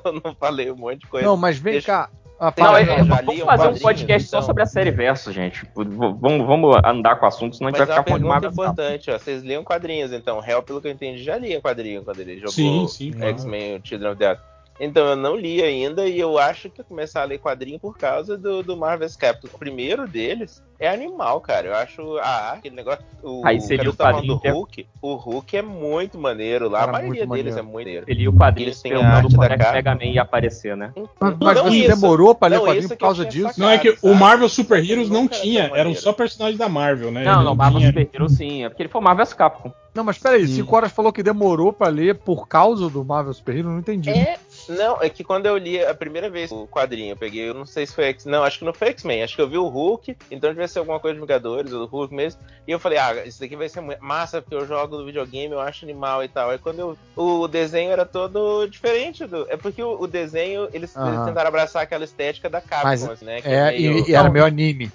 eu não falei um monte de coisa. Não, mas vem Deixa- cá. Ah, Não, é- vamos um fazer um podcast só então. sobre a série Versus, gente. Vamos, vamos andar com o assunto, senão a gente Mas vai ficar falando Marvel. importante, ó. Vocês liam quadrinhos, então. Hell, pelo que eu entendi, já lia quadrinho quando ele jogou Sim, sim. X-Men Children of the Earth. Então eu não li ainda e eu acho que eu começar a ler quadrinho por causa do, do Marvel's Capcom. O primeiro deles é animal, cara. Eu acho a arte, aquele negócio. O, Aí seria o tá falando quadrinho do é- Hulk. O Hulk é muito maneiro lá. Cara, a maioria deles maneiro. é muito maneiro. Ele e o quadrinho Eles têm a perguntando arte da é que capa. Mega Man ia aparecer, né? Mas, mas Não você isso. demorou pra ler Não, quadrinho por causa disso? Não, é que sabe? o Marvel Super Heroes não tinha, eram maneiro. só personagens da Marvel, né? Não, Ele não, Marvel tinha- Super Hero sim. É porque ele foi Marvel vs Capcom. Não, mas peraí, Sim. cinco horas falou que demorou pra ler por causa do Marvel Super Hero, não entendi. É Não, é que quando eu li a primeira vez o quadrinho, eu peguei, eu não sei se foi X, não, acho que não foi X-Men, acho que eu vi o Hulk, então devia ser alguma coisa de Vingadores, ou do Hulk mesmo, e eu falei, ah, isso daqui vai ser massa, porque eu jogo no videogame, eu acho animal e tal. Aí quando eu, o desenho era todo diferente do. É porque o, o desenho, eles, eles tentaram abraçar aquela estética da Capcom, Mas assim, né? que É, meio- e, e era meio anime.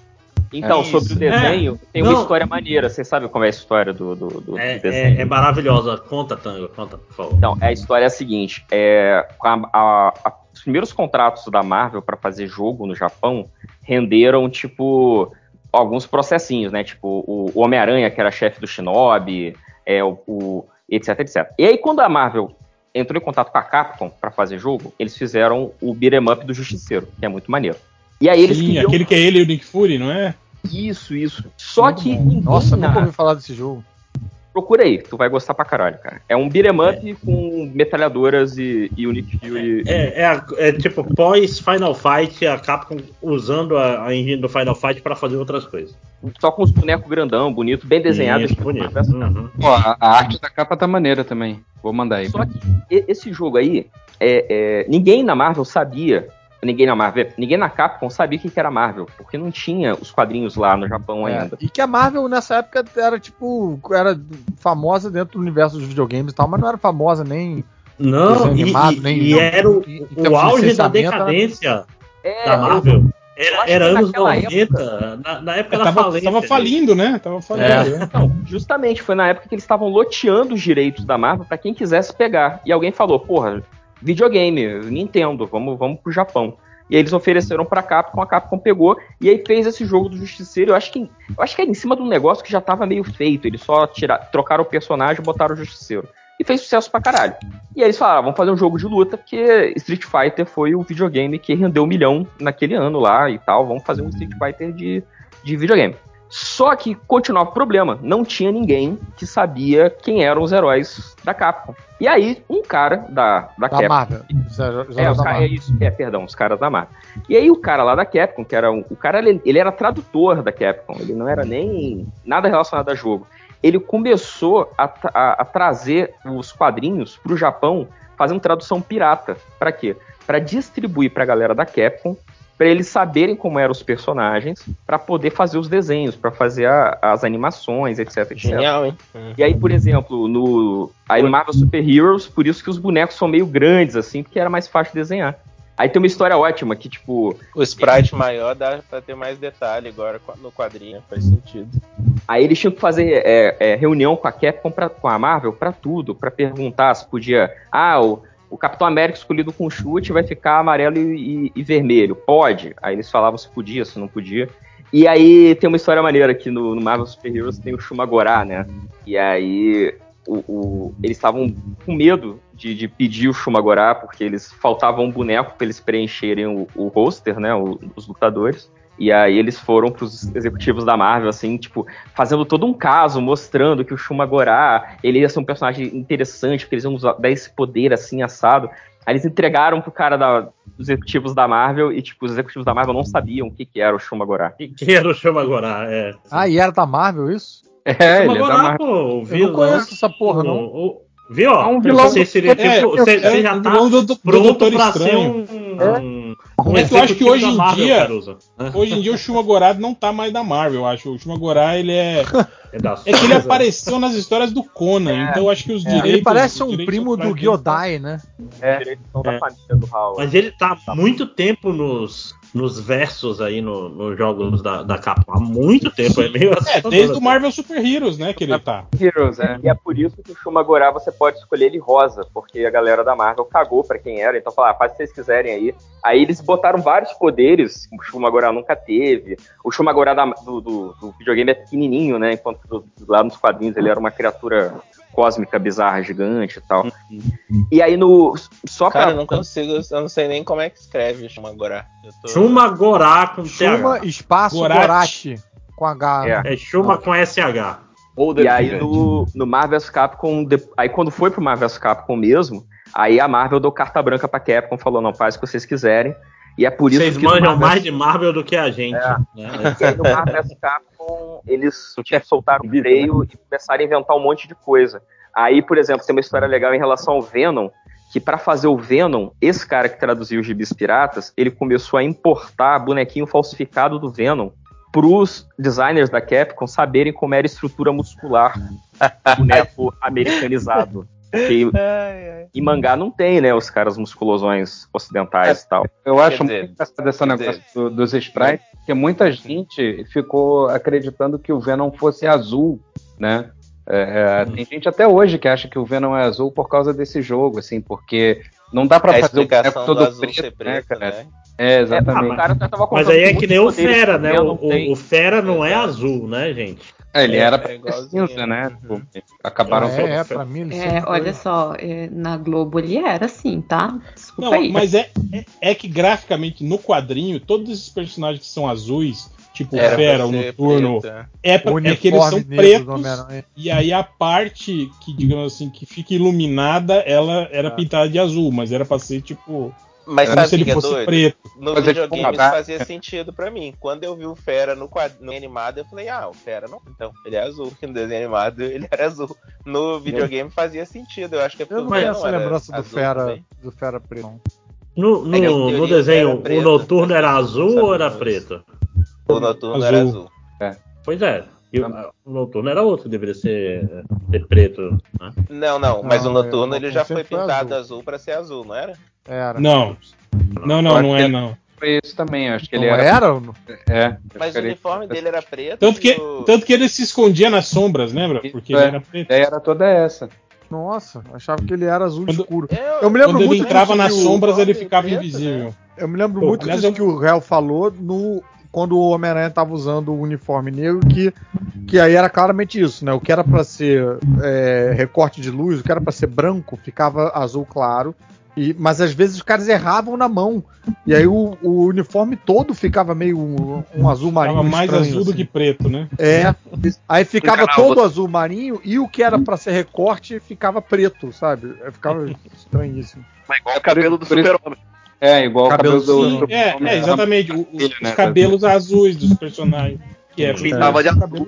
Então, Isso. sobre o desenho, tem uma Não. história maneira. Você sabe como é a história do, do, do- É, do desenho? é, é maravilhosa. Conta, Tango, conta, por favor. Então, a história é a seguinte: é, a- a- a- os primeiros contratos da Marvel para fazer jogo no Japão renderam, tipo, alguns processinhos, né? Tipo, o, o Homem-Aranha, que era chefe do Shinobi, é, o, o- etc, etc. E aí, quando a Marvel entrou em contato com a Capcom para fazer jogo, eles fizeram o beat'em up do Justiceiro, que é muito maneiro. E aí eles Sim, queriam... aquele que é ele e o Nick Fury, não é? Isso, isso. Só Muito que bom. Nossa, nunca ouvi falar desse jogo. Procura aí, tu vai gostar pra caralho, cara. É um beat'em up com metralhadoras e, e Nick Fury. É, é, a- é tipo pós Final Fight, a Capcom usando a, a engine do Final Fight pra fazer outras coisas. Só com os bonecos grandão, bonito, bem desenhado. Isso, bonito. Uhum. Pô, a, a arte da capa tá maneira também. Vou mandar aí. Só que e- esse jogo aí, é, é, ninguém na Marvel sabia. Ninguém na Marvel, ninguém na Capcom sabia o que era Marvel, porque não tinha os quadrinhos lá no Japão É, ainda. E que a Marvel nessa época era tipo. Era famosa dentro do universo dos videogames e tal, mas não era famosa nem. Não, e, animado, e- nem- e era o, em o auge da decadência É, da Marvel. eu Era, era anos naquela 90, na, na época da tava, falência. tava falindo, né? Tava falindo. É. né? Então, justamente foi na época que eles estavam loteando os direitos da Marvel pra quem quisesse pegar. E alguém falou, porra, videogame, Nintendo, vamos, vamos pro Japão. E aí eles ofereceram pra Capcom, a Capcom pegou e aí fez esse jogo do Justiceiro. Eu acho que, eu acho que era em cima de um negócio que já tava meio feito. Eles só tira, trocaram o personagem e botaram o Justiceiro. E fez sucesso pra caralho. E aí eles falaram, ah, vamos fazer um jogo de luta, porque Street Fighter foi o videogame que rendeu um milhão naquele ano lá e tal. Vamos fazer um Street Fighter de, de videogame. Só que continuava o problema, não tinha ninguém que sabia quem eram os heróis da Capcom. E aí, um cara da, da, Da Capcom. Marvel. Os É, os da é isso, é, perdão, os caras da Marvel. E aí o cara lá da Capcom, que era um, o cara, ele, ele era tradutor da Capcom, ele não era nem nada relacionado a jogo. Ele começou a, a- a trazer os quadrinhos pro Japão, fazendo tradução pirata. Pra quê? Pra distribuir pra galera da Capcom, pra eles saberem como eram os personagens, pra poder fazer os desenhos, pra fazer a- as animações, etc, etc. Genial, hein? E aí, por exemplo, no, aí no Marvel Super Heroes, por isso que os bonecos são meio grandes, assim, porque era mais fácil de desenhar. Aí tem uma história ótima que, tipo, O sprite maior dá pra ter mais detalhe agora no quadrinho, faz sentido. aí eles tinham que fazer é, é, reunião com a Capcom, pra, com a Marvel, pra tudo, pra perguntar se podia. Ah, o, o Capitão América escolhido com chute vai ficar amarelo e, e- e vermelho. Pode. Aí eles falavam se podia, se não podia. E aí tem uma história maneira que no, no Marvel Super Heroes tem o Shumagorá, né? E aí o, o- eles estavam com medo de, de pedir o Shumagorá, porque eles faltavam um boneco para eles preencherem o, o roster, né? o- os lutadores. E aí eles foram pros executivos da Marvel, assim, tipo, fazendo todo um caso, mostrando que o Shumagorá, ele ia ser um personagem interessante, porque eles iam usar, dar esse poder, assim, assado. Aí eles entregaram pro cara da, dos executivos da Marvel e, tipo, os executivos da Marvel não sabiam o que, que era o Shumagorá. Que, que era o Chama agora? É. Ah, e era da Marvel isso? É, ele é da Marvel. pô, o Eu vilão. não conheço essa porra, não. O- o- Viu? ó? É um vilão você do- seria É, tipo. Você, é você o já tá vilão do, do pronto Doutor pra ser Estranho. um. um, um É que eu acho que hoje em Marvel, dia- Caruso. Hoje em dia o Shumagorá não tá mais da Marvel, eu acho. O Shumagorá, ele é. É, É que ele apareceu nas histórias do Conan, então eu acho que os direitos. Ele parece um direitos primo do Gyodai, né? Direito da É. família do Howard. Mas ele tá há muito tempo nos, nos versos aí, no- nos jogos da, da Capcom. Há muito tempo, é meio É, assustador, desde o assim. Marvel Super Heroes, né, que ele tá. Heroes, é. E é por isso que o Shumagorá você pode escolher ele rosa, porque a galera da Marvel cagou pra quem era, então falaram, ah, faz o que vocês quiserem aí. Aí eles botaram vários poderes que o Shumagorá nunca teve. O Shumagorá da- do, do- do videogame é pequenininho, né? Enquanto do- lá nos quadrinhos ele era uma criatura cósmica, bizarra, gigante e tal. E aí no. Só Cara, pra. eu não consigo, eu não sei nem como é que escreve. Eu tô... Chuma Gorá com Chuma TH. espaço. Gorati. Com H. É. É Chuma com SH. Ou E aí no, no Marvel vs Capcom, de- aí quando foi pro Marvel vs Capcom mesmo, aí a Marvel deu carta branca pra Capcom, falou, não, faz o que vocês quiserem. E é por isso Vocês que manjam mais de Marvel do que a gente. É. né? E aí no Marvel Capcom, eles tipo, soltaram o freio e começaram a inventar um monte de coisa. Aí, por exemplo, tem uma história legal em relação ao Venom, que para fazer o Venom, esse cara que traduziu os gibis piratas, ele começou a importar bonequinho falsificado do Venom pros designers da Capcom saberem como era a estrutura muscular do boneco americanizado. Porque em mangá não tem, né, os caras musculosões ocidentais e tal. Eu acho dizer, muito engraçado esse quer negócio do- dos sprites, porque muita gente ficou acreditando que o Venom fosse azul, né? É, é, tem gente até hoje que acha que o Venom é azul por causa desse jogo, assim, porque não dá pra a fazer o boneco todo azul preto, ser né, preto, cara? né? É, É, exatamente. cara tava Mas aí é que nem o Fera, né? O, o, o Fera não é azul, né, gente? É, ele É, era é cinza, né? Tipo, acabaram é, é, pra mim É, sempre foi- olha só, é, na Globo ele era assim, tá? Desculpa Não, aí. mas é, é, é que graficamente no quadrinho, todos esses personagens que são azuis, tipo o Era Fera, o Noturno, é, pra, é que eles são pretos. E aí a parte que, digamos assim, que fica iluminada, ela era pintada de azul, mas era pra ser tipo. Mas é fosse doido? preto. No Mas é videogame tipo, isso fazia sentido pra mim. Quando eu vi o Fera no quadrinho animado, eu falei, ah, o Fera não. Então, ele é azul. No desenho animado, ele era azul. No videogame fazia sentido. Eu acho que é porque Eu não tenho essa era lembrança do azul Fera, do Fera preto. No, no, É em no teoria, desenho, preto. o noturno era azul ou era é preto? O Noturno Azul. era azul. Pois é. E o, o noturno era outro, deveria ser, ser preto. Né? Não, não, mas Não, o Noturno é, ele já foi pintado azul. azul. pra ser azul, não era? Era. Não. Não, não, não é não. Foi isso também, acho que Não ele era. era? É, Mas o ele- uniforme dele era preto. Tanto que, o- tanto que ele se escondia nas sombras, lembra? Porque É. ele era preto. era toda essa. Nossa, achava que ele era azul Quando- escuro. Eu, Eu me lembro Quando ele muito entrava disso nas sombras, ele preto, ficava né? invisível. Eu me lembro Pô, muito disso eu- que o Réu falou no, quando o Homem-Aranha tava usando o uniforme negro, que, que aí era claramente isso, né? O que era pra ser é, recorte de luz, o que era pra ser branco, ficava azul claro. E, mas às vezes os caras erravam na mão. E aí o, o uniforme todo ficava meio um, um azul marinho. Ficava mais estranho, azul do assim. que preto, né? É. Aí ficava canal, todo você- azul marinho e o que era pra ser recorte ficava preto, sabe? Aí Ficava estranhíssimo. Mas igual o cabelo do super-homem. É, igual o cabelo do. sim, É, é exatamente. o- o- Ele, os né, cabelos azuis dos personagens. Que é, Pintava de os azul,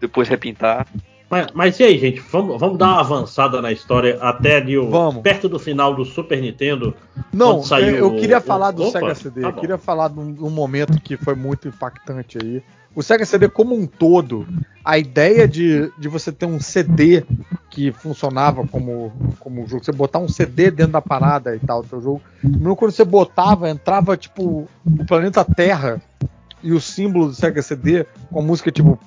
depois repintar. Mas, mas e aí, gente? Vamos, vamos dar uma avançada na história até ali o, Vamos. perto do final do Super Nintendo. Não, saiu eu, eu o- queria o- falar do Opa, Sega CD. tá eu queria falar de um, um momento que foi muito impactante aí. O Sega CD como um todo, a ideia de, de você ter um CD que funcionava como, como jogo, você botar um CD dentro da parada e tal, do teu jogo. Mesmo quando você botava, entrava tipo o planeta Terra e o símbolo do Sega CD com a música tipo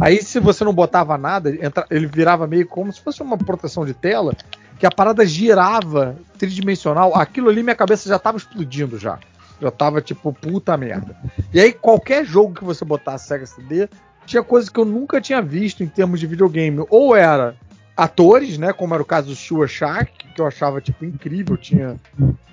Aí se você não botava nada, ele virava meio como se fosse uma proteção de tela, que a parada girava tridimensional. Aquilo ali minha cabeça já tava explodindo já. Já tava tipo, puta merda. E aí qualquer jogo que você botasse Sega CD, tinha coisas que eu nunca tinha visto em termos de videogame. Ou era atores, né, como era o caso do Shua Shark, que eu achava tipo incrível, tinha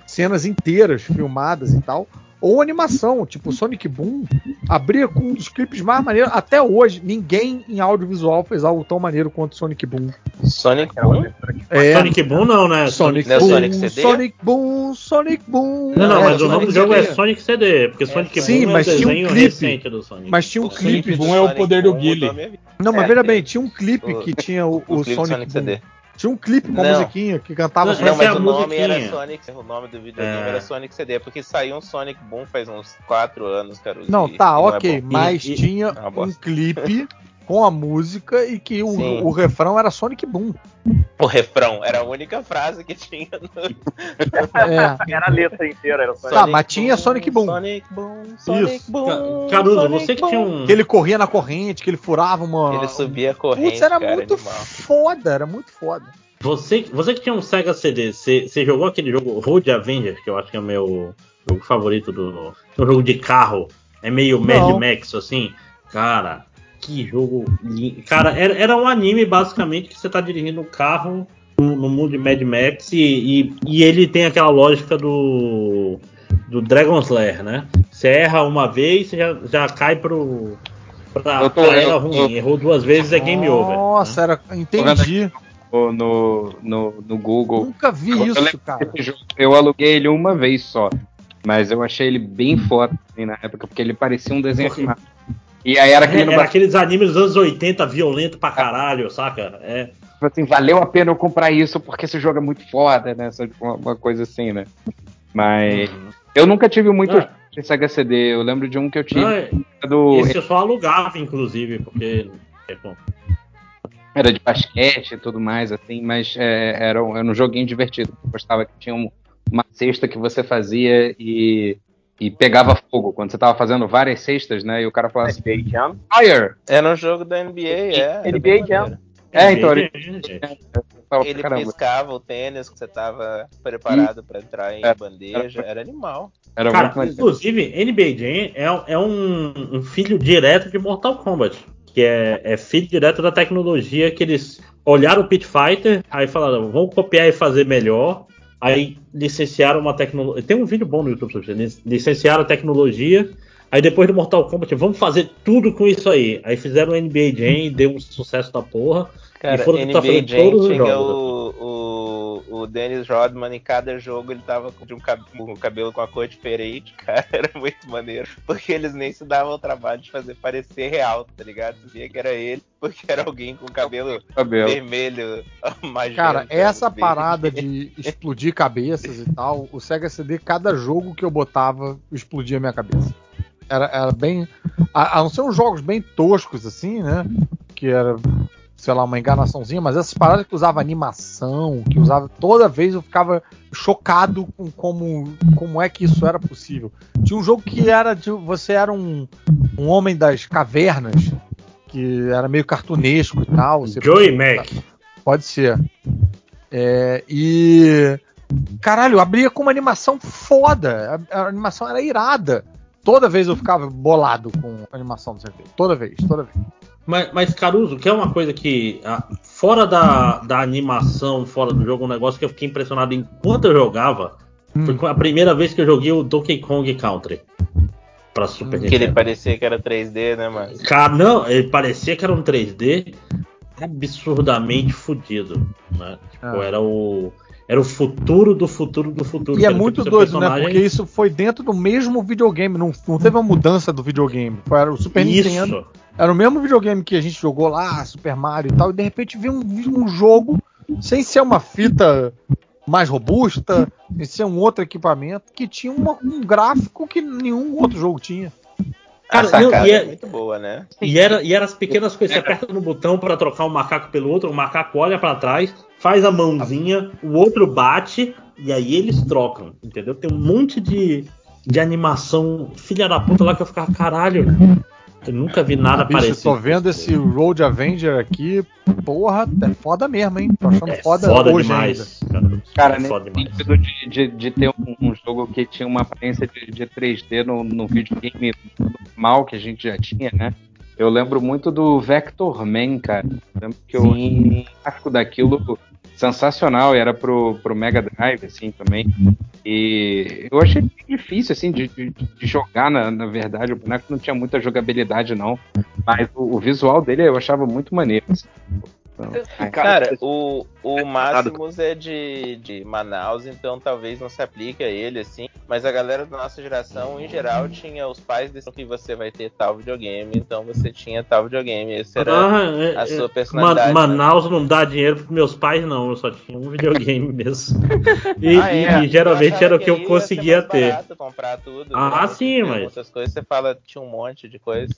cenas inteiras filmadas e tal. Ou animação, tipo Sonic Boom, abria com um dos clipes mais maneiros. Até hoje, ninguém em audiovisual fez algo tão maneiro quanto Sonic Boom. Sonic Boom? É, Sonic Boom não, né? Sonic Não é Boom, Sonic CD? Sonic Boom, Sonic Boom. Não, não, É, mas o nome do jogo é CD. Sonic CD, porque Sonic Sim, Boom mas é um desenho clipe. recente do Sonic. Mas tinha um O clipe. clipe Boom é o Sonic poder do Guile. Não, mas É, veja bem, tinha um clipe o- que tinha o, O o clipe Sonic, Sonic Boom. CD. Tinha um clipe com a musiquinha que cantava Não, Sonic Não, é mas a o nome era. Sonic. O nome do videogame É. era Sonic CD, porque saiu um Sonic Boom faz uns 4 anos, cara. Não, e- tá, e não é ok, bom. mas E- e- tinha É uma um clipe com a música e que o, o refrão era Sonic Boom. O refrão era a única frase que tinha no É. Era a letra inteira, era só Tá, mas tinha Sonic Boom. Sonic Boom, Sonic Isso. Boom. Caruso, Sonic você que Boom. tinha um. Que ele corria na corrente, que ele furava uma. Ele subia a corrente, Putz, era cara, muito animal. foda, era muito foda. Você, você que tinha um Sega CD, você, você jogou aquele jogo Road Avenger, que eu acho que é o meu jogo favorito do. É um jogo de carro. É meio Mad Não. Max, assim. Cara, que jogo lindo. Cara, era, era um anime basicamente que você tá dirigindo um carro no, no mundo de Mad Max e, e, e ele tem aquela lógica do. do Dragon Slayer, né? Você erra uma vez, você já, já cai pro. Pra, Eu tô- pra eu- era ruim. Errou duas vezes é game over. Nossa, era. Entendi. No, no, no, Google. Nunca vi Eu isso, lembro cara. Eu aluguei ele uma vez só. Mas eu achei ele bem foda assim, na época, porque ele parecia um desenho animado. E aí era aquele no era aqueles animes dos anos 80, violento pra caralho, saca? É. Tipo assim, valeu a pena eu comprar isso porque esse jogo é muito foda, né? Sabe, Uma, coisa assim, né? Mas eu nunca tive muito Ah. em Sega CD. Eu lembro de um que eu tive Não, é- do esse eu só alugava, inclusive, porque. é, bom. era de basquete e tudo mais, assim, mas é, era, um, era um joguinho divertido. Eu gostava que tinha um- uma cesta que você fazia e, e pegava fogo. Quando você tava fazendo várias cestas, né? E o cara falava assim, NBA Jam. Fire! Era um jogo da NBA, é. era NBA Jam. É, então, ele, Ele piscava o tênis que você tava preparado pra entrar em É. bandeja. Era animal. era Cara, inclusive, NBA Jam é, é um, um filho direto de Mortal Kombat. Que é, é filho direto da tecnologia que eles olharam o Pit Fighter, aí falaram, vamos copiar e fazer melhor. Aí licenciaram uma tecnologia. Tem um vídeo bom no YouTube sobre isso. Lic- Licenciaram a tecnologia. Aí depois do Mortal Kombat, vamos fazer tudo com isso aí. Aí fizeram o NBA Jam e deu um sucesso da porra. Cara, E foram NBA fazer Jam todos os jogos. o, o, o Dennis Rodman em cada jogo ele tava com um cab- com o cabelo com a cor diferente, cara, era muito maneiro. Porque eles nem se davam o trabalho de fazer parecer real, tá ligado? Você via que era ele, porque era alguém com cabelo Cabelo. vermelho, magenta. Cara, essa verde. parada de explodir cabeças e tal, o Sega CD, cada jogo que eu botava, explodia a minha cabeça. Era, era bem. A, a não ser uns jogos bem toscos, assim, né? Que era, sei lá, uma enganaçãozinha, mas essas paradas que usava animação, que usava. Toda vez eu ficava chocado com como, como é que isso era possível. Tinha um jogo que era de. Você era um, um homem das cavernas, que era meio cartunesco e tal. Joey Mac. Pode ser. É, e. Caralho, abria com uma animação foda. A, a animação era irada. Toda vez eu ficava bolado com a animação do CP. Toda vez, toda vez. Mas, mas, Caruso, que é uma coisa que, ah, fora da, da animação, fora do jogo, um negócio que eu fiquei impressionado enquanto eu jogava, Hum. foi a primeira vez que eu joguei o Donkey Kong Country pra Super Que ele Nintendo. parecia que era 3D, né, mano? Cara, não, ele parecia que era um 3D absurdamente fodido, né? Tipo, Ah. era o era o futuro do futuro do futuro. E é era muito doido, né? personagem- Porque isso foi dentro do mesmo videogame. Não, não teve uma mudança do videogame. Foi era o Super Nintendo. Isso. Era o mesmo videogame que a gente jogou lá, Super Mario e tal. E de repente veio um, um jogo sem ser uma fita mais robusta, sem ser um outro equipamento, que tinha uma- um gráfico que nenhum outro jogo tinha. Cara, a sacada não, e é... é- muito boa, né? E era, e eram as pequenas coisas, você aperta no botão pra trocar um macaco pelo outro, o macaco olha pra trás, faz a mãozinha, o outro bate, e aí eles trocam, entendeu? Tem um monte de, de animação filha da puta lá que eu ficava, caralho, eu nunca vi nada Bicho, parecido. tô vendo esse Road Avenger aqui. Porra, é foda mesmo, hein? Tô achando É foda, foda, hoje demais. ainda. Cara, Cara, é foda sentido de, de, de ter um, um jogo que tinha uma aparência de, de 3D no, no videogame normal que a gente já tinha, né? Eu lembro muito do Vector Man, cara. Eu lembro que eu Sim. o gráfico daquilo sensacional, e era pro, pro Mega Drive, assim, também. E eu achei difícil, assim, de, de, de jogar, na, na verdade. O boneco não tinha muita jogabilidade, não. Mas o, o visual dele eu achava muito maneiro. assim. Então, é. Cara, o, o Máximos é de, de Manaus, então talvez não se aplique a ele, assim. Mas a galera da nossa geração, em geral, tinha os pais decidiam que você vai ter tal videogame, então você tinha tal videogame. Esse era Ah, é- a é- sua personalidade. Ma- né? Manaus não dá dinheiro pros meus pais, não. Eu só tinha um videogame mesmo. E, Ah, é? e geralmente era o que eu conseguia ter. barato comprar tudo. Ah, né? sim, mas- Outras coisas, você fala, tinha um monte de coisa.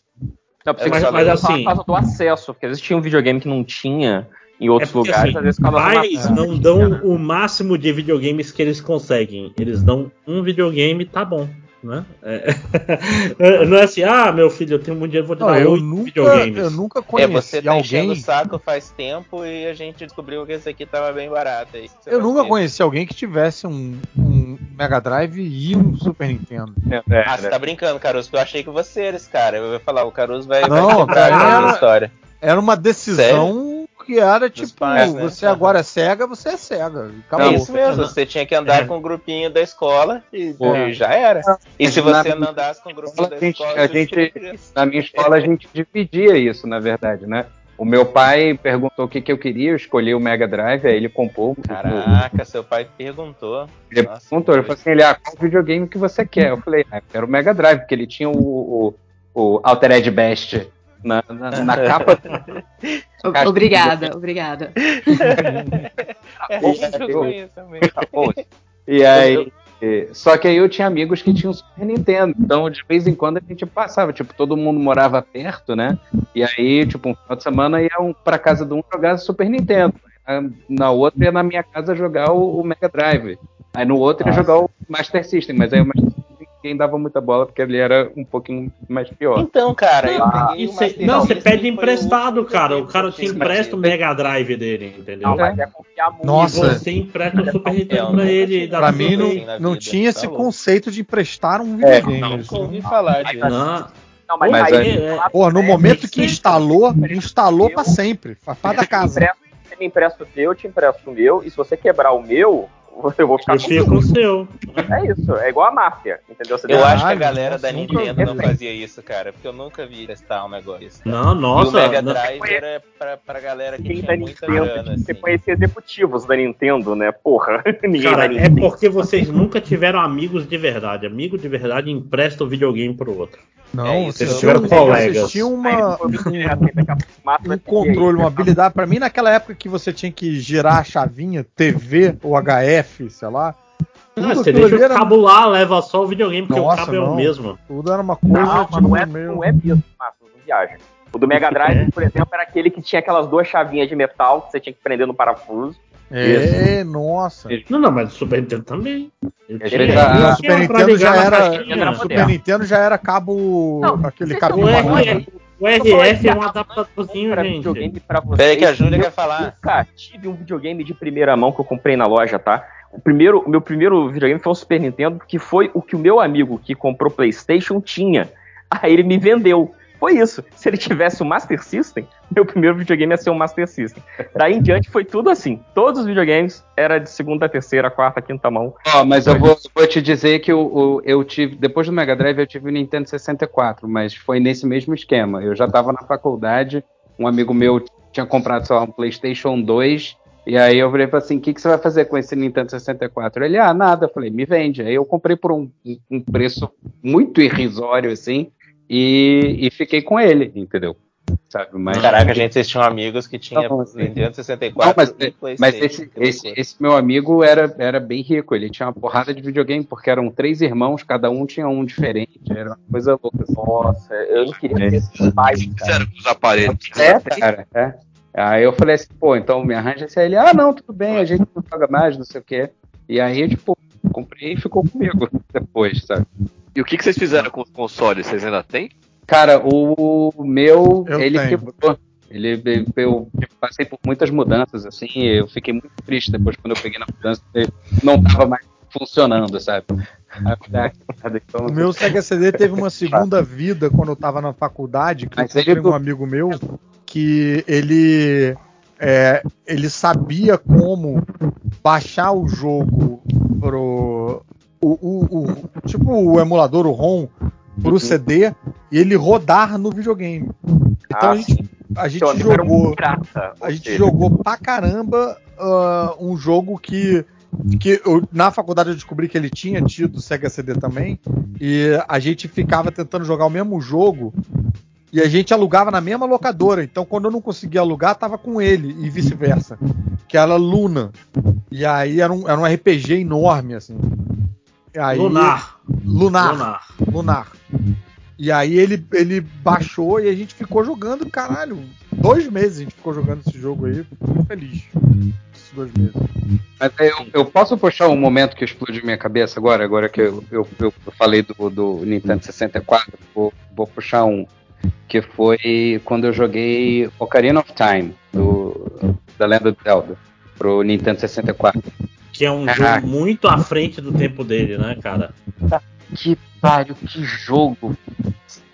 Não, você Mas- mas assim- por causa do acesso, porque às vezes tinha um videogame que não tinha em outros É porque, lugares, assim, às vezes ficava uma- não dão o máximo de videogames que eles conseguem. Eles dão um videogame, tá bom. Né? É- não é assim, ah, meu filho, eu tenho muito dinheiro, vou te Não, dar eu nunca, videogames. eu nunca É, conheci você tá enchendo alguém. o saco faz tempo e a gente descobriu que esse aqui tava bem barato. Aí você Eu vai nunca ter. conheci alguém que tivesse um, um Mega Drive e um Super Nintendo. É, Ah, você tá brincando, Caruso, porque eu achei que você era esse cara. Eu ia falar, o Caruso vai, Não, vai quebrar cara, a história. Era uma decisão que era tipo, pais, né? você agora é cega, você é cega. É Acabou. isso mesmo, você tinha que andar É. com o grupinho da escola e, É. e já era. E se você não andasse com o grupinho da a gente- escola, a gente- Na minha escola a gente dividia isso, na verdade, né? O meu pai perguntou o que, que eu queria, eu escolhi o Mega Drive, aí ele comprou. Caraca, seu pai perguntou. Ele Nossa, perguntou, ele falou assim, ele, ah, qual videogame que você quer? Eu falei, ah, eu quero o Mega Drive, porque ele tinha o, o, o Altered Best na, na, na capa. O- Obrigada, obrigada. É, bom, eu eu- conheço também. E aí. Só que aí eu tinha amigos que tinham Super Nintendo. Então, de vez em quando, a gente passava. Tipo, todo mundo morava perto, né? E aí, tipo, um final de semana ia um pra casa de um jogar Super Nintendo. Na- Na outra ia na minha casa jogar o, o Mega Drive. Aí no outro ia jogar o Master System. Mas aí o Master Ninguém dava muita bola porque ele era um pouquinho mais pior. Então, cara, eu Ah, peguei não, você System, pede emprestado, cara. O videogame cara te empresta o. Mega Drive dele, entendeu? Não, mas é confiar muito. Nossa. Você empresta o Super Nintendo pra ele. Pra mim não, não tinha tá esse conceito de emprestar um É, videogame. Nunca Isso ouvi não- falar disso. Não, Não, mas, Mas aí, é- lá- Pô, no é, momento que instalou, instalou pra sempre. Faz da casa. você me empresta o teu, eu te empresto o meu, e se você quebrar o meu, eu vou ficar eu com fico com o seu. É isso, é igual a máfia, entendeu? Você Eu acho que a galera nossa, da nunca Nintendo não fazia isso, cara, porque eu nunca vi testar um negócio desse. cara. Não, e o nossa. Mega não- Drive era pra, pra galera que Quem tinha da muita Nintendo, grana, você assim. conhecia executivos da Nintendo, né? Porra, ninguém Cara, da é Nintendo. porque vocês nunca tiveram amigos de verdade. Amigo de verdade empresta o videogame pro outro. Não, É isso, vocês tiveram colegas. vocês tinham uma, Mata um controle, uma habilidade. Pra mim, naquela época que você tinha que girar a chavinha, TV ou HF, sei lá. Tudo você deixa o era- cabo lá, leva só o videogame, porque Nossa, o cabo é não. o mesmo. Tudo era uma coisa Não, mas tipo, não é, meio- não é mesmo, Márcio, não viaja. O do Mega Drive, por exemplo, era aquele que tinha aquelas duas chavinhas de metal que você tinha que prender no parafuso. É, nossa. Não, não, mas o Super Nintendo também. Ele Super Nintendo já era- Super. Nintendo já era cabo. Não, aquele cabo O. RF, o RF é um adaptadorzinho, Pra gente. Peraí que a Júlia Eu quer falar. Nunca tive um videogame de primeira mão que eu comprei na loja, tá? O primeiro, o meu primeiro videogame foi um Super Nintendo, que foi o que o meu amigo que comprou PlayStation tinha. Aí ele me vendeu. Foi isso. Se ele tivesse o Master System, meu primeiro videogame ia ser o Master System. Daí em diante foi tudo assim. Todos os videogames era de segunda, terceira, quarta, quinta mão. Ó, mas eu vou, vou te dizer que o- eu tive, depois do Mega Drive, eu tive o Nintendo 64, mas foi nesse mesmo esquema. Eu já estava na faculdade, um amigo meu tinha comprado, lá, um PlayStation 2, e aí eu falei assim: o que, que você vai fazer com esse Nintendo 64? Ele, ah, nada. Eu falei, me vende. Aí eu comprei por um, um preço muito irrisório, assim, e, e fiquei com ele, entendeu? Sabe? Mas, Caraca, gente, vocês tinham amigos que tinham Não. Nintendo Não, 64 mas, e mas PlayStation. esse, que esse, esse meu amigo era, era bem rico, ele tinha uma porrada de videogame, porque eram três irmãos, cada um tinha um diferente, era uma coisa louca. assim. Nossa, eu não queria ter pais, cara. Fizeram com os aparelhos. É, cara, é. Aí eu falei assim, pô, então me arranja esse aí. Ele, ah, não, tudo bem, a gente não paga mais, não sei o quê. E aí, tipo, comprei e ficou comigo depois, sabe? E o que, que vocês fizeram com os consoles? Vocês ainda têm? Cara, o meu, Eu ele tenho. quebrou. Ele, eu passei por muitas mudanças, assim, e eu fiquei muito triste depois quando eu peguei na mudança, ele não tava mais funcionando, sabe? Então- O meu Sega CD teve uma segunda vida quando eu tava na faculdade, que Mas eu ele- um amigo meu que ele é, ele sabia como baixar o jogo pro o, o- o- tipo o emulador, o ROM, pro Uhum. CD e ele rodar no videogame. Então Ah, a gente, a gente um jogou pirata, a gente jogou pra caramba ah, um jogo que, que eu- na faculdade eu descobri que ele tinha tido Sega CD também. E a gente ficava tentando jogar o mesmo jogo. E a gente alugava na mesma locadora. Então, quando eu não conseguia alugar, tava com ele e vice-versa. Que era Luna. E aí era um, era um RPG enorme, assim. Aí- Lunar. Lunar. Lunar. Lunar. E aí ele, ele baixou e a gente ficou jogando, caralho. Dois meses a gente ficou jogando esse jogo aí. Fico muito feliz. Esses dois meses. Mas eu, eu posso puxar um momento que explodiu minha cabeça agora, agora que eu, eu, eu falei do, do Nintendo 64, vou, vou puxar um, que foi quando eu joguei Ocarina of Time, do, da Lenda do Zelda, pro Nintendo 64. Que é um Caraca. jogo muito à frente do tempo dele, né, cara? Que pariu, que jogo!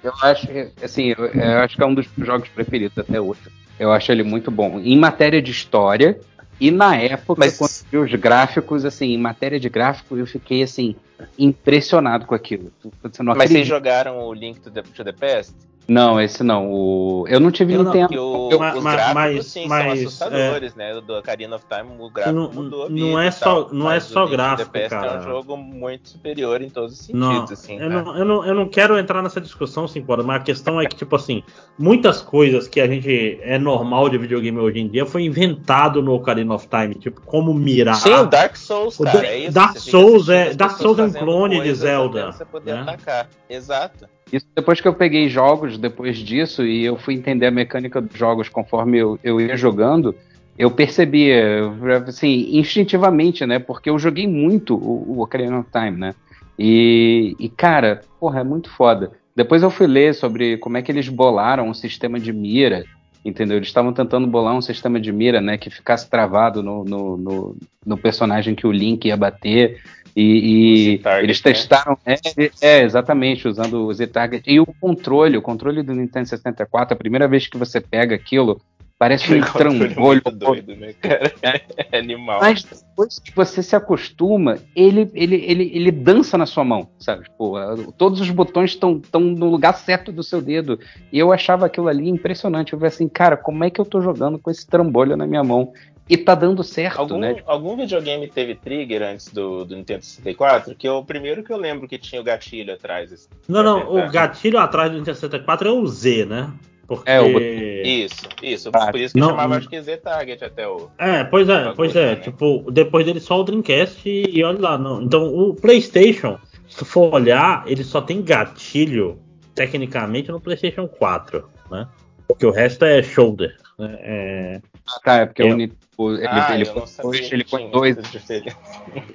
Eu acho, assim, eu, eu acho que é um dos jogos preferidos até hoje. Eu acho ele muito bom. Em matéria de história, e na época, Mas- quando eu vi os gráficos, assim, em matéria de gráfico, eu fiquei, assim, impressionado com aquilo. Você não Mas vocês jogaram o Link to the, to the Past? Não, esse não. O... Eu não tive Eu não- Nintendo. Que o, O- Mas- os mas- gráficos, mas- sim, mas, são assustadores, né? O do Ocarina of Time, o gráfico Não- mudou a não vida é só- tal, não é só o to the gráfico, Past cara. É um jogo muito superior em todos os Não, sentidos, assim, eu, não, eu, não, eu não quero entrar nessa discussão, sim, mas a questão é que, tipo assim, muitas coisas que a gente é normal de videogame hoje em dia foi inventado no Ocarina of Time, tipo, como mirar. Sim, o Dark Souls, O cara, Da- é isso. Dark Souls é- Dark Souls é um clone de Zelda, você poder né? atacar. Exato. Isso depois que eu peguei jogos depois disso e eu fui entender a mecânica dos jogos conforme eu, eu ia jogando, eu percebia, assim, instintivamente, né? Porque eu joguei muito o, o Ocarina of Time, né? E, e, cara, porra, é muito foda. Depois eu fui ler sobre como é que eles bolaram um sistema de mira, entendeu? Eles estavam tentando bolar um sistema de mira, né? Que ficasse travado no, no, no, no personagem que o Link ia bater. E, e eles né? testaram, é, é, exatamente, usando o Z-Target. E o controle, o controle do Nintendo 64, a primeira vez que você pega aquilo, parece um trambolho. doido, né, cara? É animal. Mas depois que você se acostuma, ele, ele, ele, ele dança na sua mão, sabe? Tipo, todos os botões estão no lugar certo do seu dedo. E eu achava aquilo ali impressionante. Eu falei assim, cara, como é que eu tô jogando com esse trambolho na minha mão? E tá dando certo, Algum, né? algum videogame teve trigger antes do, do Nintendo 64? Que é o primeiro que eu lembro que tinha o gatilho atrás. assim. Não, não, É, o gatilho atrás do Nintendo 64 é o Z, né? Porque. É, o. Isso, isso. Ah, Por isso que não, chamava, não. acho que Z-Target até o. É, pois é, pois é. né? Tipo, depois dele só o Dreamcast e, e olha lá. Não. Então, o PlayStation, se tu for olhar, ele só tem gatilho, tecnicamente, no PlayStation 4, né? Porque o resto é shoulder. Né? É... Tá, é porque Eu- o Nintendo- ele, ah, ele, ele, tinha dois.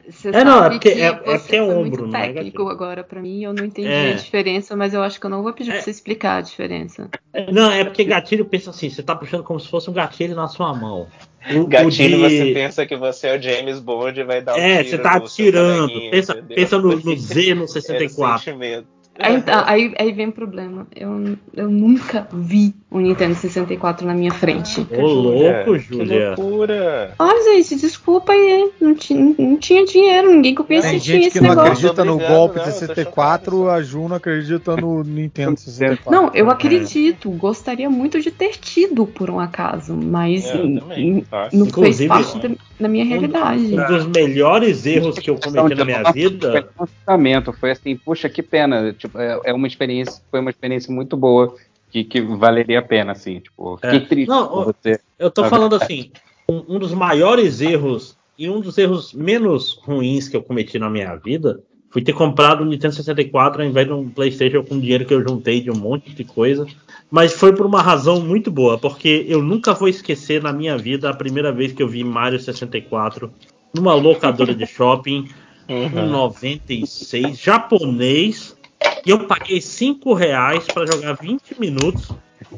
Você É, não, é porque- que é- é você porque é foi ombro, muito não é técnico gatilho. agora pra mim, eu não entendi É. a diferença, mas eu acho que eu não vou pedir É. pra você explicar a diferença. Não, é porque gatilho pensa assim, você tá puxando como se fosse um gatilho na sua mão. O- o Gatilho, de- você pensa que você é o James Bond e vai dar um É, tiro você tá atirando. Pensa, pensa no, no Z no Era o 64. sentimento. Aí, tá, aí, aí vem o problema. Eu, eu nunca vi um Nintendo 64 na minha frente. Ô, louco, Que Júlia. loucura. Olha, gente, desculpa aí. Não, não tinha dinheiro, ninguém que eu conhecia Tem tinha gente esse que não negócio. acredita no Obrigado, golpe não, eu tô 64, chocado, a Ju não acredita no Nintendo 64. Não, eu acredito. Gostaria muito de ter tido, por um acaso, mas n- também. não fez parte da, da minha realidade. Um dos melhores erros que eu cometi na minha vida. Um foi assim, puxa, que pena. Tipo, é, é uma experiência, foi uma experiência muito boa que, que valeria a pena, assim. Tipo, É. fiquei triste Não, você. Eu tô falando assim, um, um dos maiores erros e um dos erros menos ruins que eu cometi na minha vida foi ter comprado um Nintendo 64 ao invés de um PlayStation com dinheiro que eu juntei de um monte de coisa. Mas foi por uma razão muito boa, porque eu nunca vou esquecer na minha vida a primeira vez que eu vi Mario 64 numa locadora de shopping, Uhum. em 96, japonês, e eu paguei 5 reais para jogar 20 minutos,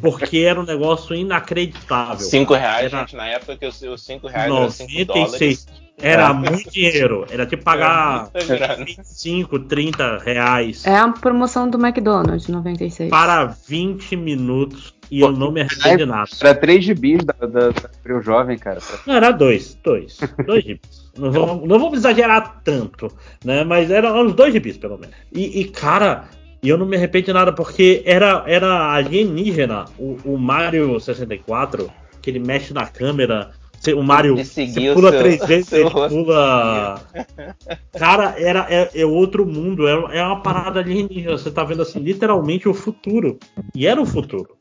porque era um negócio inacreditável. 5 reais, Era- gente, na época que os- os 5 reais eram 5 dólares. 96. Era muito dinheiro. Era tipo pagar Era muita grana. 25, 30 reais É a promoção do McDonald's 96. para 20 minutos e eu não me arrependo de nada. Era 3 gibis da, da, da Jovem, cara. Não, era dois, dois. Dois gibis. Não vamos, não vamos exagerar tanto, né? Mas eram uns dois gibis, pelo menos. E, e, cara, eu não me arrependo de nada, porque era, era alienígena o, o Mario 64, que ele mexe na câmera. O Mario você pula seu- três vezes, seu ele pula. Cara, era, é, é outro mundo, é, é uma parada alienígena. Você tá vendo assim, literalmente o futuro. E era o futuro.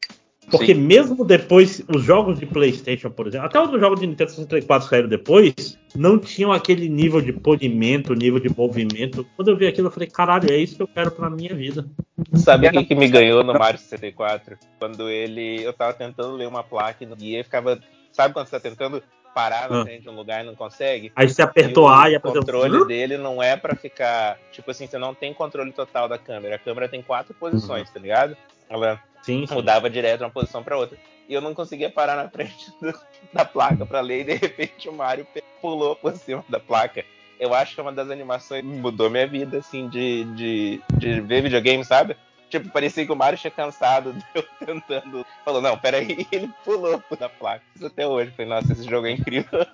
Porque mesmo depois, os jogos de PlayStation, por exemplo, até os jogos de Nintendo 64 saíram depois, não tinham aquele nível de polimento, nível de movimento. Quando eu vi aquilo, eu falei, caralho, é isso que eu quero pra minha vida. Sabe o que, que me ganhou no Mario 64? Quando ele. Eu tava tentando ler uma placa e ficava. Sabe quando você tá tentando parar na Ah. frente de um lugar e não consegue? Aí você apertou o A e apertou controle dele não é pra ficar. Tipo assim, você não tem controle total da câmera. A câmera tem quatro posições, tá ligado? Ela Sim, sim. mudava direto de uma posição pra outra. E eu não conseguia parar na frente do- da placa pra ler e de repente o Mario pulou por cima da placa. Eu acho que é uma das animações que mudou minha vida, assim, de, de, de ver videogame, sabe? Tipo, parecia que o Mario tinha cansado de eu tentando. Falou, não, peraí, ele pulou da placa. Isso até hoje. Falei, nossa, esse jogo é incrível.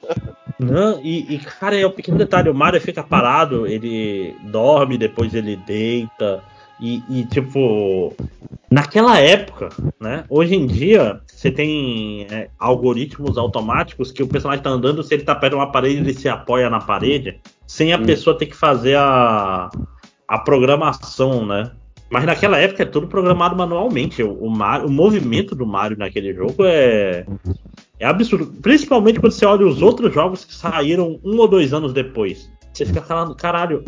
Não, e, e, cara, é um pequeno detalhe, o Mario fica parado, ele dorme, depois ele deita. E, e, tipo, Naquela época, né? Hoje em dia, você tem é, algoritmos automáticos que o personagem tá andando, se ele tá perto de uma parede, ele se apoia na parede, sem a pessoa ter que fazer a, a programação, né? Mas naquela época é tudo programado manualmente. O, o, Mario- o movimento do Mario naquele jogo é, é absurdo. Principalmente quando você olha os outros jogos que saíram um ou dois anos depois. Você fica falando, caralho,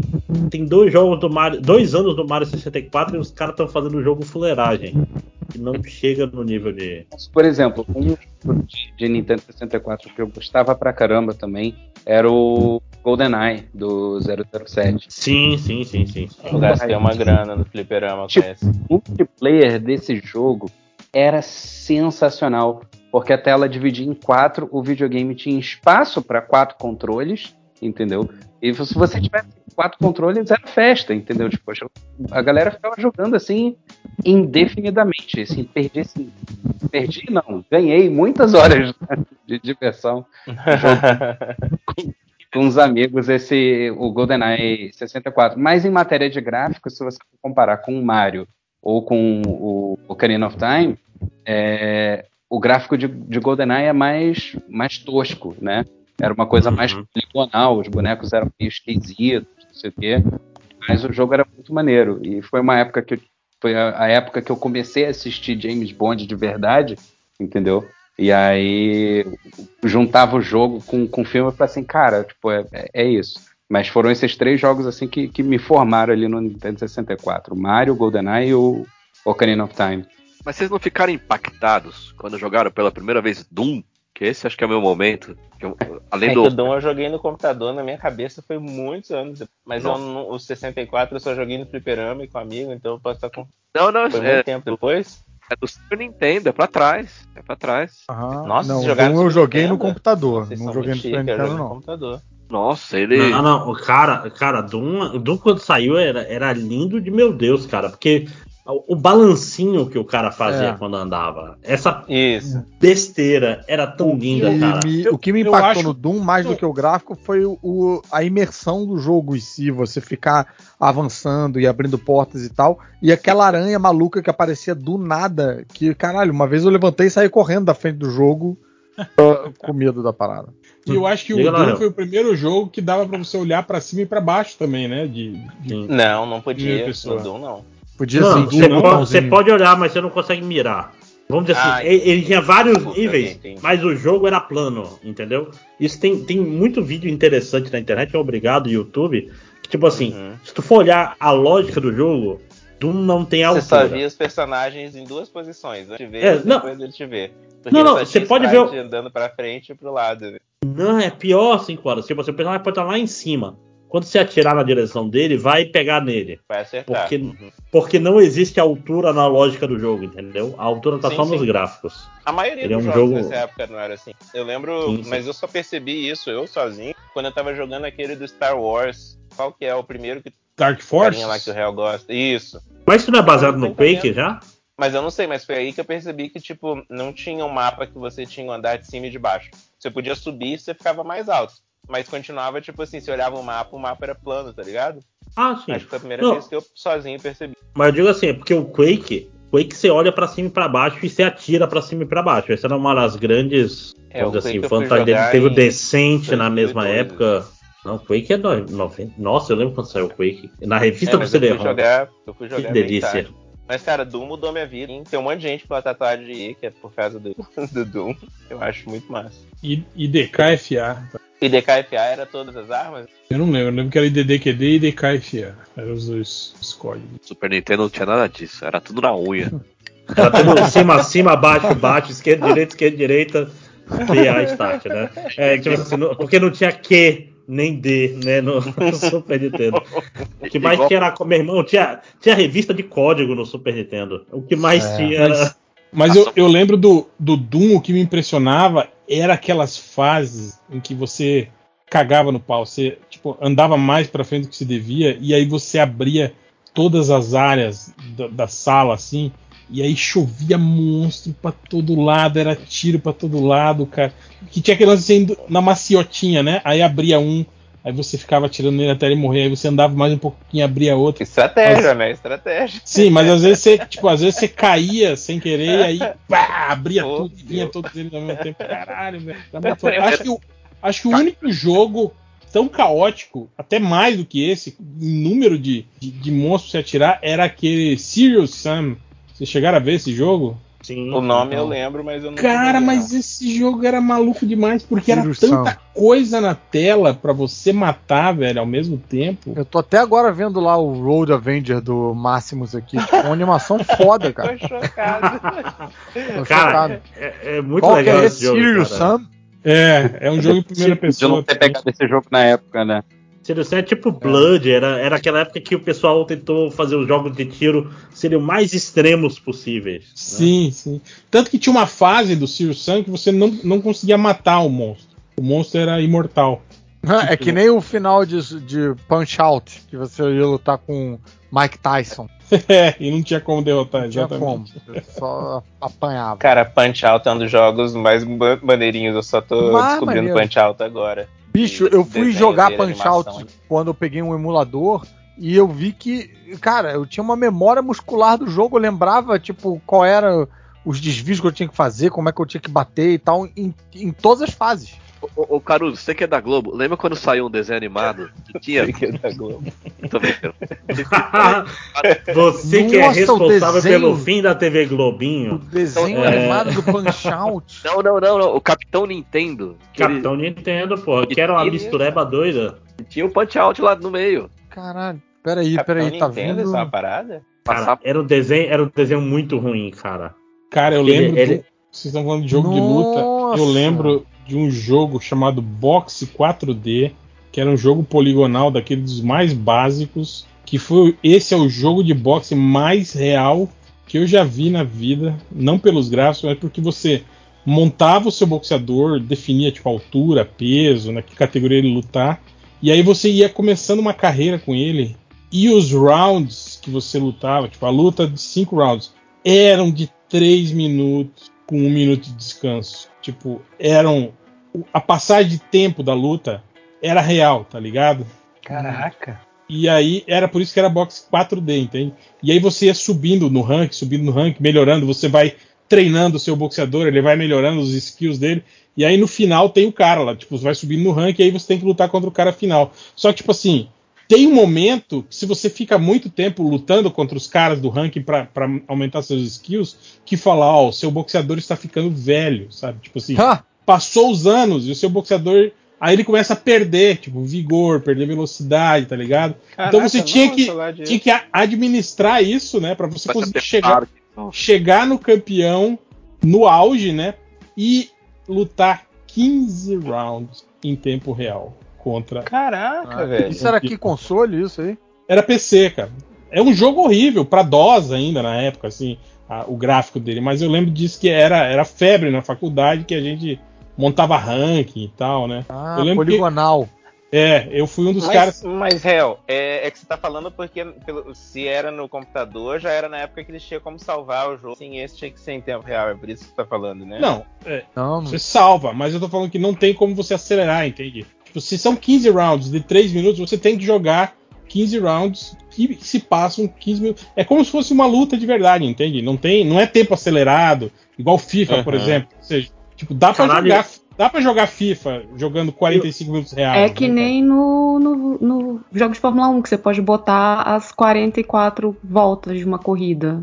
tem dois jogos do Mario, dois anos do Mario 64 e os caras estão fazendo o jogo fuleiragem. Que não chega no nível de. Por exemplo, um jogo de, de Nintendo 64 que eu gostava pra caramba também era o GoldenEye do 007. Sim, sim, sim, sim. Eu gastei uma grana no fliperama com Tipo, esse. O multiplayer desse jogo era sensacional, porque a tela dividia em quatro, o videogame tinha espaço para quatro controles, entendeu? E se você tivesse quatro controles, era festa, entendeu? Tipo, a galera ficava jogando assim indefinidamente, assim, perdi assim, perdi não, ganhei muitas horas de diversão com os amigos esse o GoldenEye 64. Mas em matéria de gráfico, se você comparar com o Mario ou com o Ocarina of Time, é, o gráfico de, de GoldenEye é mais, mais tosco, né? Era uma coisa mais Uhum. poligonal, os bonecos eram meio esquisitos, não sei o quê. Mas o jogo era muito maneiro. E foi uma época que eu, foi a, a época que eu comecei a assistir James Bond de verdade, entendeu? E aí juntava o jogo com, com o filme e falei assim, cara, tipo, é, é- é isso. Mas foram esses três jogos assim que, que me formaram ali no Nintendo 64. O Mario, GoldenEye e o Ocarina of Time. Mas vocês não ficaram impactados quando jogaram pela primeira vez Doom? Que esse acho que é o meu momento. Que eu- além É do. que o Doom eu joguei no computador, na minha cabeça foi muitos anos depois. Mas eu não- o 64 eu só joguei no fliperama e com amigo, então eu posso estar com. Não, não, Foi é, muito tempo depois. é do Super Nintendo, é pra trás. É pra trás. Aham. Nossa, não, jogaram Doom eu no joguei no Nintendo? computador, Vocês não joguei no Super eu Nintendo no não. computador. Nossa, ele. Não, não, o cara, cara, Doom, Doom quando saiu era, era lindo de meu Deus, cara, porque o, o balancinho que o cara fazia É. quando andava, essa Isso. besteira era tão linda, E cara. me- Eu- o que me impactou acho- no Doom, mais do que o gráfico, foi o, o- a imersão do jogo em si. Você ficar avançando e abrindo portas e tal. E aquela aranha maluca que aparecia do nada. Que, caralho, uma vez eu levantei e saí correndo da frente do jogo com medo da parada. E eu acho que o Diga Doom foi o primeiro jogo que dava pra você olhar pra cima e pra baixo também, né? De, de-. Não, não podia. No Doom, não. Podia Não, sentir você, pode, você pode olhar, mas você não consegue mirar. Vamos dizer assim, Ah, ele, ele tinha vários níveis, entendi. mas o jogo era plano, entendeu? Isso tem, tem muito vídeo interessante na internet, obrigado, YouTube. Que, tipo assim, Uhum. se tu for olhar a lógica do jogo, Doom não tem Você altura. só via os personagens em duas posições, antes de ver É, não. depois ele te ver. Porque Não, não, você pode ver andando pra frente e pro lado. né? Não, é pior 5 horas. Tipo assim, o personagem pode estar lá em cima. Quando você atirar na direção dele, vai pegar nele. Vai acertar. Porque, Uhum. porque não existe altura na lógica do jogo, entendeu? A altura tá Sim, só nos sim. gráficos. A maioria Ele é dos um jogos jogo- nessa época não era assim. Eu lembro, Sim, mas eu só percebi isso, eu sozinho, quando eu tava jogando aquele do Star Wars. Qual que é o primeiro que Dark Force. lá que o Real gosta? Isso. Mas isso não é baseado não no Quake já? Mas eu não sei, mas foi aí que eu percebi que, tipo, não tinha um mapa que você tinha um andar de cima e de baixo. Você podia subir e você ficava mais alto. Mas continuava, tipo assim, se olhava o mapa, o mapa era plano, tá ligado? Ah, sim. Acho que foi a primeira Não. vez que eu sozinho percebi. Mas eu digo assim, é porque o Quake, Quake você olha pra cima e pra baixo e você atira pra cima e pra baixo. Essa era uma das grandes. É, vamos o dizer assim, vantagens dele. Teve o Decente na mesma 2002, época. Não, Quake é no- 90. Nossa, eu lembro quando saiu o Quake. Na É, revista do mas eu fui jogar, eu fui Que jogar bem delícia. tarde. Mas, cara, Doom mudou minha vida. hein? Tem um monte de gente pela tatuagem de I, que é por causa do, do Doom. Eu acho muito massa. E, e DKFA. E DKFA era todas as armas? Eu não lembro, eu lembro que era IDDQD e DKFA. Eram os dois os códigos. Super Nintendo não tinha nada disso, era tudo na unha. Era tudo cima, cima, baixo, baixo, esquerda, direita, esquerda, direita, PA start, né? É, tipo assim, porque não tinha Q nem D, né, no, no Super Nintendo. O que mais Igual- tinha era, meu irmão, tinha, tinha revista de código no Super Nintendo. O que mais É, tinha era... Mas, mas eu, eu lembro do, do Doom, o que me impressionava era aquelas fases em que você cagava no pau. Você tipo, andava mais pra frente do que se devia, e aí você abria todas as áreas da, da sala, assim, e aí chovia monstro pra todo lado, era tiro pra todo lado, cara. Que tinha aquele lance assim, na maciotinha, né? Aí abria um, Aí você ficava atirando nele até ele morrer, aí você andava mais um pouquinho, abria outro. Estratégia, né? Estratégia. Sim, mas às vezes você, tipo, às vezes você caía sem querer, e aí pá, abria Oh, tudo e vinha todos eles ao mesmo tempo. Caralho, velho. Tá. Acho que, o, acho que o único jogo tão caótico, até mais do que esse, em número de, de, de monstros se atirar, era aquele Serious Sam. Vocês chegaram a ver esse jogo? Sim. O nome eu lembro, mas eu não Cara, mas esse jogo era maluco demais, porque era Serious tanta coisa na tela pra você matar, velho, ao mesmo tempo. Eu tô até agora vendo lá o Road Avenger do Máximos aqui. Uma animação foda, não. cara. Tô chocado. Tô Cara, chocado. é, é muito Qual que legal é esse esse jogo. Sirius cara. Sam? É, é um jogo em primeira De pessoa. não ter pegado esse jogo na época, né? Serious Sam é tipo Blood, era, era aquela época que o pessoal tentou fazer os jogos de tiro serem o mais extremos possíveis. né? Sim, sim. Tanto que tinha uma fase do Sirius Sam que você não, não conseguia matar o monstro. O monstro era imortal. É que nem o final de, de Punch Out, que você ia lutar com Mike Tyson. É, e não tinha como derrotar, Não tinha exatamente. como. Você só apanhava. Cara, Punch Out é um dos jogos mais ma- maneirinhos. Eu só tô Mas descobrindo maneiro. Punch Out agora. Bicho, eu fui jogar Punch. Out quando eu peguei um emulador e eu vi que, cara, eu tinha uma memória muscular do jogo, eu lembrava, tipo, qual era os desvios que eu tinha que fazer, como é que eu tinha que bater e tal, em, em todas as fases. Ô, ô Caruso, você que é da Globo, lembra quando saiu um desenho animado que tinha. Sei que é da Globo. Tô brincando. Você que é Nossa, o responsável desenho- pelo fim da TV O Globinho, desenho É. animado do Punch Out. Não, não, não, não. O Capitão Nintendo. Que ele- Capitão Nintendo, pô, que era uma Ele- mistureba doida. tinha o Punch Out lá no meio. Caralho, peraí, Capitão peraí, tá Nintendo, vindo. isso é parada? Cara, era um desenho, era um desenho muito ruim, cara. Cara, eu Ele- lembro. ele- do- Vocês estão falando de jogo de luta. Nossa. Eu lembro de um jogo chamado Boxe 4D, que era um jogo poligonal daqueles dos mais básicos. Que foi. Esse é o jogo de boxe mais real que eu já vi na vida. Não pelos gráficos, mas porque você montava o seu boxeador, definia tipo altura, peso, na que categoria ele lutar. E aí você ia começando uma carreira com ele. E os rounds que você lutava, tipo, a luta de cinco rounds, eram de três minutos com um minuto de descanso. Tipo, eram. A passagem de tempo da luta era real, tá ligado? Caraca. E aí era por isso que era boxe 4D, entende? E aí você ia subindo no rank, subindo no rank, melhorando, você vai treinando o seu boxeador, ele vai melhorando os skills dele, e aí no final tem o cara lá, tipo, você vai subindo no rank e aí você tem que lutar contra o cara final. Só que, tipo assim, tem um momento que se você fica muito tempo lutando contra os caras do ranking pra pra aumentar seus skills, que fala, ó, o seu boxeador está ficando velho, sabe? Tipo assim, Ah, passou os anos e o seu boxeador. Aí ele começa a perder, tipo, vigor, perder velocidade, tá ligado? então você Caraca, tinha não, que, falar disso. tinha que administrar isso, né? Pra você Vai conseguir chegar, que não. chegar no campeão no auge, né? E lutar 15 rounds em tempo real contra. Caraca, velho. isso era que console, isso aí? Era PC, cara. É um jogo horrível, pra DOS ainda na época, assim, a- o gráfico dele. Mas eu lembro disso que era, era febre na faculdade que a gente montava ranking e tal, né? Ah, Eu lembro que- poligonal. É, eu fui um dos Mas, caras. mas Hel, é, é que você tá falando porque pelo- se era no computador, já era na época que eles tinham como salvar o jogo. Sim, esse tinha que ser em tempo real, é por isso que você tá falando, né? Não, é, Não, não. você salva, mas eu tô falando que não tem como você acelerar, entende? Tipo, se são 15 rounds de 3 minutos, você tem que jogar 15 rounds que se passam 15 minutos. É como se fosse uma luta de verdade, entende? Não tem, não é tempo acelerado, igual FIFA, por Uhum. exemplo. Ou seja, tipo, dá pra Caralho. jogar, dá para jogar FIFA jogando 45 minutos reais. É que né, nem no, no, no jogo de Fórmula 1, que você pode botar as 44 voltas de uma corrida.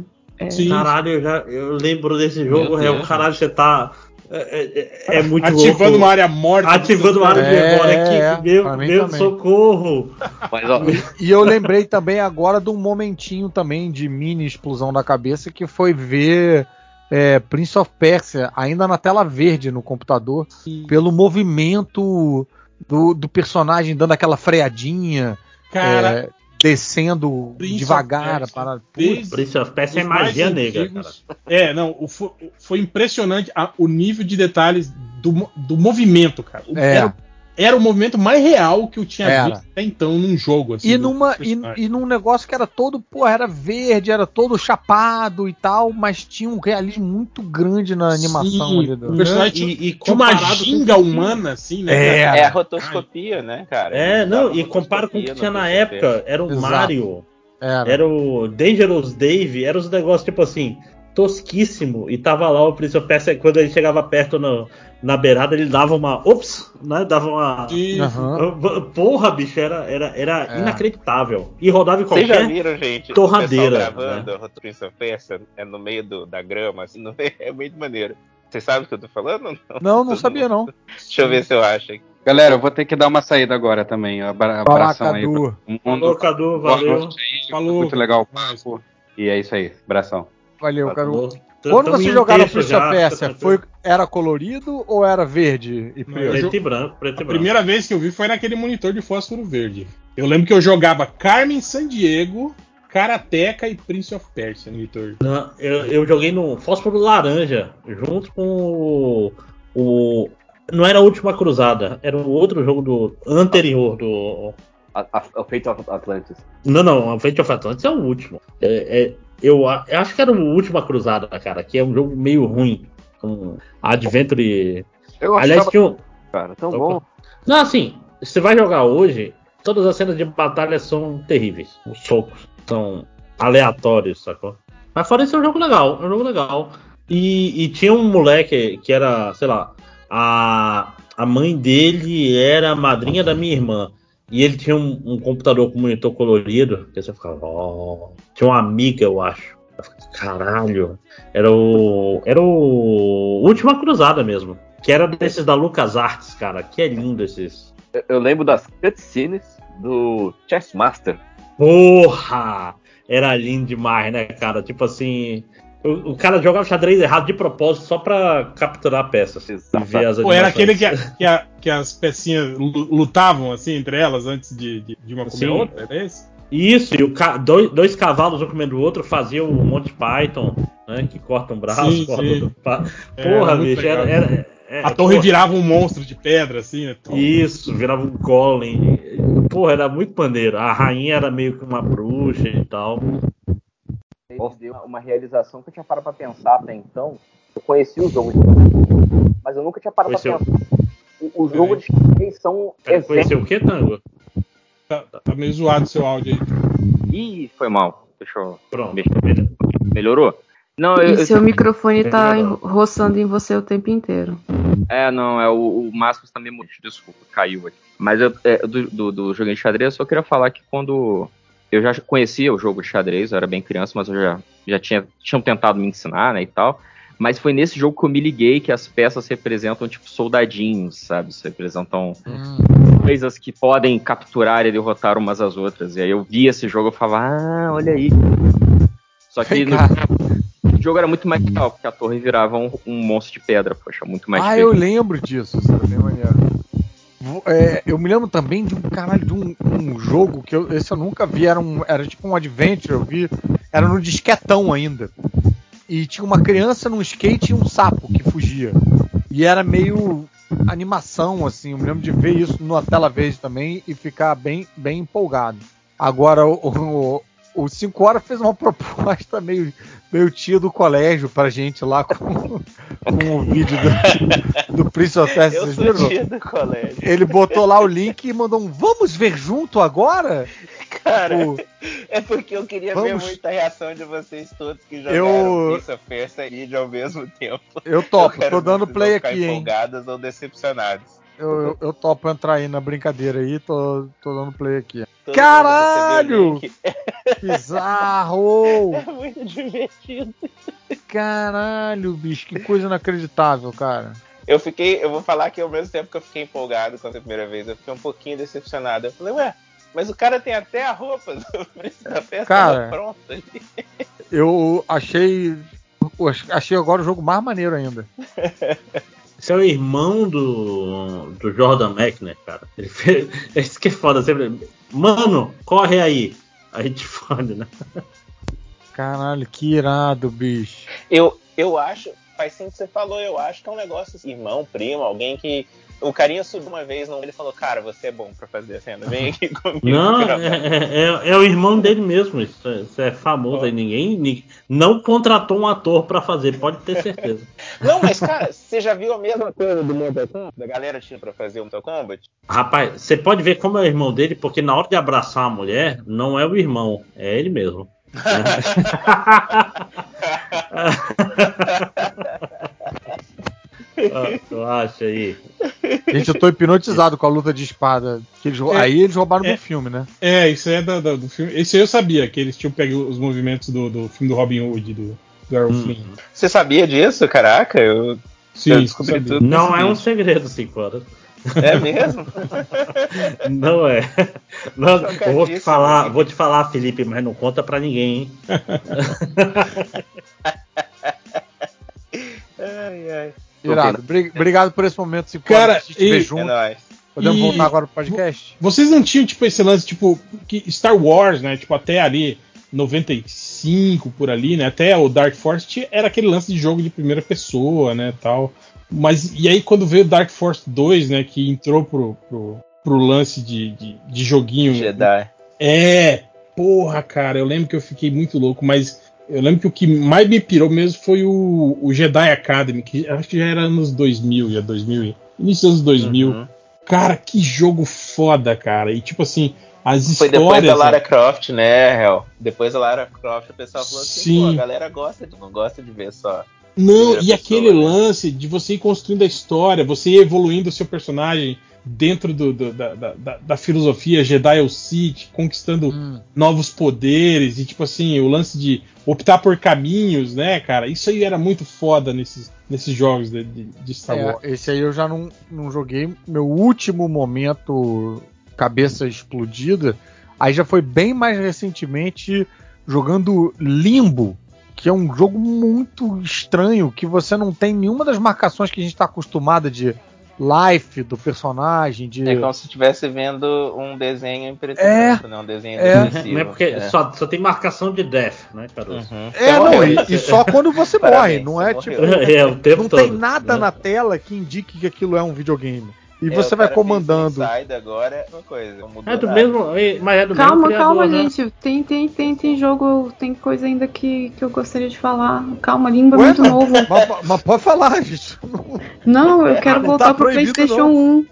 Sim, Caralho, eu, já, eu lembro desse jogo, é, o caralho, você tá. É, é- é muito ativando louco. uma área morta. Ativando uma área de É, memória aqui. é, meu meu socorro. Mas, ó, E eu lembrei também agora de um momentinho também de mini explosão da cabeça que foi ver é, Prince of Persia ainda na tela verde no computador pelo movimento do, do personagem dando aquela freadinha, Cara, é, descendo Prince devagar. Persia, Para... desde- Prince of Persia é magia negra, cara. É, não, o- foi, foi impressionante a- o nível de detalhes do, do movimento, cara. O- É. Era, era o movimento mais real que eu tinha Era. visto até então num jogo. Assim, E, numa, e, e num negócio que era todo, pô, era verde, era todo chapado e tal, mas tinha um realismo muito grande na animação Sim, ali. Do... o personagem E- e tinha uma comparado com ginga humana, assim, né? É? É a rotoscopia, né, cara? É, não, e compara com o que tinha na época. Era o Exato. Mario, Era. era o Dangerous Dave, era os negócios tipo assim, tosquíssimo. E tava lá o Prince of Persia, quando ele chegava perto no- na beirada, ele dava uma. Ops! Né? Dava uma. Aham. Porra, bicho, era, era, era É. inacreditável. E rodava em Vocês já qualquer. viram, gente? torradeira, gravando né? o Prince of Persia é no meio do- da grama, assim, no meio- é muito maneiro. Vocês sabem o que eu tô falando? ou Não, Não, não sabia não. Deixa eu ver se eu acho aqui. Galera, eu vou ter que dar uma saída agora também. Abra Fala, abração aí Cadu. todo Falou, mundo. Cadu, valeu. Falou. Muito legal o papo. E é isso aí. Abração. Valeu, Cadu. Falou. Quando você um jogava terço Prince of Persia, foi, era colorido ou era verde e preto? e branco, preto e A branco. primeira vez que eu vi foi naquele monitor de fósforo verde. Eu lembro que eu jogava Carmen Sandiego, Karateka e Prince of Persia no monitor. Não, eu, eu joguei no Fósforo Laranja, junto com o, o- Não era a última cruzada, era o outro jogo do anterior do. A, a, o Fate of Atlantis. Não, não, a Fate of Atlantis é o último. É, é- eu, eu acho que era o última cruzada, cara, que é um jogo meio ruim. Um Adventure. Eu Aliás, tinha um. cara, tão Opa. bom. Não, assim, você vai jogar hoje, todas as cenas de batalha são terríveis. Os socos são aleatórios, sacou? Mas fora isso, é um jogo legal, é um jogo legal. E, e tinha um moleque que era, sei lá, a, a mãe dele era a madrinha da minha irmã. E ele tinha um, um computador com monitor colorido. Que você ficava, ó. Tinha uma amiga, eu acho. Eu ficava, Caralho. Era o. Era o. Última Cruzada mesmo. Que era desses da Lucas Arts, cara. Que é lindo esses. Eu, eu lembro das cutscenes do Chessmaster. Porra! Era lindo demais, né, cara? Tipo assim. O, o cara jogava xadrez errado de propósito só pra capturar peças. E ver as Pô, era aquele que, a- que, a- que as pecinhas lu- lutavam assim entre elas antes de, de, de uma comer outra? Era esse? Isso, e o dois, dois cavalos um comendo o outro faziam o Monty Python, né? Que corta um braço, Sim, corta sim. outro É, Porra, era bicho, era. era- é, a torre porra, virava um monstro de pedra, assim, né? Isso, virava um golem. Porra, era muito maneiro. A rainha era meio que uma bruxa e tal. Ele deu uma realização que eu tinha parado pra pensar até então. Eu conheci o jogo de mas eu nunca tinha parado Conheceu. pra pensar. O, o jogo de xadrez são Cara, Conheceu o que, Tango? Tá, tá meio zoado seu áudio aí. Ih, foi mal. Deixa eu. Pronto. Deixa eu ver. Melhorou? Não, eu, E eu- seu microfone tá roçando em você o tempo inteiro. É, não, é o, o Márcio também mudou. Desculpa, caiu aqui. Mas eu, é, do, do, do joguinho de xadrez, eu só queria falar que quando. Eu já conhecia o jogo de xadrez, eu era bem criança, mas eu já, já tinha, tinham tentado me ensinar, né, e tal. Mas foi nesse jogo que eu me liguei que as peças representam, tipo, soldadinhos, sabe? Representam coisas que podem capturar e derrotar umas às outras. E aí eu vi esse jogo e falava, ah, olha aí. Só que no, o jogo era muito mais legal, porque a torre virava um, um monstro de pedra, poxa, muito mais Ah, eu lembro disso, isso era bem maneiro. É, eu me lembro também de um caralho de um, um jogo que eu, esse eu nunca vi, era, um, era tipo um adventure, eu vi, era no disquetão ainda. E tinha uma criança num skate e um sapo que fugia. E era meio animação, assim, eu me lembro de ver isso numa tela verde também e ficar bem, bem empolgado. Agora, o, o, o 5 Horas fez uma proposta meio, meio tia do colégio pra gente lá com, com o vídeo do, do Prince of Persia. Eu sou viram? tia do colégio. Ele botou lá o link e mandou um vamos ver junto agora? Cara, Tipo, é porque eu queria ver vamos- muito a reação de vocês todos que jogaram Eu- Prince of Persia e ao mesmo tempo. eu topo, Eu tô dando ver play aqui, hein? empolgados ou decepcionados. Eu, eu, eu topo entrar aí na brincadeira aí, tô, tô dando play aqui. Todo Caralho! Bizarro! É muito divertido. Caralho, bicho, que coisa inacreditável, cara. Eu fiquei, eu vou falar que ao mesmo tempo que eu fiquei empolgado com a primeira vez, eu fiquei um pouquinho decepcionado. Eu falei, ué, mas o cara tem até a roupa da Festa Cara. pronta ali. Eu achei. eu Achei agora o jogo mais maneiro ainda. Esse é o irmão do, do Jordan Mechner, cara. Ele fez, esse que é foda sempre. Mano, corre aí. Aí te fode, né? Caralho, que irado, bicho. Eu, eu acho, faz sim que você falou, eu acho que é um negócio assim, irmão, primo, alguém que. O carinha subiu uma vez, não, ele falou, cara, você é bom pra fazer a cena, vem aqui comigo. Não, gravar." é, é- é o irmão dele mesmo. Isso é, isso é famoso aí. Ninguém, ni- não contratou um ator pra fazer, pode ter certeza. Não, mas cara, você já viu a mesma coisa do Mortal Kombat? Da galera tinha pra fazer o Mortal Kombat? Rapaz, você pode ver como é o irmão dele, porque na hora de abraçar a mulher, não é o irmão, é ele mesmo. Tu acha aí? Gente, eu tô hipnotizado com a luta de espada. Que eles, É, aí eles roubaram é. do filme, né? É, isso aí é da- da- do filme. Esse aí eu sabia, que eles tinham pego os movimentos do, do filme do Robin Hood, do, do Errol Flynn. Você sabia disso? Caraca, eu, Sim, eu descobri sabia. tudo. Não é um segredo, cinco horas. É mesmo? Não é. Não, vou te falar, hein? vou te falar, Felipe, mas não conta pra ninguém, hein? ai, ai. Irado. Bri- Obrigado por esse momento, Cinco Cara, vê e- junto. É nóis. Podemos E- voltar agora pro podcast? Vocês não tinham, tipo, esse lance, tipo, que Star Wars, né? Tipo, até ali 95 por ali, né? Até o Dark Force tinha- era aquele lance de jogo de primeira pessoa, né? Tal. Mas e aí quando veio o Dark Force 2, né? Que entrou pro, pro, pro lance de, de, de joguinho. Jedi. É, porra, cara, eu lembro que eu fiquei muito louco, mas eu lembro que o que mais me pirou mesmo foi o, o Jedi Academy, que acho que já era anos 2000, já 2000, início dos anos 2000. Uhum. Cara, que jogo foda, cara. E tipo assim, as Foi histórias. depois da Lara né? Croft, né, Hel? Depois da Lara Croft, o pessoal falou assim, Sim. pô, a galera gosta de, não gosta de ver só. Não, e pessoa, aquele né? lance de você ir construindo a história, você ir evoluindo o seu personagem dentro do- do- da, da, da- da filosofia Jedi ou Sith, conquistando Hum. novos poderes, e tipo assim, o lance de optar por caminhos, né, cara? Isso aí era muito foda nesses, nesses jogos de, de, de Star É, Wars. esse aí eu já não, não joguei. Meu último momento, cabeça explodida, aí já foi bem mais recentemente jogando Limbo, que é um jogo muito estranho, que você não tem nenhuma das marcações que a gente está acostumado de life do personagem, de. É como se estivesse vendo um desenho em preto e É. branco, né? Um desenho É. Não é porque É. só, só tem marcação de death, né, Caruso? Uhum. É, não, e, e só quando você morre, Parabéns, não é tipo. É, o tempo Não todo. tem nada né? na tela que indique que aquilo é um videogame. E É, você o vai comandando. agora é uma coisa. É do nada. mesmo, é- mas é do Calma, mesmo criador, calma, né? gente. Tem, tem, tem, tem jogo, tem coisa ainda que, que eu gostaria de falar. Calma, língua é Ué, muito mas- novo. Mas, mas pode falar, gente. Não, eu quero Não voltar tá pro PlayStation não. 1.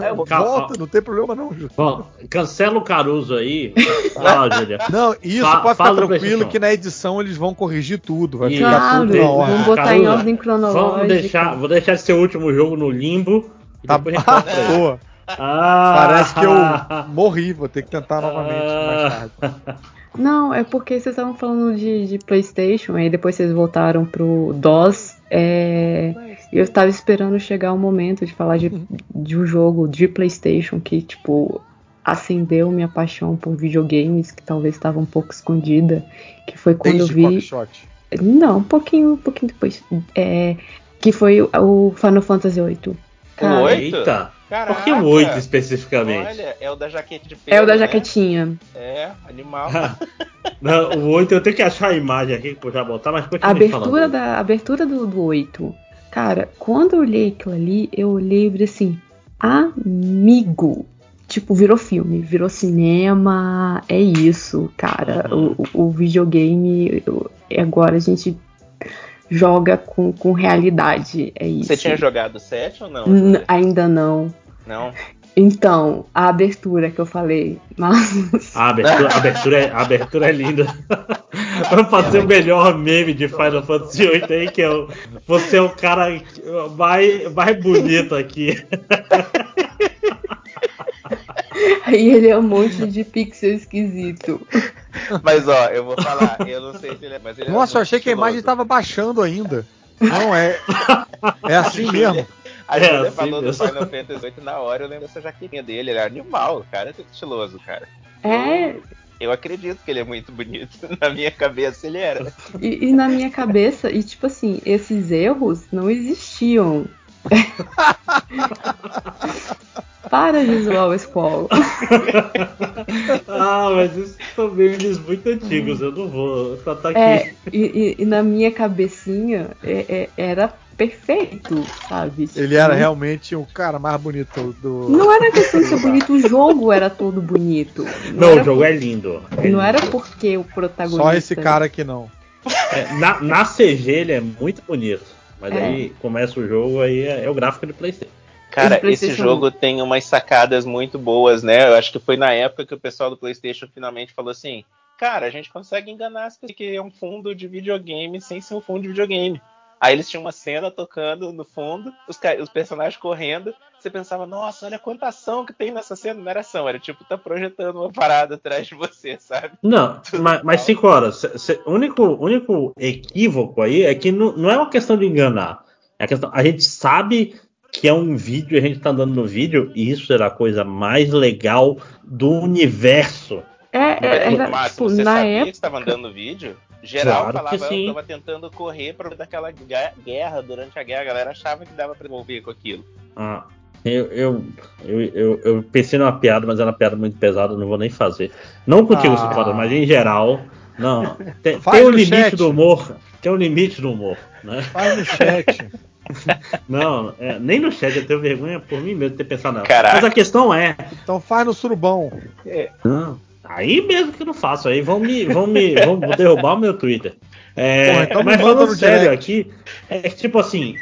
É, eu vou- Calma. Volta, não tem problema não, Ju. Bom, cancela o Caruso aí. Fala, Júlia. Não, isso Fa- pode ficar tranquilo que na edição eles vão corrigir tudo. Vai Isso. ficar Claro, tudo na ordem. vamos botar em Caruso, ordem cronológica. Vamos deixar, vou deixar esse seu último jogo no limbo. Tá depois a gente volta pra ele. boa. Ah, Parece que eu morri, vou ter que tentar novamente mais tarde. Não, é porque vocês estavam falando de, de PlayStation, aí depois vocês voltaram pro DOS. É, e eu tava esperando chegar o momento de falar de, de um jogo de PlayStation que, tipo, acendeu minha paixão por videogames, que talvez estava um pouco escondida. Que foi quando Desde eu vi. Quackshot. Não, um pouquinho, um pouquinho depois. É, que foi o, o Final Fantasy VIII. Cara, Oito? Eita, Caraca. por que o 8 especificamente? Olha, é o da jaqueta de pelo, é o da né? jaquetinha. É, animal. Não, o 8 eu tenho que achar a imagem aqui pra já botar, mas A continue abertura, falando. da, a abertura do, do 8. Cara, quando eu olhei aquilo ali, eu olhei e falei assim, amigo. Tipo, virou filme, virou cinema, é isso, cara. Uhum. O, o- videogame, agora a gente joga com, com realidade, é isso. Você tinha jogado 7 ou não? N- ainda não. Não. Então, a abertura que eu falei, mas. A abertura, a abertura, é, a abertura é linda. Vamos fazer o melhor meme de Final Fantasy VIII aí, que é o. Você é o cara mais, mais bonito aqui. Aí ele é um monte de pixel esquisito. Mas ó, eu vou falar, eu não sei se ele é. Mas ele é Nossa, eu muito achei que a imagem estiloso. tava baixando ainda. Não, é. É assim mesmo. A É, Júlia assim falou do mesmo. Final Fantasy VIII na hora, eu lembro dessa jaquetinha dele, ele é animal, o cara é estiloso, cara. É, Eu acredito que ele é muito bonito. Na minha cabeça ele era. E, e na minha cabeça, e tipo assim, esses erros não existiam. Para de zoar o Squall. ah, mas isso são memes muito antigos, eu não vou tratar aqui. É, e, e- e na minha cabecinha é- é- era perfeito, sabe? Ele era realmente o cara mais bonito do. Não era questão de ser bonito, o jogo era todo bonito. Não, era o jogo é lindo. É Não era lindo. porque o protagonista. Só esse cara aqui não. É, na, na CG ele é muito bonito. Mas É. aí começa o jogo, aí é, é o gráfico de Playstation. Cara, Esse jogo tem umas sacadas muito boas, né? Eu acho que foi na época que o pessoal do PlayStation finalmente falou assim: Cara, a gente consegue enganar as pessoas que é um fundo de videogame sem ser um fundo de videogame. Aí eles tinham uma cena tocando no fundo, os, os personagens correndo. Você pensava, nossa, olha quanta ação que tem nessa cena. Não era ação, era tipo, tá projetando uma parada atrás de você, sabe? Não, mas, mas cinco horas. cê- cê- O único, único equívoco aí é que não, não é uma questão de enganar. É a, questão, a gente sabe que é um vídeo, a gente tá andando no vídeo, e isso era a coisa mais legal do universo. É, é, era, Máximo, tipo, você na sabia época. que estava andando no vídeo? Geral Claro que falava, eu sim. tava tentando correr pra daquela guerra, durante a guerra, a galera achava que dava pra envolver com aquilo. Ah, eu, eu, eu, eu, pensei numa piada, mas era uma piada muito pesada, não vou nem fazer. Não contigo, Ah. Cicora, mas em geral. Não. Tem, tem um limite chat. do humor. Tem um limite do humor, né? Faz no chat. Não, é, nem no chat eu tenho vergonha por mim mesmo de ter pensado nela. Caraca. Mas a questão é. Então faz no surubão. Não, aí mesmo que eu não faço, aí vão me, vão me vão derrubar o meu Twitter. É, Porra, então mas falando sério direct. aqui, é tipo assim,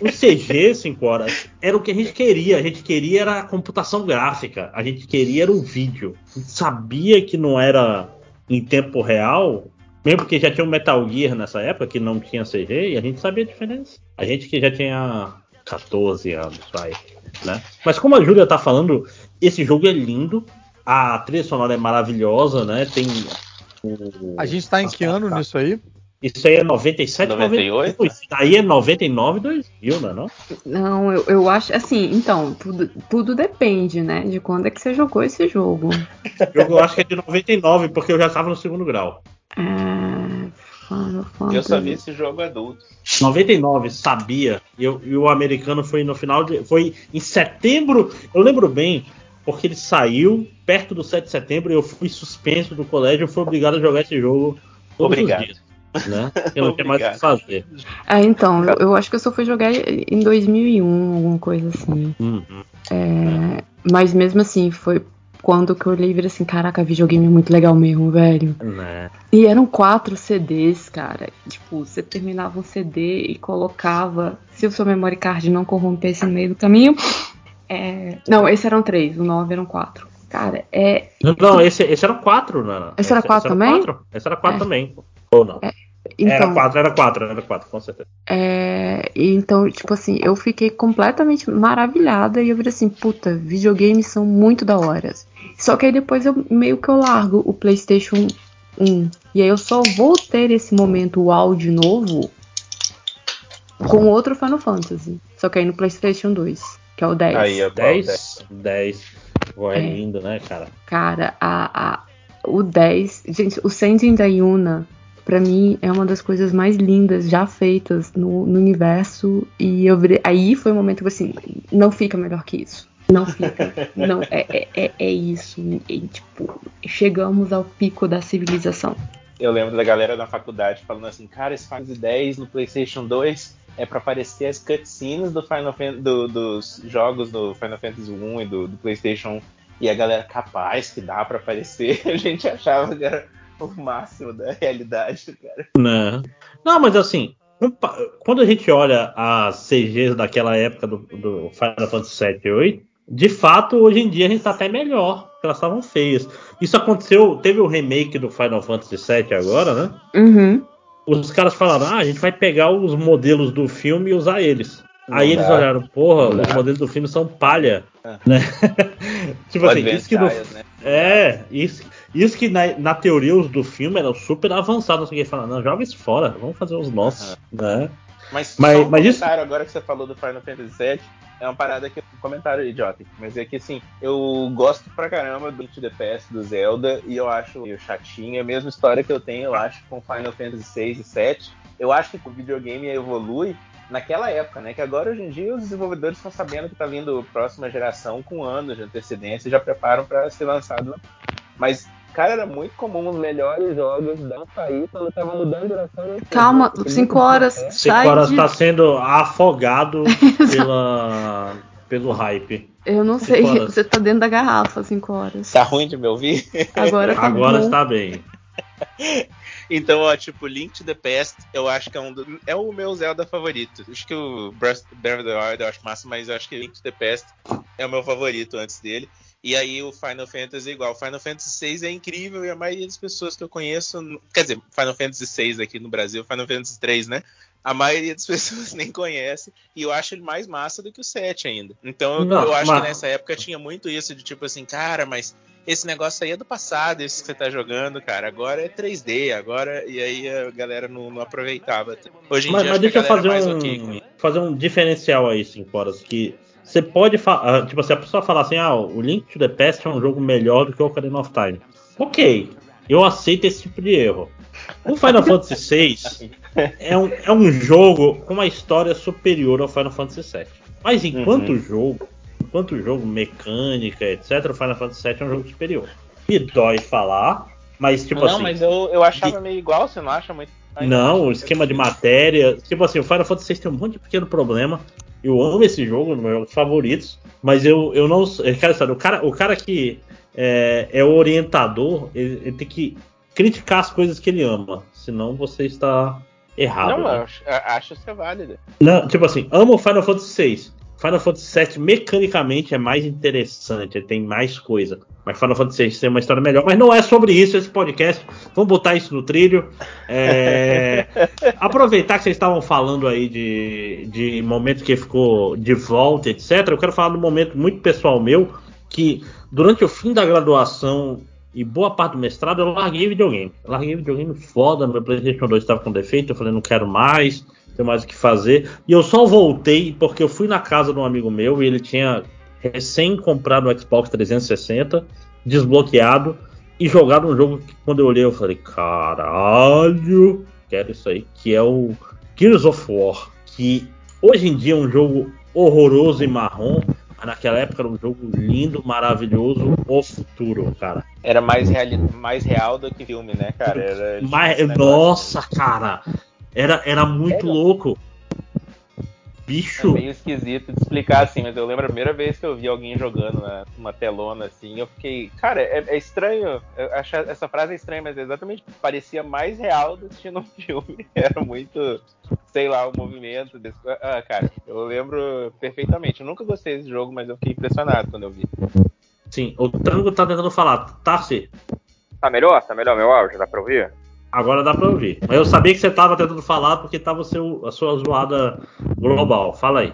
o CG 5 horas era o que a gente queria. A gente queria era a computação gráfica, a gente queria era o vídeo. A gente sabia que não era em tempo real, mesmo porque já tinha o Metal Gear nessa época que não tinha CG e a gente sabia a diferença. A gente que já tinha 14 anos, vai, né? Mas como a Júlia tá falando, esse jogo é lindo, a trilha sonora é maravilhosa, né? Tem o- A gente tá em que ano nisso aí? Isso aí é 97, 98? 98. Isso aí é 99, 2000, não é não? Não, eu, eu acho assim, então, tudo, tudo depende, né? De quando é que você jogou esse jogo eu acho que é de 99, porque eu já estava no segundo grau. É, Final Eu só Fantasy. vi esse jogo adulto. 99, sabia. E, eu- e o americano foi no final de. Foi em setembro. Eu lembro bem, porque ele saiu perto do 7 de setembro e eu fui suspenso do colégio. Eu fui obrigado a jogar esse jogo todos Obrigado. os dias. Né? Eu não tinha mais o que fazer. É, então, eu, eu acho que eu só fui jogar em 2001, alguma coisa assim. Uhum. É, mas mesmo assim, foi quando que eu olhei e virei assim, caraca, videogame é muito legal mesmo, velho. Né? E eram quatro CDs, cara. Tipo, você terminava um CD e colocava. Se o seu memory card não corrompesse no meio do caminho. é, Não, esses eram três, o nove eram quatro. Cara, é. Não, esse, esse era 4, Nana. Esse era quatro também? quatro. Esse era 4 É. também. Ou não? Era Então, 4, era 4, era 4, com certeza. é, então, tipo assim, eu fiquei completamente maravilhada e eu virei assim, puta, videogames são muito da hora. Só que aí depois eu meio que eu largo o PlayStation 1. E aí eu só vou ter esse momento uau de novo com outro Final Fantasy. Só que aí no PlayStation 2, que é o 10. Aí, ó, 10, 10. Pô, é, É. lindo, né, cara? Cara, a, a, o 10. Gente, o Sending da Yuna, pra mim, é uma das coisas mais lindas já feitas no, no universo. E eu aí foi o momento que eu assim, não fica melhor que isso. Não fica. não, é, é, é, é isso. E, tipo, chegamos ao pico da civilização. Eu lembro da galera na faculdade falando assim, cara, esse Final Fantasy X no PlayStation 2 é pra aparecer as cutscenes do Final Fan- do- dos jogos do Final Fantasy 1 e do, do PlayStation 1. E a galera, capaz que dá pra aparecer. A gente achava que era o máximo da realidade, cara. Não. Não, mas assim, quando a gente olha as CGs daquela época do, do Final Fantasy 7 e 8, de fato, hoje em dia a gente tá até melhor, porque elas estavam feias. Isso aconteceu, teve o remake do Final Fantasy 7 agora, né? Uhum. Os caras falaram, ah, a gente vai pegar os modelos do filme e usar eles. Não Aí eles dá. olharam, porra, Não os dá. modelos do filme são palha. É. Né? tipo O assim, isso que no, né? é, isso, isso que na, na teoria os do filme eram super avançados, não sei o que falar, não, joga isso fora, vamos fazer os nossos, né? Mas, Mas- um mas isso- agora que você falou do Final Fantasy VII, é uma parada que um comentário idiota, mas é que assim, eu gosto pra caramba do To The Past do Zelda e eu acho meio chatinho, a mesma história que eu tenho, eu acho, com Final Fantasy VI e VII. Eu acho que o videogame evolui naquela época, né? Que agora hoje em dia os desenvolvedores estão sabendo que tá vindo próxima geração com anos de antecedência e já preparam para ser lançado. Mas Cara, era muito comum os melhores jogos não sair quando tava mudando de geração. né? Calma, Tipo, 5 horas. é. Cinco sai horas de- tá sendo afogado pela, pelo hype. Eu não Cinco sei, horas. você tá dentro da garrafa 5 horas. Tá ruim de me ouvir? Agora tá Agora bom. está bem. Então, ó, tipo, Link to the Past, eu acho que é um do- é o meu Zelda favorito. Acho que o Breath Breath of the Wild eu acho massa, mas eu acho que Link to the Past é o meu favorito antes dele. E aí o Final Fantasy é igual. Final Fantasy VI é incrível e a maioria das pessoas que eu conheço, quer dizer, Final Fantasy VI aqui no Brasil, Final Fantasy 3, né? A maioria das pessoas nem conhece e eu acho ele mais massa do que o 7 ainda. Então eu, Não, eu acho mas- que nessa época tinha muito isso de tipo assim, cara, mas esse negócio aí é do passado, esse que você tá jogando, cara. Agora é 3D, agora. E aí a galera não, não aproveitava. Hoje em Mas, dia mas deixa a eu fazer é mais um, ok com isso. fazer um diferencial aí, 5 horas. Que você pode falar. Tipo, se a pessoa falar assim, ah, o Link to the Past é um jogo melhor do que o Ocarina of Time. Ok, eu aceito esse tipo de erro. O Final Fantasy VI é um, é um jogo com uma história superior ao Final Fantasy VII. Mas enquanto jogo, enquanto jogo, mecânica, etc., o Final Fantasy VII é um jogo superior. Me dói falar, mas tipo não, assim. mas eu, eu achava meio igual, você não acha muito? Não, o esquema de matéria. Tipo assim, o Final Fantasy VI tem um monte de pequeno problema. Eu amo esse jogo, um dos meus jogos favoritos. Mas eu, eu não. Eu quero saber, o cara, o cara que é, é o orientador, ele, ele tem que criticar as coisas que ele ama. Senão você está errado. Não, né? eu acho, eu acho isso é válido. Não, tipo assim, amo o Final Fantasy VI. Final Fantasy VII mecanicamente é mais interessante, tem mais coisa. Mas Final Fantasy VI tem uma história melhor. Mas não é sobre isso esse podcast. Vamos botar isso no trilho. É, Aproveitar que vocês estavam falando aí de, de momento que ficou de volta, etc. Eu quero falar de um momento muito pessoal meu que durante o fim da graduação e boa parte do mestrado eu larguei videogame. Eu larguei videogame foda, meu PlayStation 2 estava com defeito, eu falei não quero mais, tenho mais o que fazer. E eu só voltei porque eu fui na casa de um amigo meu e ele tinha recém comprado o Xbox 360, desbloqueado e jogado um jogo que quando eu olhei eu falei, caralho, quero isso aí, que é o Gears of War, que hoje em dia é um jogo horroroso e marrom, mas naquela época era um jogo lindo, maravilhoso, o futuro, cara. Era mais, reali mais real do que filme, né, cara? Era, negócio. nossa, cara, era, era muito louco. É Bicho, meio esquisito de explicar assim, mas eu lembro a primeira vez que eu vi alguém jogando na- numa telona assim, eu fiquei. Cara, é, é estranho. Eu acho essa frase é estranha, mas é exatamente parecia mais real do que assistindo um filme. Era muito, sei lá, o movimento. Desse... Ah, cara, eu lembro perfeitamente. Eu nunca gostei desse jogo, mas eu fiquei impressionado quando eu vi. sim, o Tango tá tentando falar, Tarsi, Tá melhor? Tá melhor meu áudio? Dá pra ouvir? Agora dá pra ouvir. Mas eu sabia que você tava tentando falar porque tava o seu, a sua zoada global. Fala aí.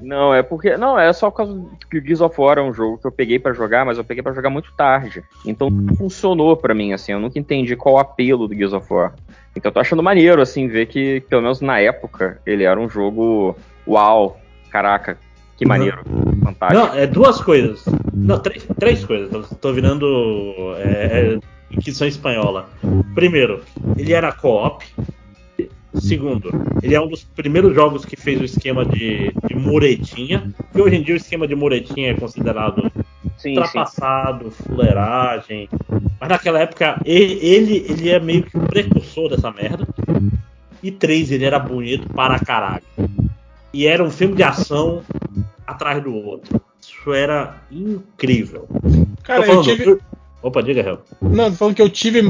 Não, é porque. Não, é só por causa que o Gears of War é um jogo que eu peguei pra jogar, mas eu peguei pra jogar muito tarde. Então não funcionou pra mim, assim. Eu nunca entendi qual o apelo do Gears of War. Então eu tô achando maneiro, assim, ver que, pelo menos na época, ele era um jogo. Uau! Caraca, que maneiro. Fantástico. Não, é duas coisas. Não, três, três coisas. Tô, tô virando é, é, Inquisição espanhola. Primeiro, ele era co-op. Segundo, ele é um dos primeiros jogos que fez o esquema de, de muretinha. Que hoje em dia o esquema de muretinha é considerado sim, sim. ultrapassado, fuleiragem. Mas naquela época ele, ele é meio que o precursor dessa merda. E três, ele era bonito para caralho. E era um filme de ação atrás do outro. Isso era incrível. Cara, eu falando- tive. Opa, diga, Hel. Não, tô falando que eu tive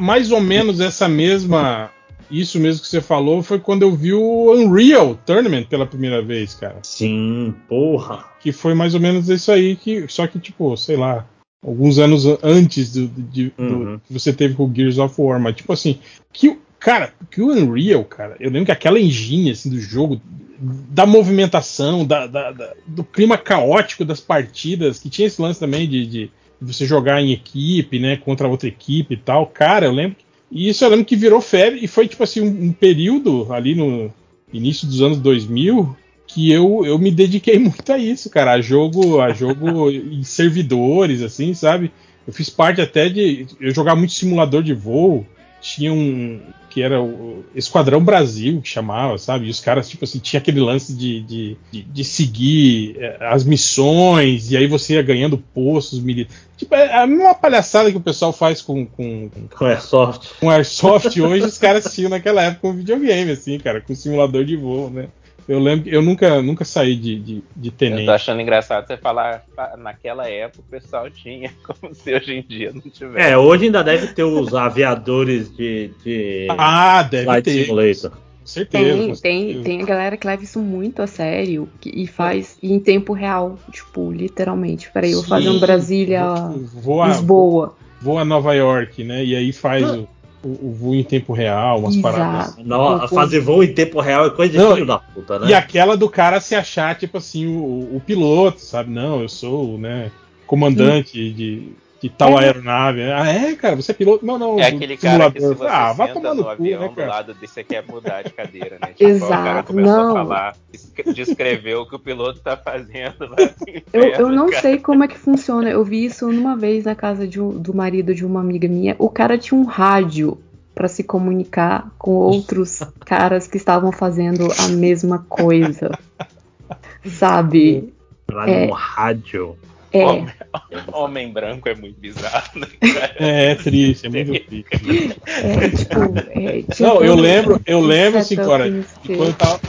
mais ou menos essa mesma. Isso mesmo que você falou foi quando eu vi o Unreal Tournament pela primeira vez, cara. Sim, porra. Que foi mais ou menos isso aí, que, só que, tipo, sei lá, alguns anos antes do, de- do- Uhum. que você teve com o Gears of War. Mas, tipo assim, que, o- cara, que o Unreal, cara, eu lembro que aquela engine assim, do jogo, da movimentação, da, da- da- do clima caótico das partidas, que tinha esse lance também de, de você jogar em equipe, né, contra outra equipe e tal. Cara, eu lembro. E isso eu lembro que virou febre e foi, tipo assim, um, um período ali no início dos anos 2000 que eu, eu me dediquei muito a isso, cara, a jogo, a jogo em servidores, assim, sabe? Eu fiz parte até de eu jogar muito simulador de voo. tinha um que era o Esquadrão Brasil que chamava, sabe? E os caras tipo assim tinha aquele lance de, de, de, de seguir eh, as missões e aí você ia ganhando postos militares. Tipo, é a mesma palhaçada que o pessoal faz com, com, Com Airsoft. com Airsoft hoje, os caras tinham naquela época com videogame, assim, cara, com simulador de voo, né? Eu lembro que eu nunca, nunca saí de, de, de Eu tô tenente. achando engraçado você falar "Ah, naquela época o pessoal tinha, como se hoje em dia não tivesse. É, hoje ainda deve ter os aviadores de, de Ah, deve Flight ter. Simulator. Certeza. Tem, tem, tem a galera que leva isso muito a sério que- e faz em tempo real, tipo, literalmente. Peraí, eu vou fazer um Brasília, vo- voa, Lisboa. voa a Nova York, né? E aí faz o, o, o voo em tempo real, umas Exato. paradas. Não, Com- fazer voo em tempo real é coisa de Não, filho da puta, né? E aquela do cara se achar, tipo assim, o, o piloto, sabe? Não, eu sou, né, comandante de, de tal É. aeronave. Ah, é, cara, você é piloto? Não, não. É aquele cara que se você Ah, vai tomar no no cu, avião né, do cara? lado desse, você quer mudar de cadeira, né? Tipo, o cara Exato, começou não. a falar, es- descreveu o que o piloto tá fazendo. pro Eu, eu inferno, não cara. sei como é que funciona. Eu vi isso numa vez na casa de do marido de uma amiga minha. O cara tinha um rádio pra se comunicar com outros caras que estavam fazendo a mesma coisa. Sabe? Lá é. no rádio. É. Homem, homem branco é muito bizarro, né, cara? É, é triste, é muito triste. É, tipo, é, tinha Não, eu lembro, eu lembro, nisso que quando eu tava,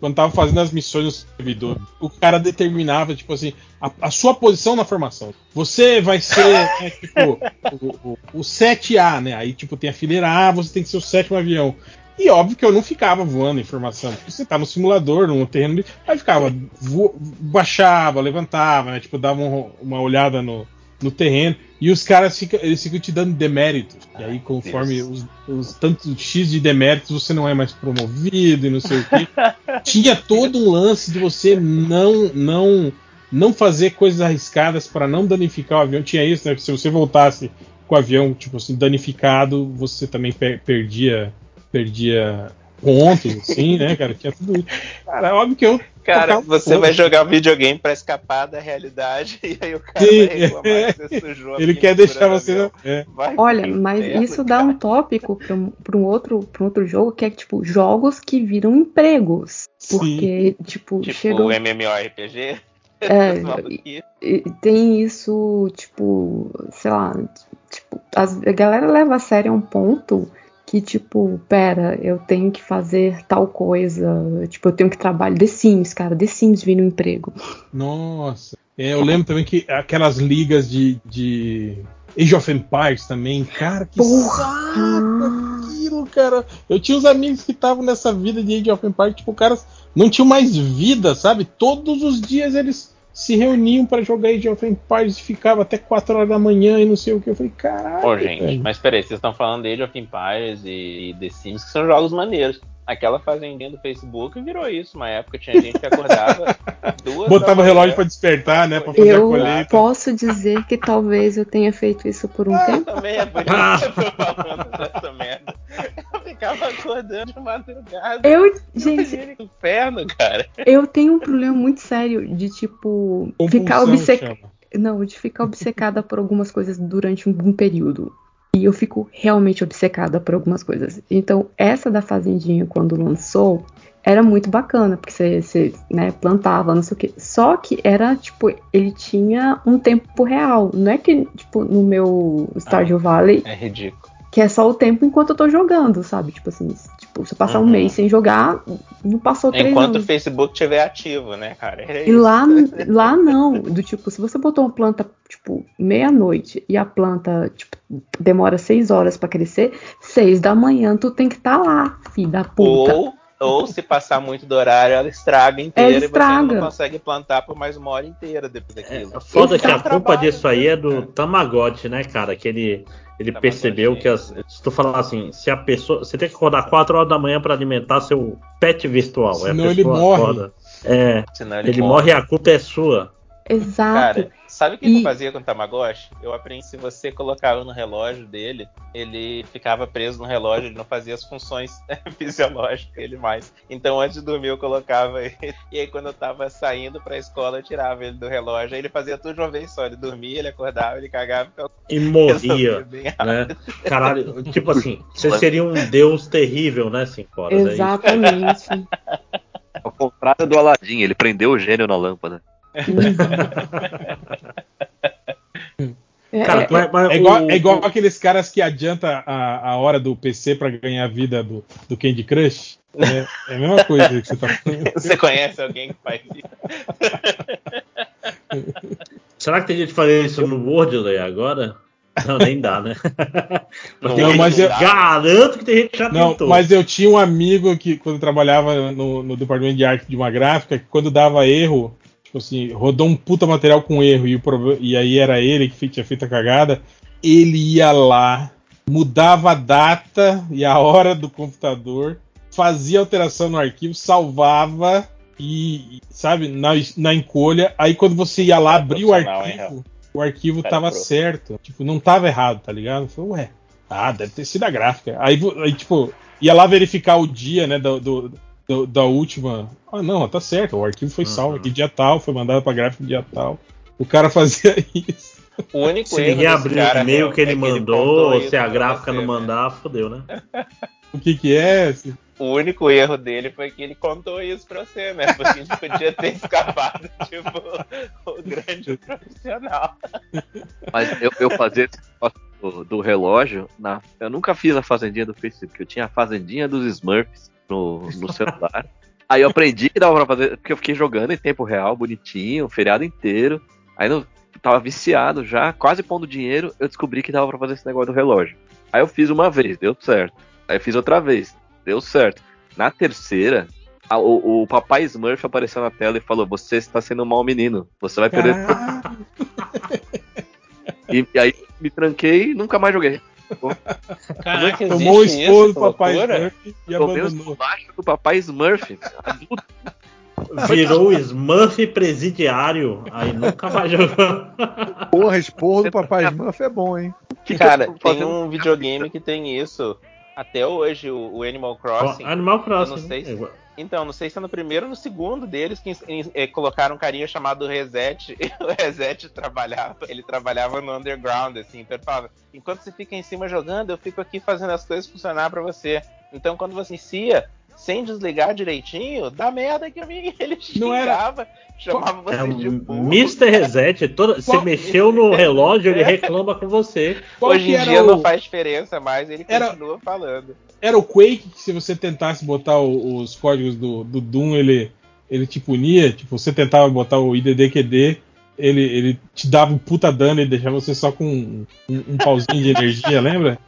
quando tava fazendo as missões no servidor, o cara determinava, tipo assim, a, a sua posição na formação. Você vai ser, né, tipo, o, o, o 7A, né? Aí, tipo, tem a fileira A, você tem que ser o sétimo avião. E óbvio que eu não ficava voando informação, porque você tá no simulador, no terreno. de- Aí ficava, vo- baixava, levantava, né? Tipo, dava um- uma olhada no, no terreno. E os caras ficam, eles ficam te dando deméritos. E aí, conforme os, os tantos X de deméritos, você não é mais promovido e não sei o quê. Tinha todo um lance de você não não não fazer coisas arriscadas para não danificar o avião. Tinha isso, né? Se você voltasse com o avião, tipo assim, danificado, você também per- perdia perdia pontos, assim, né, cara? Tinha tudo isso. Cara, é óbvio que eu Cara, você vai jogar videogame pra escapar da realidade e aí o cara Sim, vai reclamar que você sujou Ele quer deixar você. É. Olha, mas isso dá um tópico para um, pra um outro, pra um outro jogo que é tipo jogos que viram empregos. Porque, tipo, Tipo chegam. o MMORPG. É, tem isso, tipo, sei lá, tipo, as- a galera leva a sério a um ponto que, tipo, pera, eu tenho que fazer tal coisa, tipo, eu tenho que trabalhar. The Sims, cara, The Sims vira um emprego. Nossa. É, eu lembro também que aquelas ligas de, de Age of Empires também, cara, que saco aquilo, cara. Eu tinha uns amigos que estavam nessa vida de Age of Empires, tipo, caras não tinham mais vida, sabe? Todos os dias eles se reuniam pra jogar Age of Empires e ficava até 4 horas da manhã e não sei o que. Eu falei, caralho. Pô, gente, velho. mas peraí, vocês estão falando de Age of Empires e The Sims, que são jogos maneiros. Aquela fazendinha do Facebook virou isso. Uma época tinha gente que acordava duas Botava relógio pra despertar, né? Pra fazer a Eu colheita. posso dizer que talvez eu tenha feito isso por um tempo. Também é por isso que eu tô falando dessa merda. Eu ficava acordando de madrugada. Eu, gente, Que inferno, cara. eu tenho um problema muito sério de, tipo, ficar Compulsão obcecada. chama. Não, de ficar obcecada por algumas coisas durante um, um período. E eu fico realmente obcecada por algumas coisas. Então, essa da Fazendinha, quando lançou, era muito bacana, porque você, você né, plantava, não sei o quê. Só que era, tipo, ele tinha um tempo real. Não é que, tipo, no meu Stardew Valley, É ridículo. que é só o tempo enquanto eu tô jogando, sabe? Tipo assim, tipo, se eu passar um Uhum. mês sem jogar, não passou três Enquanto o anos. Facebook estiver ativo, né, cara? Era E isso. lá, lá não, do tipo, se você botou uma planta, tipo, meia-noite e a planta, tipo, demora seis horas pra crescer, seis da manhã tu tem que estar lá, filho da puta. Ou, ou se passar muito do horário, ela estraga inteira Ela e você estraga. não consegue plantar por mais uma hora inteira depois daquilo. É foda Esse que a culpa disso aí é do Tamagotchi, né, cara? Que ele, ele Tamagotchi. percebeu que as, se tu falar assim, se a pessoa. Você tem que acordar 4 horas da manhã pra alimentar seu pet virtual. a Senão ele pessoa morre. acorda. É, Senão ele, ele morre e a culpa é sua. Exato. Cara, sabe o que E- eu fazia com o Tamagotchi? Eu aprendi se você colocava no relógio dele, ele ficava preso no relógio, ele não fazia as funções fisiológicas dele mais. Então antes de dormir eu colocava ele. E aí quando eu tava saindo pra escola, eu tirava ele do relógio. Aí ele fazia tudo de uma vez só. Ele dormia, ele acordava, ele cagava e ficava E morria, né? Caralho, tipo assim, você seria um deus terrível, né, cinco horas? é isso? Exatamente. Ao contrário do Aladim, ele prendeu o gênio na lâmpada. É, Cara, é- mas É igual, o- é igual aqueles caras que adianta a, a hora do PC pra ganhar a vida do, do Candy Crush. É, é a mesma coisa que você tá falando. Você conhece alguém que faz isso? Será que tem gente fazendo isso no Wordley agora? Não, nem dá, né? Mas Não, mas eu- garanto que tem gente que já Não, tentou. mas eu tinha um amigo que, quando trabalhava no, no departamento de arte de uma gráfica, que quando dava erro, tipo assim, rodou um puta material com erro e, e aí era ele que tinha feito a cagada, ele ia lá, mudava a data e a hora do computador, fazia alteração no arquivo, salvava e, sabe, na, na encolha, aí quando você ia lá abrir o hein, arquivo, o arquivo Cara, tava pro. certo, tipo, não tava errado, tá ligado? Eu falei, ué, ah, deve ter sido a gráfica. Aí, aí, tipo, ia lá verificar o dia, né, do, do- do- da última. Ah, não, tá certo, o arquivo foi salvo aqui dia tal, foi mandado pra gráfica dia tal. O cara fazia isso. O único Se erro ninguém desse abrir cara, o e-mail meu, que ele é mandou, ou isso se a gráfica não né? mandar, fodeu, né? O que que é? O único erro dele foi que ele contou isso pra você, né? Porque ele podia ter escapado, tipo, o grande profissional. Mas eu, eu fazia esse do, do relógio. Na, eu nunca fiz a fazendinha do Facebook. Eu tinha a fazendinha dos Smurfs no, no celular. Aí eu aprendi que dava pra fazer, porque eu fiquei jogando em tempo real, bonitinho, o feriado inteiro. Aí eu tava viciado já, quase pondo dinheiro. Eu descobri que dava pra fazer esse negócio do relógio. Aí eu fiz uma vez, deu certo. Aí eu fiz outra vez, deu certo. Na terceira, a- o, o papai Smurf apareceu na tela e falou: Você está sendo um mau menino. Você vai perder e, e aí me tranquei e nunca mais joguei. Caraca, Tomou o isso, do papai? Smurf e Tomei abandonou. bolachos do papai Smurf. adulto. Virou o Smurf presidiário, aí nunca mais jogou. Porra, esporro do Papai Smurf é bom, hein? Cara, tô tem um videogame que tem isso. Até hoje, o, Animal Crossing. Animal Crossing. Eu não sei se- né? Então, não sei se é no primeiro ou no segundo deles que eh, colocaram um carinha chamado Reset. E o Reset trabalhava, ele trabalhava no underground, assim. Então ele falava: enquanto você fica em cima jogando, eu fico aqui fazendo as coisas funcionar pra você. Então quando você inicia, sem desligar direitinho, dá merda que vi. Ele Não era- xingava, chamava você É de burro. Mr. Reset, você Qual- mexeu no relógio, ele reclama com você. Qual Hoje em dia o- não faz diferença mais, ele Era- continua falando. Era o Quake que se você tentasse botar o- os códigos do, do Doom, ele, ele te punia. Tipo, você tentava botar o IDDQD, ele, ele te dava um puta dano e deixava você só com um, um- um pauzinho de energia, lembra?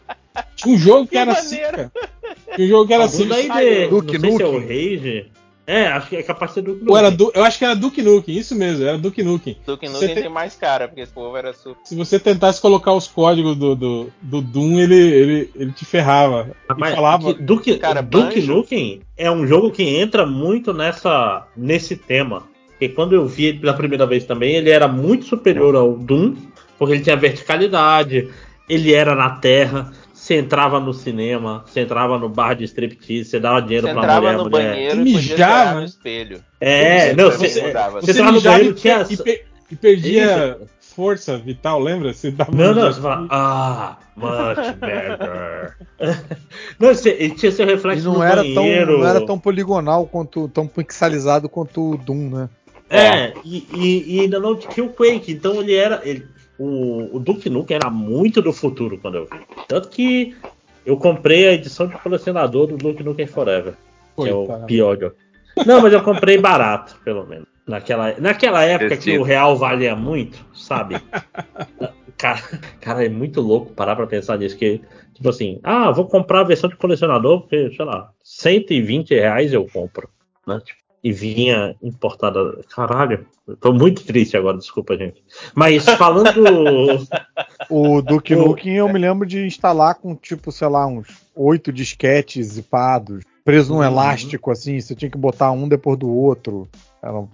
Tinha um jogo que, Que era assim, maneiro. cara. Tinha um jogo que era Algum assim. daí de, Duke não sei se é o Nukem. Rage. É, acho que é capaz de ser Duke Ou era Nukem. Du- eu acho que era Duke Nukem, isso mesmo, era Duke Nukem. Duke Nukem tem- tem mais cara, porque esse povo era super. Se você tentasse colocar os códigos do, do, do Doom, ele, ele, ele te ferrava. E falava. que Duke, Cara, Duke Banjo. Nukem é um jogo que entra muito nessa nesse tema. Porque quando eu vi ele pela primeira vez também, ele era muito superior ao Doom, porque ele tinha verticalidade, ele era na terra, você entrava no cinema, você entrava no bar de striptease, você dava dinheiro Você pra entrava mulher, no mulher. banheiro Você e mijava, no né? espelho. É, Você não, você, mudava. você entrava no banheiro, e, tinha... e, pe- e perdia Isso. força vital, lembra? Você dava Não, não, você fala, de- ah, much better. não, você, ele tinha seu E reflexo não no era, tão, banheiro. não era tão poligonal quanto, tão pixelizado quanto o Doom, né? É, e, e- e ainda não tinha o Quake, então ele era. ele- o, o Duke Nukem era muito do futuro quando eu vi. Tanto que eu comprei a edição de colecionador do Duke Nukem Forever. Que é o Coitado. pior jogo. Não, mas eu comprei barato, pelo menos. Naquela, naquela época que o real valia muito, sabe? Cara, cara, é muito louco parar pra pensar nisso. Que, tipo assim, ah, vou comprar a versão de colecionador, porque, sei lá, 120 reais eu compro. Né? Tipo, e vinha importada. Caralho, eu tô muito triste agora, desculpa, gente. Mas falando. O Duke Nukem eu me lembro de instalar com, tipo, sei lá, uns oito disquetes zipados, preso num Uhum. elástico, assim, você tinha que botar um depois do outro.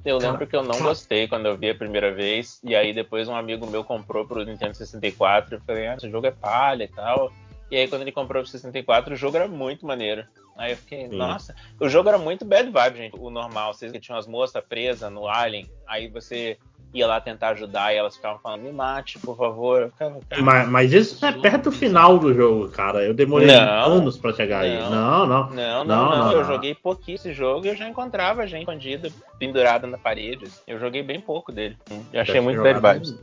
Eu lembro que eu não gostei quando eu vi a primeira vez, e aí depois um amigo meu comprou pro Nintendo 64, eu falei, ah, esse jogo é palha e tal. E aí quando ele comprou pro 64, o jogo era muito maneiro. Aí eu fiquei, Sim. nossa, o jogo era muito bad vibe, gente. O normal, vocês que tinham as moças presas no Alien, aí você ia lá tentar ajudar e elas ficavam falando, me mate, por favor. Ficava, Mas, mas isso é perto do final do jogo, cara. Eu demorei Não. anos pra chegar aí. Não. Não, não. Não, não, Não, não, não, Eu joguei pouquinho esse jogo e eu já encontrava gente escondida, pendurada na parede. Eu joguei bem pouco dele. Eu achei muito bad vibes.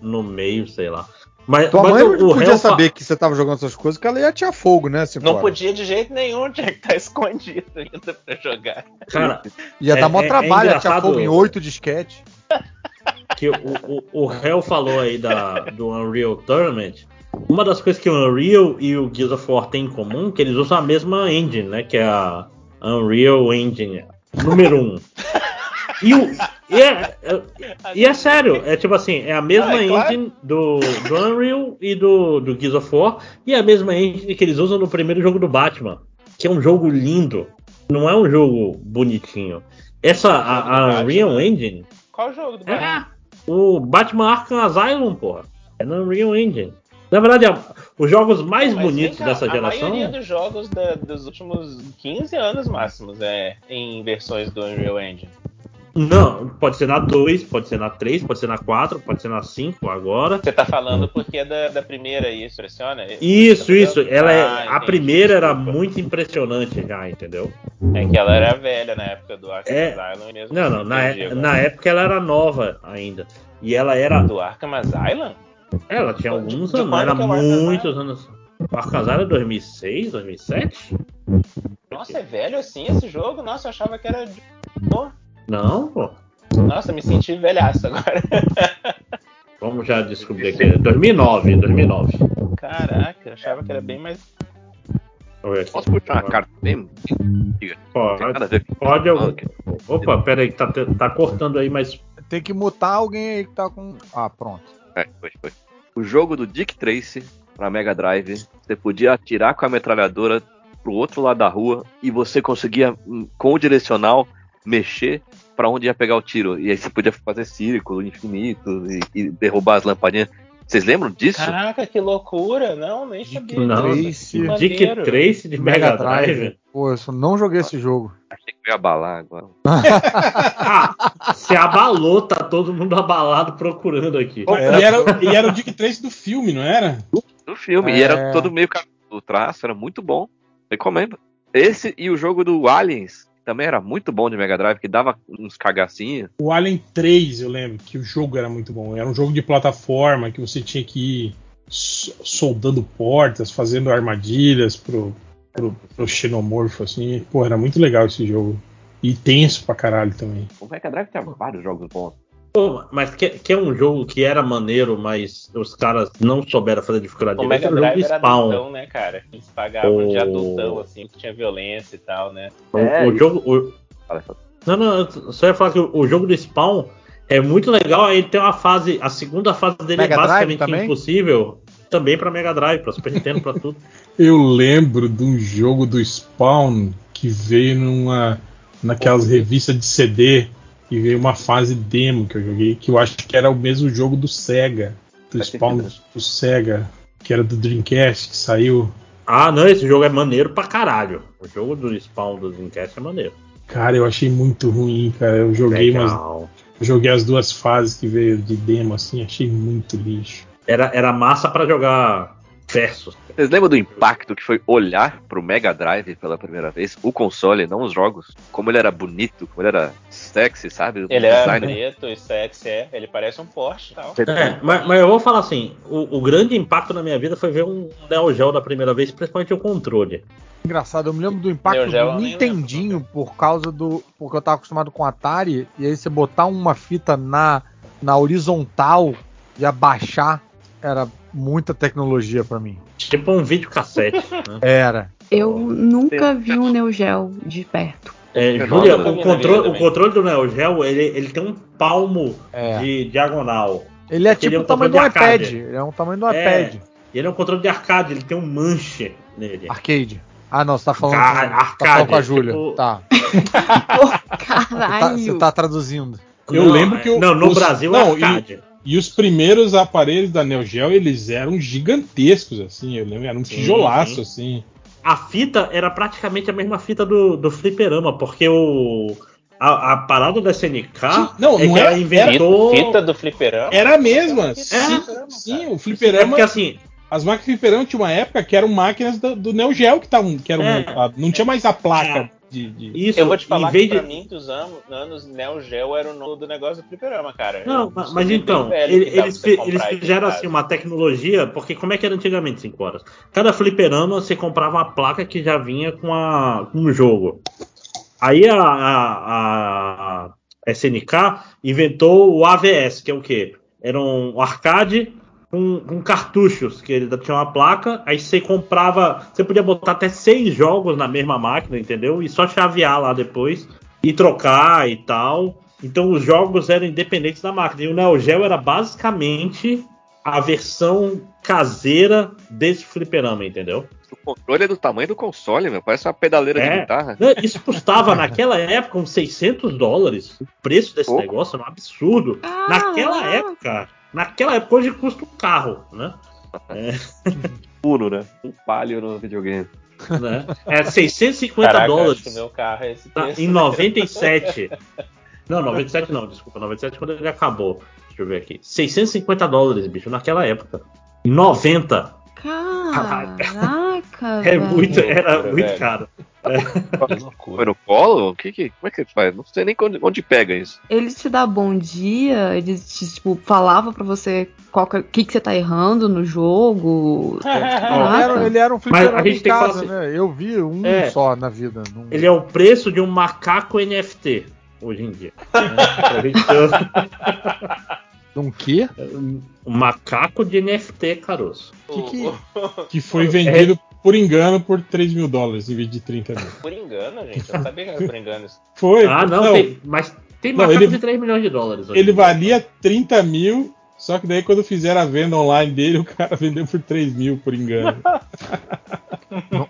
No meio, sei lá. Mas, Tua mas mãe o, não o podia réu fa- saber que você tava jogando essas coisas, que ela ia tirar fogo, né? Se Não for. podia de jeito nenhum, tinha que estar escondido ainda pra jogar. Cara, Ia É- dar mó é- é trabalho, ia tirar engraçado- fogo em oito disquete. que o, o, o réu falou aí da, do Unreal Tournament. Uma das coisas que o Unreal e o Gears of War têm em comum é que eles usam a mesma engine, né? Que é a Unreal Engine número 1. Um. E, o, e, é, é- e é sério, é tipo assim, é a mesma Ah, é claro. engine do, do Unreal e do, do Gears of War, e é a mesma engine que eles usam no primeiro jogo do Batman, que é um jogo lindo, não é um jogo bonitinho. Essa, a, a Unreal? Engine, Qual jogo do Batman? é o Batman Arkham Asylum, porra, é na Unreal Engine. Na verdade, a- os jogos mais Mas bonitos vem cá, dessa A geração... maioria dos jogos da- dos últimos 15 anos máximos é em versões do Unreal Engine. Não, pode ser na 2, pode ser na 3, pode ser na 4, pode ser na 5 agora. Você tá falando porque é da, da primeira isso, impressiona? Isso, isso. Ela é, Ah, a entendi, primeira era muito impressionante já, entendeu? É que ela era velha na época do Arkham É. Asylum mesmo. Não, não, na, agora. na época ela era nova ainda. E ela era. Do Arkham Asylum? Ela tinha De- alguns de anos, quando era é muitos anos. O Arkham Asylum é 2006, 2007? Nossa, é velho assim esse jogo? Nossa, eu achava que era. de- Não, pô. Nossa, me senti velhaço agora. Vamos já descobrir aqui. 2009, 2009. Caraca, eu achava que era bem mais. Eu. Posso puxar uma carta bem? Pode, pode algum. Ok. Opa, pera aí, que tá, tá cortando aí, mas. Tem que mutar alguém aí que tá com. Ah, pronto. É, foi, foi. O jogo do Dick Tracy pra Mega Drive, você podia atirar com a metralhadora pro outro lado da rua e você conseguia, hum, com o direcional, mexer pra onde ia pegar o tiro. E aí você podia fazer círculo infinito e, e derrubar as lampadinhas. Vocês lembram disso? Caraca, que loucura! Não, nem sabia. Não, Tracy. Que Dick. Trace de Mega Drive. Pô, eu só não joguei esse jogo. Achei que eu ia abalar agora. Ah, se abalou, tá todo mundo abalado procurando aqui. E, era, e era o Dick Trace do filme, não era? No filme. É. E era todo meio o traço, era muito bom. Recomendo. Esse e o jogo do Aliens também era muito bom de Mega Drive, que dava uns cagacinhos. O Alien 3, eu lembro que o jogo era muito bom. Era um jogo de plataforma que você tinha que ir so- soldando portas, fazendo armadilhas pro, pro, pro xenomorfo, assim. Pô, era muito legal esse jogo. E tenso pra caralho também. O Mega Drive tinha vários jogos bons. Pô, mas que, que é um jogo que era maneiro, mas os caras não souberam fazer dificuldade. O Mega é o jogo Drive de era Spawn. adultão, né, cara? Eles pagavam de O- adultão, assim, que tinha violência e tal, né? O, É, o jogo. o- não, não, só ia falar que o, jogo do Spawn é muito legal. Aí ele tem uma fase. A segunda fase dele Mega é Drive basicamente também? impossível. Também pra Mega Drive, pra Super Nintendo, pra tudo. Eu lembro de um jogo do Spawn que veio numa naquelas revistas de CD e veio uma fase demo que eu joguei, que eu acho que era o mesmo jogo do Sega, do Faz Spawn sentido, do Sega, que era do Dreamcast, que saiu. Ah, não, esse jogo é maneiro pra caralho. O jogo do Spawn do Dreamcast é maneiro. Cara, eu achei muito ruim, cara. Eu joguei, mas Legal. joguei as duas fases que veio de demo assim, achei muito lixo. Era, era massa pra jogar versus. Vocês lembram do impacto que foi olhar pro Mega Drive pela primeira vez? O console, não os jogos. Como ele era bonito, como ele era sexy, sabe? O Ele é design- preto e sexy, é. Ele parece um Porsche e tal. É, mas, mas eu vou falar assim: o, o grande impacto na minha vida foi ver um Neo Geo da primeira vez, principalmente o controle. Engraçado, eu me lembro do impacto Geo do Nintendinho por causa do. Porque eu tava acostumado com Atari, e aí você botar uma fita na, na horizontal e abaixar era muita tecnologia pra mim. Tipo um videocassete. né? Era. Eu nunca vi um Neo Geo de perto. É, Júlia, o controle, o controle do Neo Geo ele, ele tem um palmo É. de diagonal. Ele é Porque ele tipo é um o tamanho do iPad. arcade. Ele é um tamanho do É. iPad. E ele é um controle de arcade, ele tem um manche nele. Arcade. Ah, não, você tá falando, Arcade, com, tá falando com a arcade, Júlia. tipo- Tá. Tá- Caralho. Você tá traduzindo. Eu Não, lembro que é- o- Não, no os- Brasil não, é arcade. E os primeiros aparelhos da Neo Geo, eles eram gigantescos, assim. Eu lembro, era um Sim, tijolaço, sim. assim. A fita era praticamente a mesma fita do, do fliperama, porque o. A, a parada da SNK Não, é não que era- ela inventou. Fita do fliperama? Era a mesma. Sim, fliperama, sim, cara. o É fliperama. porque assim, As máquinas de fliperama tinha uma época que eram máquinas do, do Neo Geo que, tavam, que eram É. montadas. Não tinha mais a placa É. de. de- isso Eu vou te falar que pra de. mim, dos anos, anos Neo Geo era o nome do negócio do fliperama, cara. Não, mas, mas então, ele- eles, eles fizeram assim uma tecnologia, porque como é que era antigamente 5 horas? Cada fliperama você comprava uma placa que já vinha com, a, com um jogo. Aí a, a, a SNK inventou o AVS, que é o quê? Era um arcade com, com cartuchos, que ele tinha uma placa, aí você comprava, você podia botar até seis jogos na mesma máquina, entendeu? E só chavear lá depois e trocar e tal. Então os jogos eram independentes da máquina. E o Neo Geo era basicamente a versão caseira desse fliperama, entendeu? O controle é do tamanho do console, meu. Parece uma pedaleira de É. guitarra. Né, Isso custava naquela época uns 600 dólares. O preço desse Pouco. negócio era um absurdo. Naquela Caraca. época. Naquela época hoje custa um carro, né? Uno, né? Um palio no videogame. né? É 650 Caraca, dólares. meu carro é esse Tá, preço. em 97. Não, 97 não, desculpa. 97 quando ele acabou. Deixa eu ver aqui. 650 dólares, bicho, naquela época. Em 90. Caraca, É velho. muito, era Loucura, muito velho. caro. Que Foi loucura. no colo? O que que, como é que faz? Não sei nem onde, onde pega isso. Eles te dão bom dia, eles te, tipo, falavam pra você qual que, que, que você tá errando no jogo. Ele Caraca. era, ele era um fliperama em falar casa, assim- né? Eu vi um É. só na vida. Não- Ele é o preço de um macaco NFT hoje em dia. né? Um quê? um macaco de NFT, caroço. Que, que, que foi vendido por engano por 3 mil dólares em vez de 30 mil. Por engano, gente. Eu sabia que era por engano. isso. Foi. Ah, não, tem, mas tem Não, macaco ele- de 3 milhões de dólares. hoje Ele valia 30 mil, só que daí quando fizeram a venda online dele, o cara vendeu por 3 mil por engano.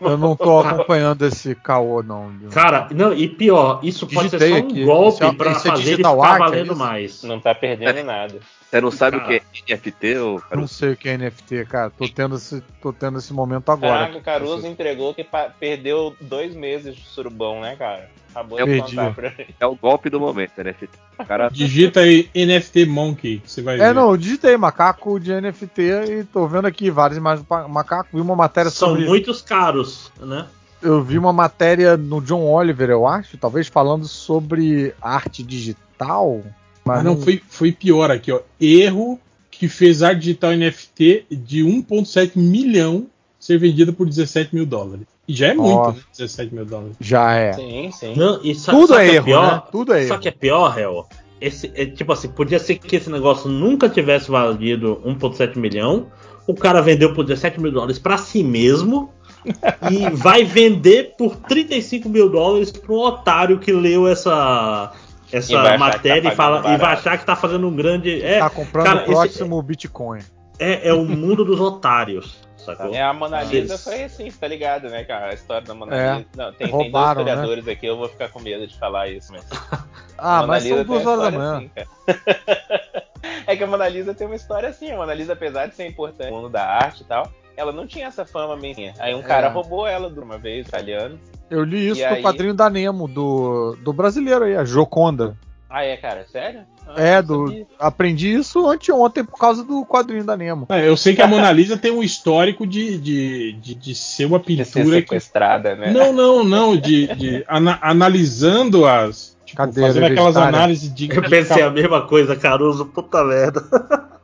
Eu não tô acompanhando esse caô, não. Cara, não, e pior, isso pode ser Digitei só um aqui. golpe Esse é- pra esse é fazer ele ficar art, é valendo isso? mais. Não tá perdendo nada. Você não sabe Cara. o que é NFT, ou cara? Não sei o que é NFT, cara. Tô tendo esse, tô tendo esse momento agora. Caraca, o Caruso entregou que perdeu dois meses de surubão, né, cara? Acabou Eu de perdi. contar pra gente. É o golpe do momento, NFT. O cara Digita aí NFT Monkey, você vai ver. É, não, eu digitei macaco de NFT e tô vendo aqui várias imagens do macaco. Vi uma matéria São sobre. muitos caros, né? Eu vi uma matéria no John Oliver, eu acho, talvez falando sobre arte digital. Mas Ah, não, foi, foi pior aqui, ó. Erro que fez arte digital NFT de 1,7 milhão ser vendida por 17 mil dólares. E já é muito, né? 17 mil dólares. Já é. Sim, sim. Não, e sa- Tudo sabe é que erro, pior? né? Tudo é Só erro. que é pior, Hel. Esse, é, tipo assim, podia ser que esse negócio nunca tivesse valido 1,7 milhão. O cara vendeu por 17 mil dólares pra si mesmo. e vai vender por 35 mil dólares um otário que leu essa, essa que matéria tá e, fala, e vai achar que tá fazendo um grande. É, Tá comprando cara, o esse- próximo Bitcoin. é, é o mundo dos otários. Sacou? É, a Mona Lisa Eles- foi assim, tá ligado, né, cara? A história da Mona É. Lisa. Não, tem, tem Roubaram, dois historiadores aqui, eu vou ficar com medo de falar isso, mas. Ah, mas são Lisa tem duas horas da manhã. assim, é que a Mona Lisa tem uma história assim. A Mona Lisa, apesar de ser importante no mundo da arte e tal, ela não tinha essa fama bem. Aí um cara É. roubou ela de uma vez, italiano. Eu li isso no aí? quadrinho da Nemo, do, do brasileiro aí, a Joconda. Ah, é, cara? Sério? Ah, É, do, sabia. aprendi isso anteontem por causa do quadrinho da Nemo. É, eu sei que a Mona Lisa tem um histórico de, de, de, de ser uma De ser pintura que. sequestrada, né? Não, não, não. De, de ana- analisando as. Tipo, Cadeira fazendo aquelas análises de. Eu pensei a mesma coisa, Caruso, puta merda.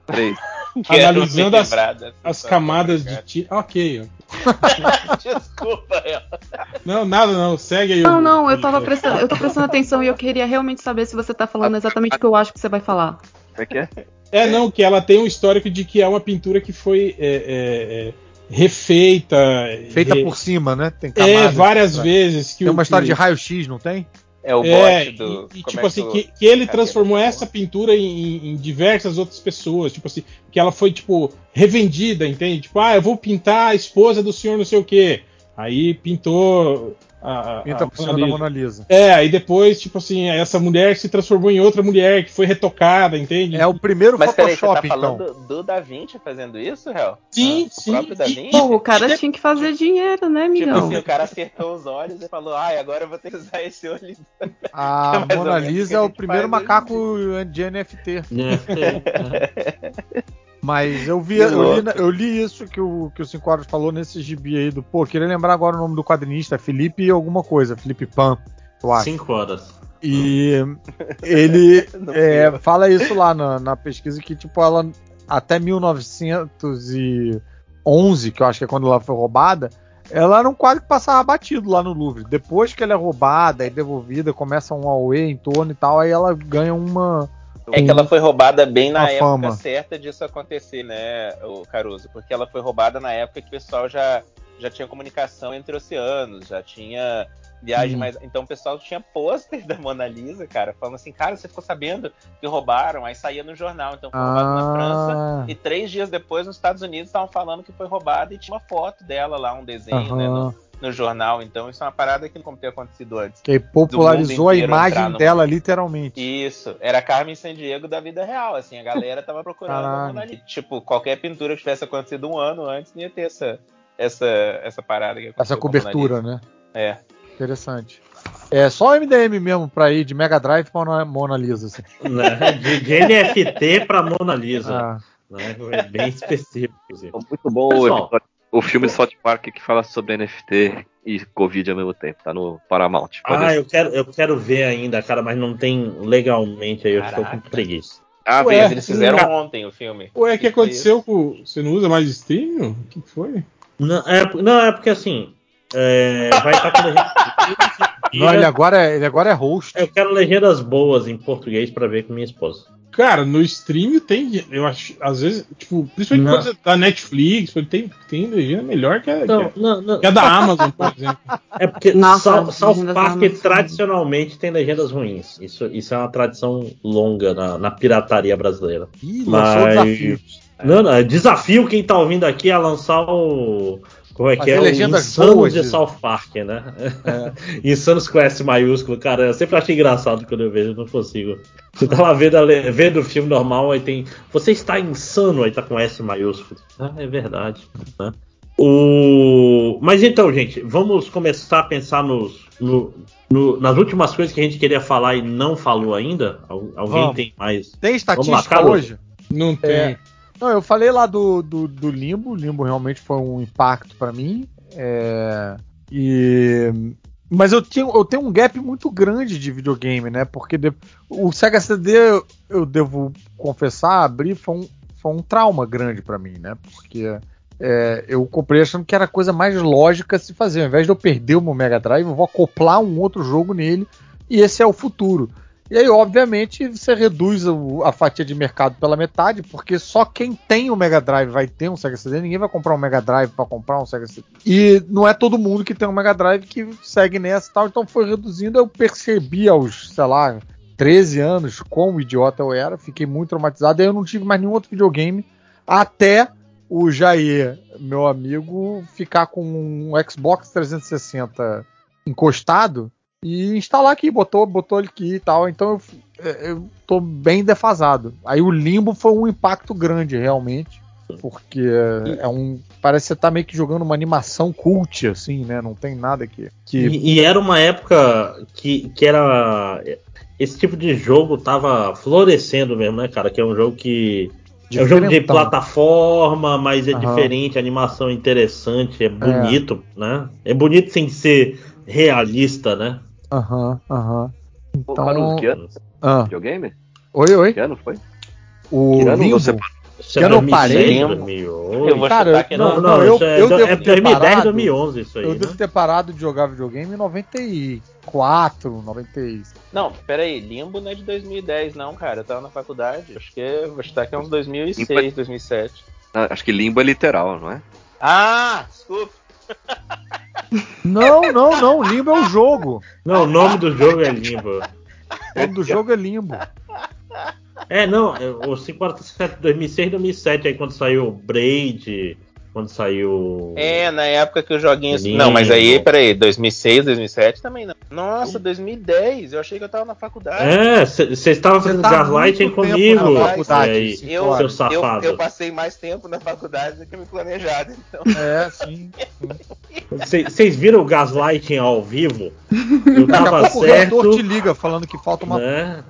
três. Analisando as, as camadas de ti. Ok. Desculpa, eu. Não, nada, não. Segue aí. Não, o- não, eu tava prestando, eu tô prestando atenção e eu queria realmente saber se você tá falando exatamente o que eu acho que você vai falar. É que é? É, não, que ela tem um histórico de que é uma pintura que foi é, é, é, refeita. Feita re- por cima, né? Tem É, camadas. várias vezes. Que Tem o- uma história que- de raio-x, não tem? É o É, bote do. e, e como tipo é assim, que, que ele transformou essa pintura em, em diversas outras pessoas. Tipo assim, que ela foi, tipo, revendida, entende? Tipo, ah, eu vou pintar a esposa do senhor não sei o quê. Aí pintou a, a- Pinta a por cima da Mona Lisa. É, aí depois, tipo assim, essa mulher se transformou em outra mulher que foi retocada, entende? É o primeiro Mas peraí, você tá Photoshop, falando então. do, Da Vinci fazendo isso, Hel? Sim, O sim. próprio Da. Vinci? Pô, o cara tinha que fazer dinheiro, né, Tipo amigão? assim, o cara acertou os olhos e falou, ai, agora eu vou ter que usar esse olho. A Mona o Lisa que é a o gente primeiro em macaco de NFT. Né? Mas eu vi, eu li, eu li isso que o, que o Cinco Horas falou nesse gibi aí do. Pô, queria lembrar agora o nome do quadrinista, Felipe alguma coisa, Felipe Pan, eu acho. Cinco horas. E ele é, fala isso lá na, na pesquisa que, tipo, ela até 1911, que eu acho que é quando ela foi roubada, ela era um quadro que passava batido lá no Louvre. Depois que ela é roubada e devolvida, começa um auê em torno e tal, aí ela ganha uma. É que ela foi roubada bem na época fama. certa disso acontecer, né, o Caruso? Porque ela foi roubada na época que o pessoal já, já tinha comunicação entre oceanos, já tinha viagem Hum. mais. Então o pessoal tinha pôster da Mona Lisa, cara, falando assim, cara, você ficou sabendo que roubaram? Aí saía no jornal, então foi roubado na França. Ah, E três dias depois, nos Estados Unidos, estavam falando que foi roubada e tinha uma foto dela lá, um desenho, né, aham. no, no jornal. Então isso é uma parada que não como ter acontecido antes. Que popularizou a imagem no- dela, literalmente. Isso, era a Carmen Sandiego da vida real, assim, a galera tava procurando a. Mona Lisa. Tipo, qualquer pintura que tivesse acontecido um ano antes, não ia ter essa, essa, essa parada que aconteceu Essa cobertura, né? É. Interessante. É só o MDM mesmo pra ir de Mega Drive pra Mona- Lisa. Assim. Né? De, de NFT pra Mona Lisa. Ah, Né? É bem específico. inclusive. Muito bom o, Pessoal. episódio- o filme de South Park que fala sobre NFT e Covid ao mesmo tempo. Tá no Paramount. Pode Ah, eu quero, eu quero ver ainda, cara, mas não tem legalmente aí, eu estou com preguiça. Ah, Ué, eles fizeram Não. ontem o filme. Ué, o que Isso aconteceu com. Você não usa mais streaming? O que que foi? Não, é, não, é porque assim. é, vai estar com legenda. não, ele agora, é, ele agora é host. Eu quero legendas boas em português pra ver com minha esposa. Cara, no streaming tem. Eu acho. Às vezes, tipo, principalmente Não. coisa da Netflix, tem, tem legenda melhor que a, Não, que não, não. a- que a da Amazon, por exemplo. É porque Nossa, South, Park tradicionalmente tem legendas ruins. Isso, isso é uma tradição longa na, na pirataria brasileira. Ih, lançou o Mas- desafio. Não, não, é desafio quem tá ouvindo aqui a lançar o. Como é que é? Legendas Insanos boas de South Park, né? É. Insanos com S maiúsculo, cara, eu sempre achei engraçado quando eu vejo, eu não consigo. Você tá lá vendo, vendo o filme normal, aí tem. Você está insano, aí tá com S maiúsculo. Ah, é verdade. Né? O... Mas então, gente, vamos começar a pensar nos, no- no- nas últimas coisas que a gente queria falar e não falou ainda. Al- Alguém Vamos. tem mais? Tem lá, estatística Carlos. hoje? Não tem. É. Não, eu falei lá do, do, do Limbo. Limbo realmente foi um impacto pra mim. É, e mas eu, tinha, eu tenho um gap muito grande de videogame, né? Porque de- o Sega CD, eu, devo confessar, abrir foi um, foi um trauma grande pra mim, né? Porque é, eu comprei achando que era a coisa mais lógica se fazer. Ao invés de eu perder o meu Mega Drive, eu vou acoplar um outro jogo nele e esse é o futuro. E aí, obviamente, você reduz a fatia de mercado pela metade, porque só quem tem o Mega Drive vai ter um Sega CD, ninguém vai comprar um Mega Drive para comprar um Sega CD. E não é todo mundo que tem um Mega Drive que segue nessa e tal, então foi reduzindo. Eu percebi aos, sei lá, 13 anos quão idiota eu era, fiquei muito traumatizado, aí eu não tive mais nenhum outro videogame até o Jair, meu amigo, ficar com um Xbox 360 encostado e instalar aqui, botou, botou ele aqui e tal. Então eu, eu tô bem defasado. Aí o limbo foi um impacto grande, realmente. Porque é um. Parece que você tá meio que jogando uma animação cult, assim, né? Não tem nada que. que E, e era uma época que, que era. Esse tipo de jogo tava florescendo mesmo, né, cara? Que é um jogo que. É um jogo de plataforma, mas é Aham. diferente, a animação é interessante, é bonito, né? É bonito sem ser realista, né? Aham, aham. Ô, Então- Caruso, que ano? Ah, Videogame? oi, oi. Que ano foi? O Que ano limbo. você Que eu não parei? 2008. Eu vou Cara, que Não, não. não, eu- é, eu devo é ter 2010, parado. 2011 isso aí, Eu né? devo ter parado de jogar videogame em 94, 96. Não, peraí, Limbo não é de 2010, não, cara. Eu tava na faculdade. Acho que eu vou chutar que é uns 2006, 2007. Ah, Acho que limbo é literal, não é? Ah, desculpa. Não, não, não. Limbo é o jogo. Não, o nome do jogo é Limbo. O nome do jogo é Limbo. É, não, é, o 547 2006, 2007, aí quando saiu o Braid, Quando saiu. É, na época que os joguinhos. Não, mas aí, peraí, 2006, 2007 também não. Nossa, 2010, eu achei que eu tava na faculdade. É, você estava fazendo tá gaslighting comigo. na faculdade, aí. Eu, seu eu, safado. eu passei mais tempo na faculdade do que me planejado. Então, É, sim. Vocês viram o gaslighting ao vivo? Eu Daqui a tava pouco o certo. te liga falando que falta uma. Né?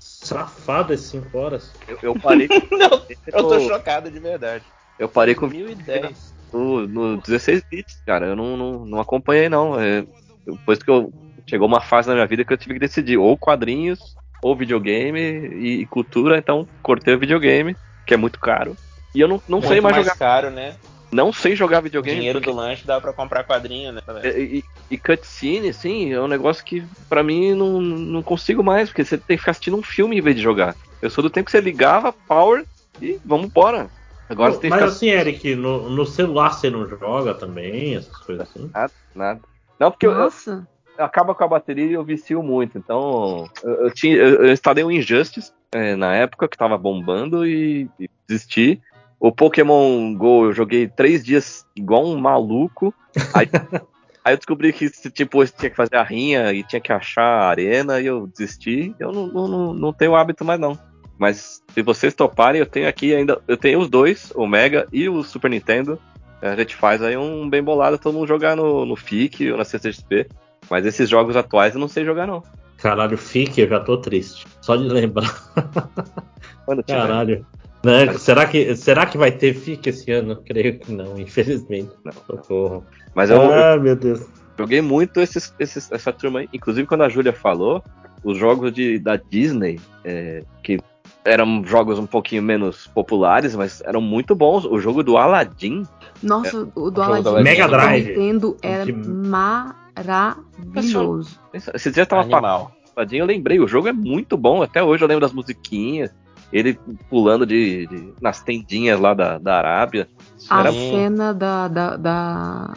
Safado esses 5 horas. Eu, eu parei. não, eu tô chocado de verdade. Eu parei com 2010. no, no 16 bits, cara. Eu não, não, não acompanhei, não. É, depois que eu. Chegou uma fase na minha vida que eu tive que decidir ou quadrinhos, ou videogame e, e cultura, então cortei o videogame, que é muito caro. E eu não, não sei Muito mais mais jogar. caro, né? Não sei jogar O videogame. dinheiro porque- do lanche dá pra comprar quadrinho, né? E, e, e cutscene, assim, é um negócio que pra mim não, não consigo mais, porque você tem que ficar assistindo um filme em vez de jogar. Eu sou do tempo que você ligava, power e vamos embora. Agora você Mas ficar assim, Eric, no, no celular você não joga também, essas coisas assim? nada, nada. Não, porque eu, Nossa. acaba com a bateria e eu vicio muito. Então, eu, eu tinha, eu, eu instalei o Injustice é, na época que tava bombando e, e desisti. O Pokémon Go eu joguei três dias igual um maluco. Aí, aí eu descobri que tipo, tinha que fazer a rinha e tinha que achar a arena e eu desisti. Eu não, não, não, não tenho hábito mais não. Mas se vocês toparem, eu tenho aqui ainda. Eu tenho os dois, o Mega e o Super Nintendo. A gente faz aí um bem bolado, todo mundo jogar no, no FIC ou na CCXP. Mas esses jogos atuais eu não sei jogar, não. Caralho, fique, eu já tô triste. Só de lembrar. Quando tiver. Caralho. Né? Será, que, será que vai ter FIC esse ano? Creio que não, infelizmente. Não. Socorro. Mas eu, eu Ah, meu Deus. joguei muito esses, esses- essa turma aí. Inclusive, quando a Júlia falou, os jogos de, da Disney, é, que eram jogos um pouquinho menos populares, mas eram muito bons. O jogo do Aladdin, Nossa, o do jogo Aladdin Aladdin. Mega do Drive. Nintendo era De- maravilhoso. esse dia eu tava falando Animal. Aladdin, eu lembrei, o jogo é muito bom. Até hoje eu lembro das musiquinhas. Ele pulando de, de- nas tendinhas lá da, da Arábia. A Era- cena da, da, da,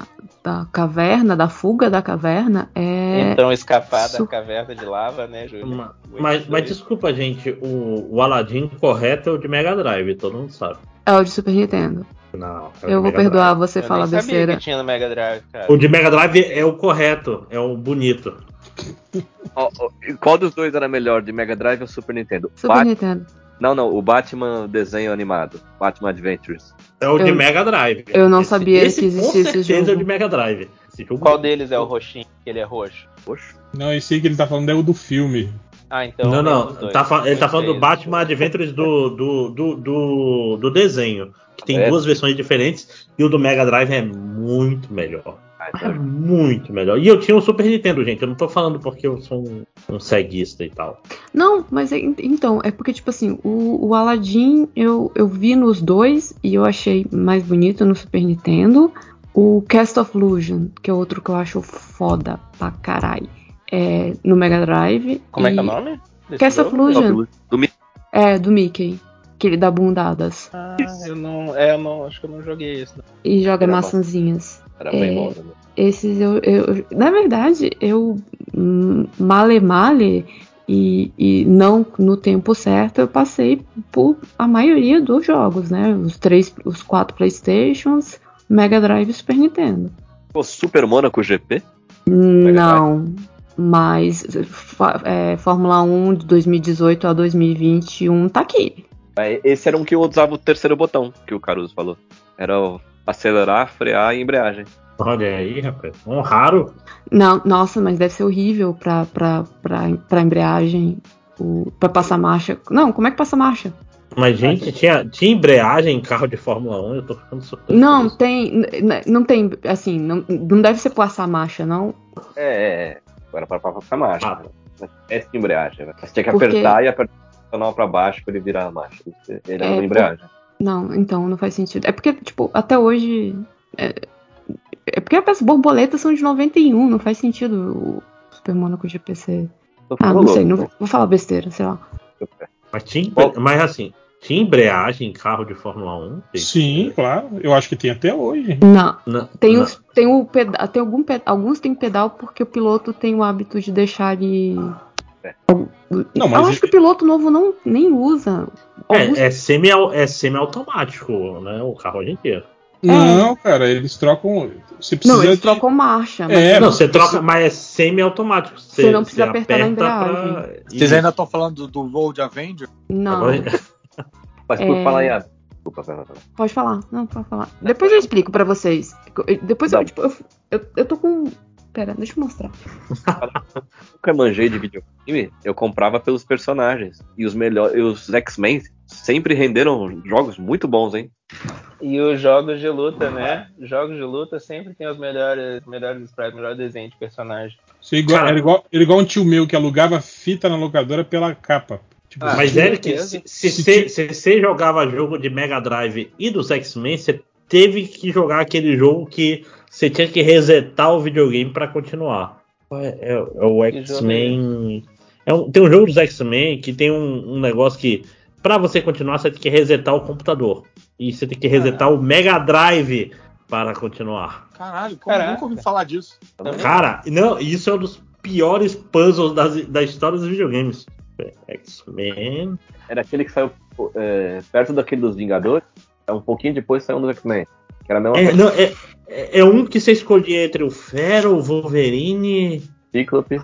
da caverna, da fuga da caverna, é. Então escapar da su- caverna de lava, né, Júlio? Ma- Mas, mas desculpa, gente, o, o Aladdin correto é o de Mega Drive, todo mundo sabe. É o de Super Nintendo. Não, é Eu vou Mega perdoar você Eu falar besteira. que tinha no Mega Drive, cara. Drive. O de Mega Drive é o correto, é o bonito. Ó, e qual dos dois era melhor, de Mega Drive ou Super Nintendo? Super Bat- Nintendo. Não, não, o Batman desenho animado. Batman Adventures. É o de Eu- Mega Drive. eu não sabia que existia esse certeza é o jogo. de Mega Drive. Esse jogo Qual deles é o roxinho? Que ele é roxo. Poxa. Não, esse aí que ele tá falando é o do filme. Ah, então. não, é não. tá fa- ele tá falando do. Batman Adventures do, do, do, do, do desenho. Que tem É. duas versões diferentes. E o do Mega Drive é muito melhor. É muito melhor. E eu tinha um Super Nintendo, gente. Eu não tô falando porque eu sou um, um ceguista e tal. Não, mas é- então, é porque, tipo assim, o, o Aladdin eu, eu vi nos dois e eu achei mais bonito no Super Nintendo. O Cast of Illusion, que é outro que eu acho foda pra caralho, é no Mega Drive. Como é que é o e- nome? desse Cast of? Illusion. do Mi- É, do Mickey. Que ele dá bundadas. Ah, eu não. É, eu não. Acho que eu não joguei não. E joga Era bom. maçãzinhas. Era bem É. bom também. Esses eu, eu- Na verdade, eu. hum, Male male. E, e não no tempo certo, eu passei por a maioria dos jogos, né? Os três, os quatro Playstations, Mega Drive e Super Nintendo. Pô, Super Monaco GP? Não, mas é, Fórmula 1 de 2018 a 2021 tá aqui. É, Esse era um que eu usava o terceiro botão, que o Caruso falou. Era o acelerar, frear e embreagem. Olha aí, rapaz. Um raro. Não, nossa, mas deve ser horrível pra, pra, pra, pra embreagem, o, pra passar marcha. Não, como é que passa marcha? Mas, gente, tinha, tinha embreagem em carro de Fórmula 1. Eu tô ficando surpreso. Não, tem. Não tem, assim, não, não deve ser passar marcha, não. É, é, é. Agora para passar marcha. Ah. Né? Essa embreagem, né? Você tinha que Porque- apertar e apertar o canal pra baixo pra ele virar a marcha. Ele era É, uma embreagem. Não, então não faz sentido. É porque, tipo, até hoje. É, é porque as borboletas são de 91, não faz sentido o Super Monaco GPC. Tô Ah, não sei, não, vou falar besteira, sei lá. Mas, tinha, mas assim, tinha embreagem em carro de Fórmula 1? Sim, claro. Eu acho que tem até hoje. Não, Não, tem, não. os, tem o pedal, tem algum alguns tem pedal porque o piloto tem o hábito de deixar ele. É. Não, Eu mas acho que o piloto novo não nem usa. Alguns- É, é, semi, é semi-automático, né? O carro hoje inteiro. Não, cara, eles trocam. Você precisa Não, eles de- trocam marcha. Mas É, não, você você- troca, mas é semi-automático. Você não precisa apertar na aperta embreagem. pra- Vocês ainda estão falando do, do Road Avenger? não. Agora- Mas por É. falar em. a- Desculpa, Fernanda. Pode falar. Não, pode falar. Depois eu explico pra vocês. Eu- Depois eu, tipo, eu, eu, eu tô com. Pera, deixa eu mostrar. nunca manjei de videogame, eu comprava pelos personagens. E os melhores. Os X-Men sempre renderam jogos muito bons, hein? E os jogos de luta, né? Jogos de luta sempre tem os melhores, melhores sprites, melhor desenho de personagem. Isso é igual, era, igual, era igual um tio meu que alugava fita na locadora pela capa. Tipo, Ah, Mas, Eric, se, se, você- se você jogava jogo de Mega Drive e dos X-Men, você teve que jogar aquele jogo que você tinha que resetar o videogame pra continuar. É, é- é o Que X-Men. É um- tem um jogo dos X-Men que tem um, um negócio que, pra você continuar, você tem que resetar o computador. E você tem que resetar o Mega Drive para continuar. Caralho, como eu Caraca. nunca ouvi falar disso. Cara, não, isso é um dos piores puzzles das, da história dos videogames. X-Men. Era aquele que saiu é, perto daquele dos Vingadores. É um pouquinho depois saiu um dos X-Men. Que era a mesma É, coisa. não, é, é, é um que você escolhia entre o Fero, o Wolverine, Cíclope.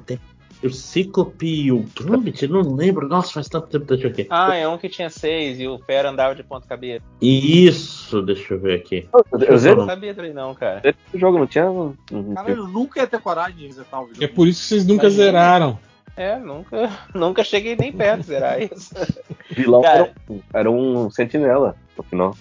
o Cíclope e o Gambit. Não lembro. Nossa, faz tanto tempo. Deixa eu ver aqui. Ah, é um que tinha seis e o Fera andava de ponta cabeça. Isso, deixa eu ver aqui. Eu, eu não sabia também não, cara. o jogo, não tinha. Caralho, eu nunca ia ter coragem de resetar o é videogame. por isso que vocês nunca Imagina. zeraram. É, nunca, nunca cheguei nem perto de zerar isso. vilão Cara. era, um- era um sentinela, no final.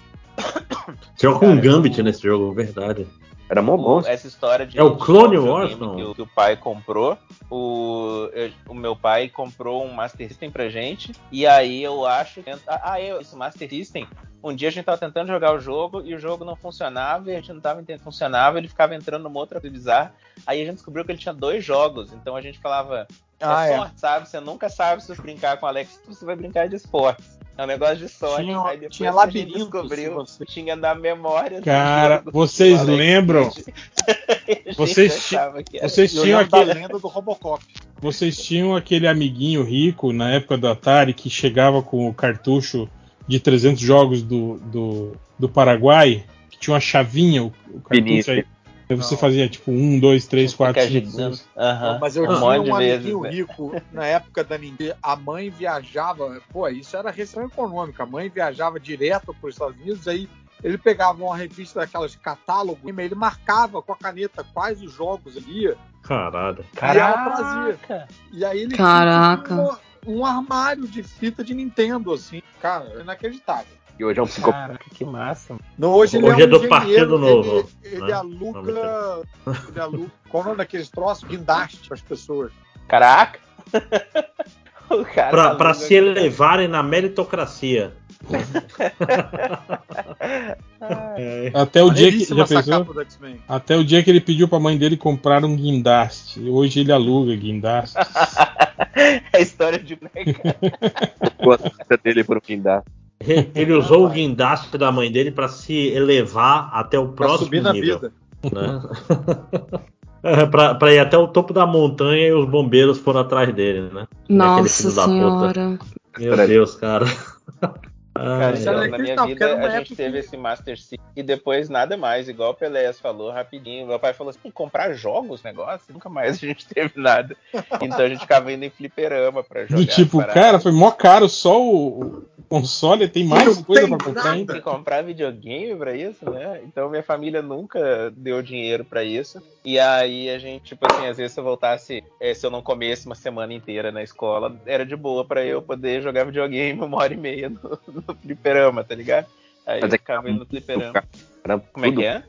Você joga com um Gambit o- nesse jogo, verdade. Era mó bom. Essa história de É o Clone Wars, não? que, o- que o pai comprou. O, eu- o meu pai comprou um Master System pra gente. E aí eu acho. que- Ah, eu, esse Master System. Um dia a gente tava tentando jogar o jogo e o jogo não funcionava e a gente não tava entendendo funcionava, ele ficava entrando numa outra coisa bizarra. Aí a gente descobriu que ele tinha dois jogos, então a gente falava, Ah, é. sorte, sabe? Você nunca sabe se brincar com o Alex, você vai brincar de esportes. É um negócio de sorte. Tinha- aí depois tinha que a gente labirinto, descobriu, você- tinha na memória. do Cara, vocês lembram? Vocês ti- Vocês tinham, da aquele, lenda do Robocop. vocês tinham aquele amiguinho rico na época do Atari que chegava com o cartucho de 300 jogos do, do, do Paraguai, que tinha uma chavinha, o, o cartucho aí. Aí você Não. fazia tipo 1, 2, 3, 4, Fica 5, agitando. 6. Aham. Mas eu Um tinha de um vezes, amiguinho né? rico na época da Nintendo. A mãe viajava, pô, isso era restrição econômica. A mãe viajava direto para os Estados Unidos, aí ele pegava uma revista daquelas catálogos, e ele marcava com a caneta quais os jogos ali, Caralho. e trazia. E aí ele Caraca. tinha um, um armário de fita de Nintendo, assim. Cara, inacreditável. E hoje é um psicopata. Caraca, que massa. No, hoje ele Hoje é, é um do engenheiro, Partido Novo, Ele, ele né? aluga. Ele aluga. Qual o nome daqueles troços? Guindaste para as pessoas. Caraca! o cara Pra, tá se elevarem na meritocracia. É. Até o dia que. Já pensou? do. Até o dia que ele pediu pra mãe dele comprar um guindaste. Hoje ele aluga guindaste. É a história de boneca. Gosta dele por fim da. Ele usou o guindaste da mãe dele pra se elevar até o Pra próximo subir na nível. vida. né? É, pra, pra ir até o topo da montanha e os bombeiros foram atrás dele, né? Aquele Nossa filho da puta. senhora. Meu Deus, cara. Cara, então, na minha vida a gente teve que- esse Master System e depois nada mais, igual o Peléas falou rapidinho. Meu pai falou assim: comprar jogos, negócio, nunca mais a gente teve nada. Então a gente ficava indo em fliperama pra jogar. Do tipo, as paradas. cara, foi mó caro só o, console, tem mais Não coisa tem pra comprar. Tem que comprar videogame pra isso, né? Então minha família nunca deu dinheiro pra isso. E aí a gente, tipo assim, às vezes se eu voltasse, eh, se eu não comesse uma semana inteira na escola, era de boa pra eu poder jogar videogame uma hora e meia no, no fliperama, tá ligado? Aí Mas eu é ficava indo no fliperama. Era Como é tudo- que é?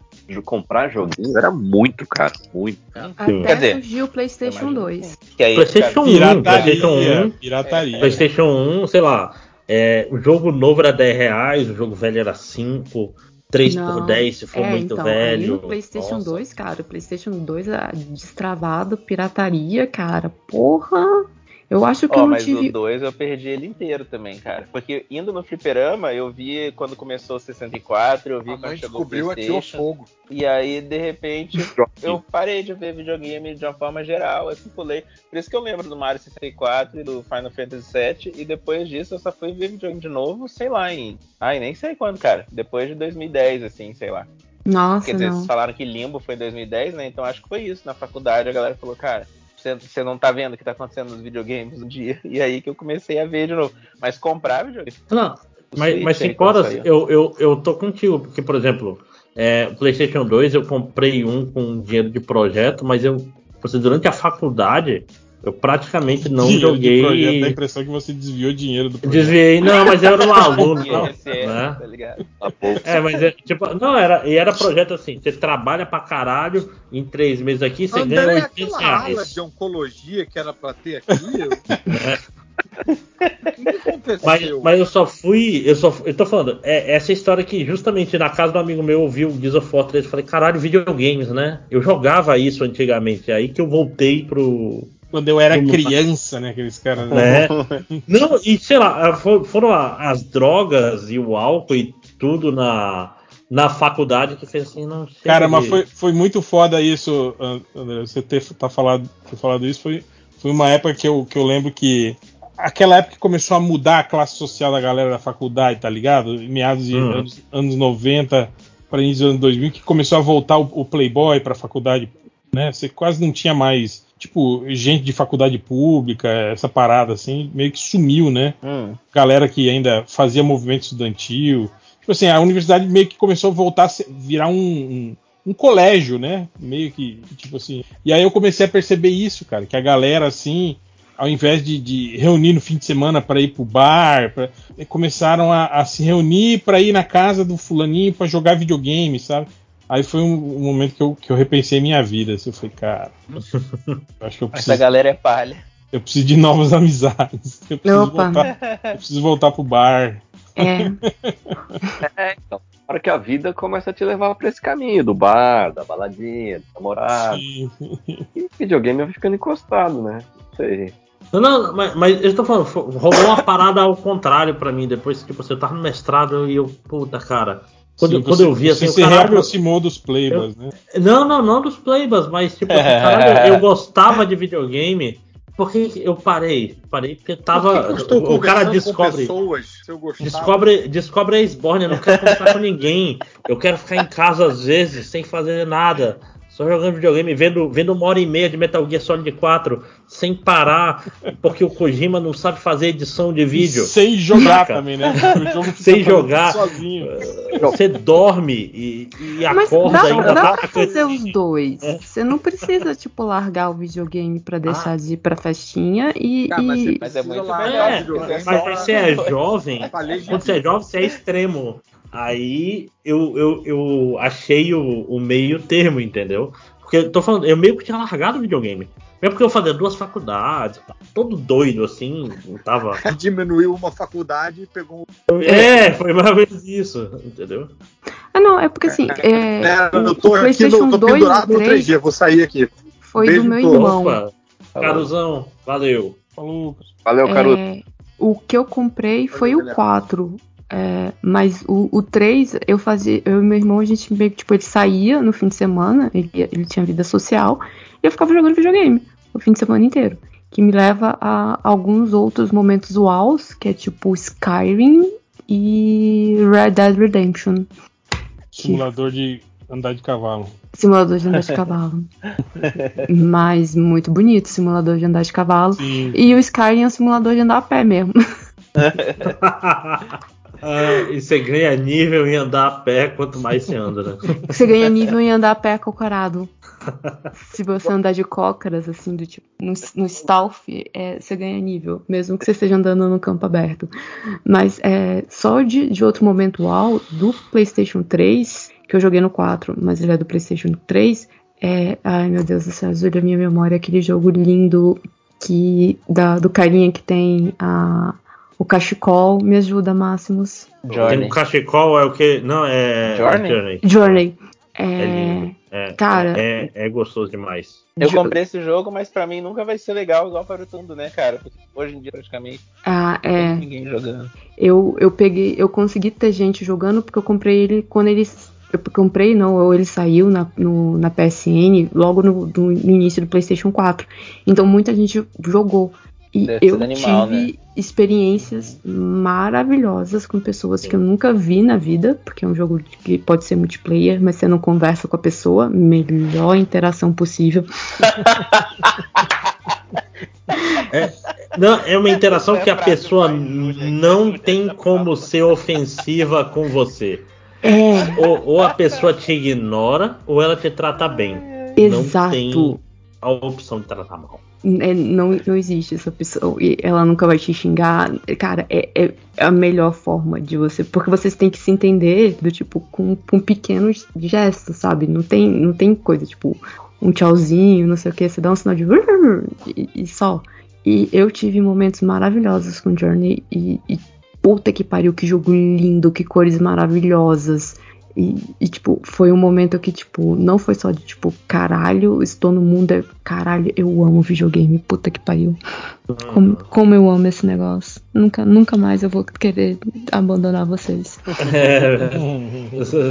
Comprar joguinho era muito caro. Muito. Até Quer dizer, surgiu o PlayStation imagino 2. Que aí PlayStation 1, Pirataria, PlayStation 1, pirataria. PlayStation 1, sei lá. é, o jogo novo era 10 reais, o jogo velho era 5, 3 por Não. 10 se for é, muito então, aí velho. no PlayStation Nossa. 2, cara, o PlayStation 2 é destravado, pirataria, cara. Porra! Eu acho que Ó, eu não mas tive. o 2 eu perdi ele inteiro também, cara. Porque indo no fliperama, eu vi quando começou o 64, eu vi A quando chegou o atirou Playstation. fogo. E aí, de repente, eu parei de ver videogame de uma forma geral, assim, pulei. Por isso que eu lembro do Mario 64 e do Final Fantasy VII, e depois disso eu só fui ver videogame de novo, sei lá, em. Ai, nem sei quando, cara. Depois de 2010, assim, sei lá. Nossa, Quer dizer, não. vocês falaram que Limbo foi em 2010, né? Então acho que foi isso. Na faculdade a galera falou, cara, você, não tá vendo o que tá acontecendo nos videogames no dia. E aí que eu comecei a ver de novo. Mas comprar videogame. Não, mas, mas cinco horas, eu, eu, eu tô contigo, porque, por exemplo, é, o PlayStation 2 eu comprei um com dinheiro de projeto, mas eu, durante a faculdade, eu praticamente não Dinheiro de projeto, dá a joguei. impressão que você desviou dinheiro do projeto. Desviei, não, mas eu era um aluno, não, INSS, né? tá ligado? É, mas é, tipo, não, era, e era projeto assim, você trabalha pra caralho, em três meses aqui, você ganha André, 80 aquela aula reais. de oncologia que era pra ter aqui, eu- o que aconteceu? Mas, mas eu só fui. Eu só eu tô falando, é essa história que justamente na casa do amigo meu eu ouvi o Gears of War 3 e falei, caralho, videogames, né? Eu jogava isso antigamente, é aí que eu voltei pro. Quando eu era criança, né? Aqueles caras. Né? Não, e sei lá, fo- foram a- as drogas e o álcool e tudo na, na faculdade que fez assim, não sei. Cara, mas foi, foi muito foda isso, An- André. Você ter, tá falado, ter falado isso foi, foi uma época que eu, que eu lembro que. Aquela época que começou a mudar a classe social da galera da faculdade, tá ligado? Em meados de Uhum. anos, anos 90 para início dos anos 2000, que começou a voltar o, o Playboy pra faculdade, né? Você quase não tinha mais, tipo, gente de faculdade pública, essa parada assim, meio que sumiu, né? Hum. galera que ainda fazia movimento estudantil. Tipo assim, a universidade meio que começou a voltar a virar um, um, um colégio, né? Meio que, tipo assim. E aí eu comecei a perceber isso, cara, que a galera, assim, ao invés de, de reunir no fim de semana para ir pro bar, pra- começaram a, a se reunir para ir na casa do fulaninho para jogar videogame, sabe? Aí foi um, um momento que eu, que eu repensei minha vida. Assim, eu falei, cara, eu acho que eu Essa preciso, galera é palha. eu preciso de novas amizades. Eu preciso, Opa. voltar, eu preciso voltar pro bar. É. É, então. Na hora que a vida começa a te levar pra esse caminho, do bar, da baladinha, do namorado. Sim. E videogame vai ficando encostado, né? Não sei. Não, não, mas, mas eu tô falando, rolou uma parada ao contrário pra mim, depois que tipo, você tava no mestrado e eu, puta, cara. Quando, Sim, quando você- eu vi assim, você o se caralho, reaproximou dos playbas, né? Não, não, não dos playbas, mas tipo, assim, caralho, eu gostava de videogame. Por que eu parei? Parei porque tava. Por que o cara descobre. pessoas, se? Descobre, descobre a Esborne, eu não quero conversar com ninguém. Eu quero ficar em casa às vezes, sem fazer nada. Só jogando videogame, vendo, vendo uma hora e meia de Metal Gear Solid 4, sem parar, porque o Kojima não sabe fazer edição de vídeo. Sem jogar Saca? também, né? Sem jogar. Sozinho. Você dorme e, e Mas acorda dá, ainda dá tá pra fazer os dois. É. Você não precisa, tipo, largar o videogame pra deixar de ir pra festinha e. Cara, mas e- Mas é muito largar melhor, o É, videogame. mas aí você é jovem, quando você é jovem, você é extremo. Aí eu, eu, eu achei o, o meio termo, entendeu? Porque eu tô falando, eu meio que tinha largado o videogame. Mesmo porque eu fazia duas faculdades, tá? todo doido assim, não tava. Diminuiu uma faculdade e pegou um. É, foi mais ou menos isso, entendeu? Ah, não, é porque assim. É, É, o- eu tô aqui no, tô 2 pendurado no 3 3G, vou sair aqui. foi Beijo do meu em todos. irmão. Opa, Caruzão, valeu. Falou. Valeu, Caruso. É, o que eu comprei foi o 4. É, mas o, o 3, eu fazia. Eu e meu irmão, a gente meio que, tipo, ele saía no fim de semana, ele, ele tinha vida social, e eu ficava jogando videogame o fim de semana inteiro. Que me leva a alguns outros momentos uaus, que é tipo Skyrim e Red Dead Redemption. Simulador de andar de cavalo. Simulador de andar de cavalo. Mas muito bonito, simulador de andar de cavalo. Sim. E o Skyrim é um simulador de andar a pé mesmo. Ah, e você ganha nível em andar a pé quanto mais você anda, né? Você ganha nível em andar a pé cocorado. Se você andar de cócaras, assim, do tipo, no, no stealth, é, você ganha nível, mesmo que você esteja andando no campo aberto. Mas é, só de, de outro momento uau, do PlayStation 3, que eu joguei no 4, mas ele é do PlayStation 3, é. Ai meu Deus do céu, ajuda a minha memória, aquele jogo lindo que da, do carinha que tem a, o cachecol. Me ajuda, Máximos. Journey. um cachecol, é o que? Não, é. Journey? Journey. É É, lindo. É, Cara. é, é gostoso demais. Eu comprei esse jogo, mas pra mim nunca vai ser legal igual para o Tundo, né, cara? Porque hoje em dia praticamente ah, não é. tem ninguém jogando. Eu, eu peguei, eu consegui ter gente jogando porque eu comprei ele quando ele. Eu comprei, não, ou ele saiu na, no, na PSN logo no, no início do PlayStation 4. Então muita gente jogou. E Deve eu animal, tive né? experiências maravilhosas com pessoas que eu nunca vi na vida, porque é um jogo que pode ser multiplayer, mas você não conversa com a pessoa, melhor interação possível. Não, é uma interação é que a pessoa não tem como ser ofensiva com você. É, Ou, ou a pessoa te ignora, ou ela te trata bem. exato. Não tem a opção de tratar mal. É, não, não existe essa pessoa. E ela nunca vai te xingar. Cara, é, é a melhor forma de você. Porque vocês têm que se entender do tipo, com, com pequenos gestos, sabe? Não tem, não tem coisa, tipo, um tchauzinho, não sei o que. Você dá um sinal de. E, e só. E eu tive momentos maravilhosos com Journey. E, e puta que pariu, que jogo lindo, que cores maravilhosas. E, e, tipo, foi um momento que, tipo, não foi só de, tipo, caralho, estou no mundo, é, caralho, eu amo videogame, puta que pariu. Como, como eu amo esse negócio. Nunca, nunca mais eu vou querer abandonar vocês. É,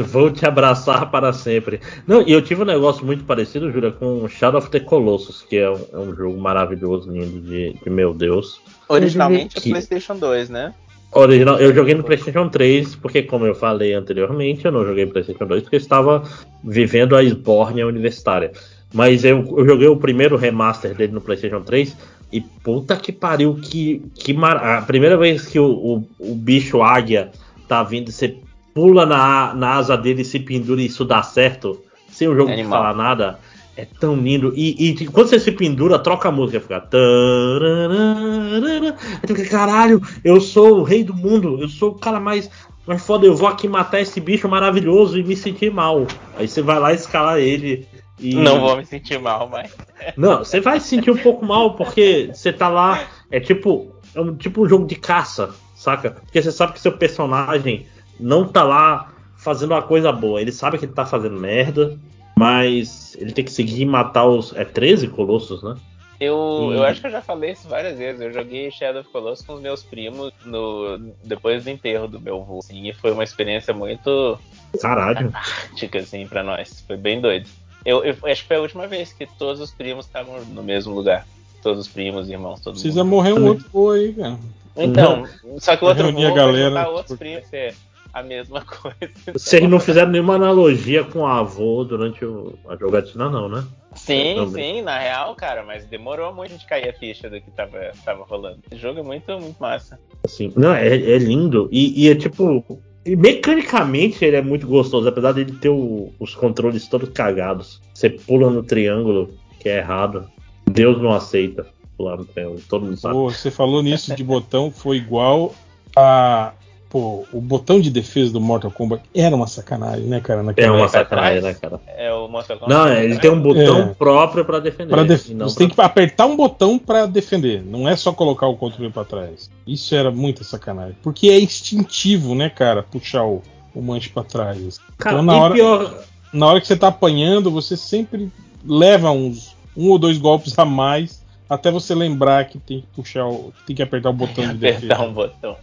vou te abraçar para sempre. Não, e eu tive um negócio muito parecido, Júlia, com Shadow of the Colossus, que é um, é um jogo maravilhoso, lindo, de, de meu Deus. Originalmente é Que- PlayStation 2, né? Original, eu joguei no PlayStation 3, porque, como eu falei anteriormente, eu não joguei no PlayStation 2 porque eu estava vivendo a esbórnia universitária. Mas eu, eu joguei o primeiro remaster dele no PlayStation 3 e puta que pariu, que, que mar... A primeira vez que o, o, o bicho águia tá vindo, você pula na, na asa dele e se pendura e isso dá certo, sem o jogo É falar nada. É tão lindo. E, e quando você se pendura, troca a música, fica. caralho, eu sou o rei do mundo, eu sou o cara mais, mais foda, eu vou aqui matar esse bicho maravilhoso e me sentir mal. Aí você vai lá escalar ele. E... Não vou me sentir mal, mas. Não, você vai se sentir um pouco mal porque você tá lá. É tipo. É um tipo um jogo de caça, saca? Porque você sabe que seu personagem não tá lá fazendo uma coisa boa. Ele sabe que ele tá fazendo merda, mas ele tem que seguir e matar os. É 13 colossos, né? Eu, eu acho que eu já falei isso várias vezes. Eu joguei Shadow of Colossus com os meus primos no, depois do enterro do meu avô. Assim, e foi uma experiência muito Caralho. prática, assim, pra nós. Foi bem doido. Eu, eu acho que foi a última vez que todos os primos estavam no mesmo lugar. Todos os primos, irmãos, todo Precisa mundo. morrer um outro vô aí, cara. Então, só que o outro vô vai galera, outros porque- primos. É a mesma coisa. Vocês não fizeram nenhuma analogia com o avô durante o- a jogatina, não, né? Sim, Também. sim, na real, cara, mas demorou muito de cair a ficha do que tava, tava rolando. Esse jogo é muito, muito massa. Assim, não, é, é lindo. E, e é tipo. E mecanicamente ele é muito gostoso, apesar dele ter o- os controles todos cagados. Você pula no triângulo, que é errado. Deus não aceita pular no triângulo, todo mundo sabe. Pô, você falou nisso de botão, foi igual a. Pô, o botão de defesa do Mortal Kombat era uma sacanagem, né, cara? É Naquela uma época. sacanagem, né, cara? É o Mortal Kombat. Não, é, ele tem um botão É. próprio pra defender. Pra def- não Você tem pra- que apertar um botão pra defender, não é só colocar o controle pra trás. Isso era muita sacanagem. Porque é instintivo, né, cara, puxar o, o manche pra trás. Cara, então, na hora, pior, na hora que você tá apanhando, você sempre leva uns um ou dois golpes a mais até você lembrar que tem que puxar o, tem que apertar o botão de defesa. Apertar um botão.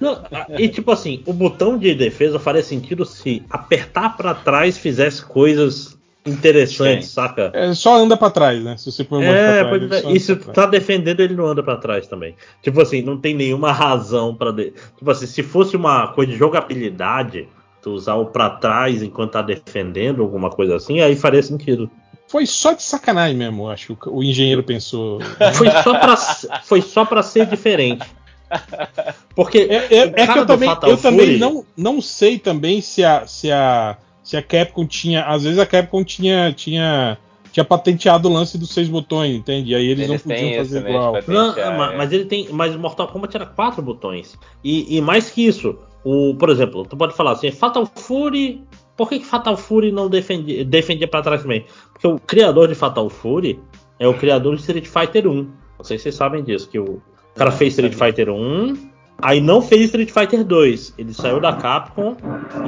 Não, e tipo assim, o botão de defesa faria sentido se apertar pra trás fizesse coisas interessantes, Sim. saca? É, só anda pra trás, né? Se você põe manche É, pra trás. e se tu tá defendendo, ele não anda pra trás também. Tipo assim, não tem nenhuma razão pra. De... Tipo assim, se fosse uma coisa de jogabilidade, tu usar o pra trás enquanto tá defendendo, alguma coisa assim, aí faria sentido. Foi só de sacanagem mesmo, acho. que O engenheiro pensou. Foi só pra, foi só pra ser diferente. Porque É, é- é que eu também, Fatal eu também não, não sei também se a, se a se a Capcom tinha, às vezes a Capcom tinha tinha tinha patenteado o lance dos seis botões, entende? E aí eles, Eles não podiam fazer isso, né, igual. Não, é. mas ele tem. Mas o Mortal Kombat era quatro botões. E, e mais que isso, o, por exemplo, tu pode falar assim, Fatal Fury. Por que, que Fatal Fury não defendia, defendia pra trás também? Porque o criador de Fatal Fury é o criador de Street Fighter 1. Não sei se vocês sabem disso, que o cara Não, fez Street. Fighter 1, aí não fez Street Fighter 2. Ele saiu da Capcom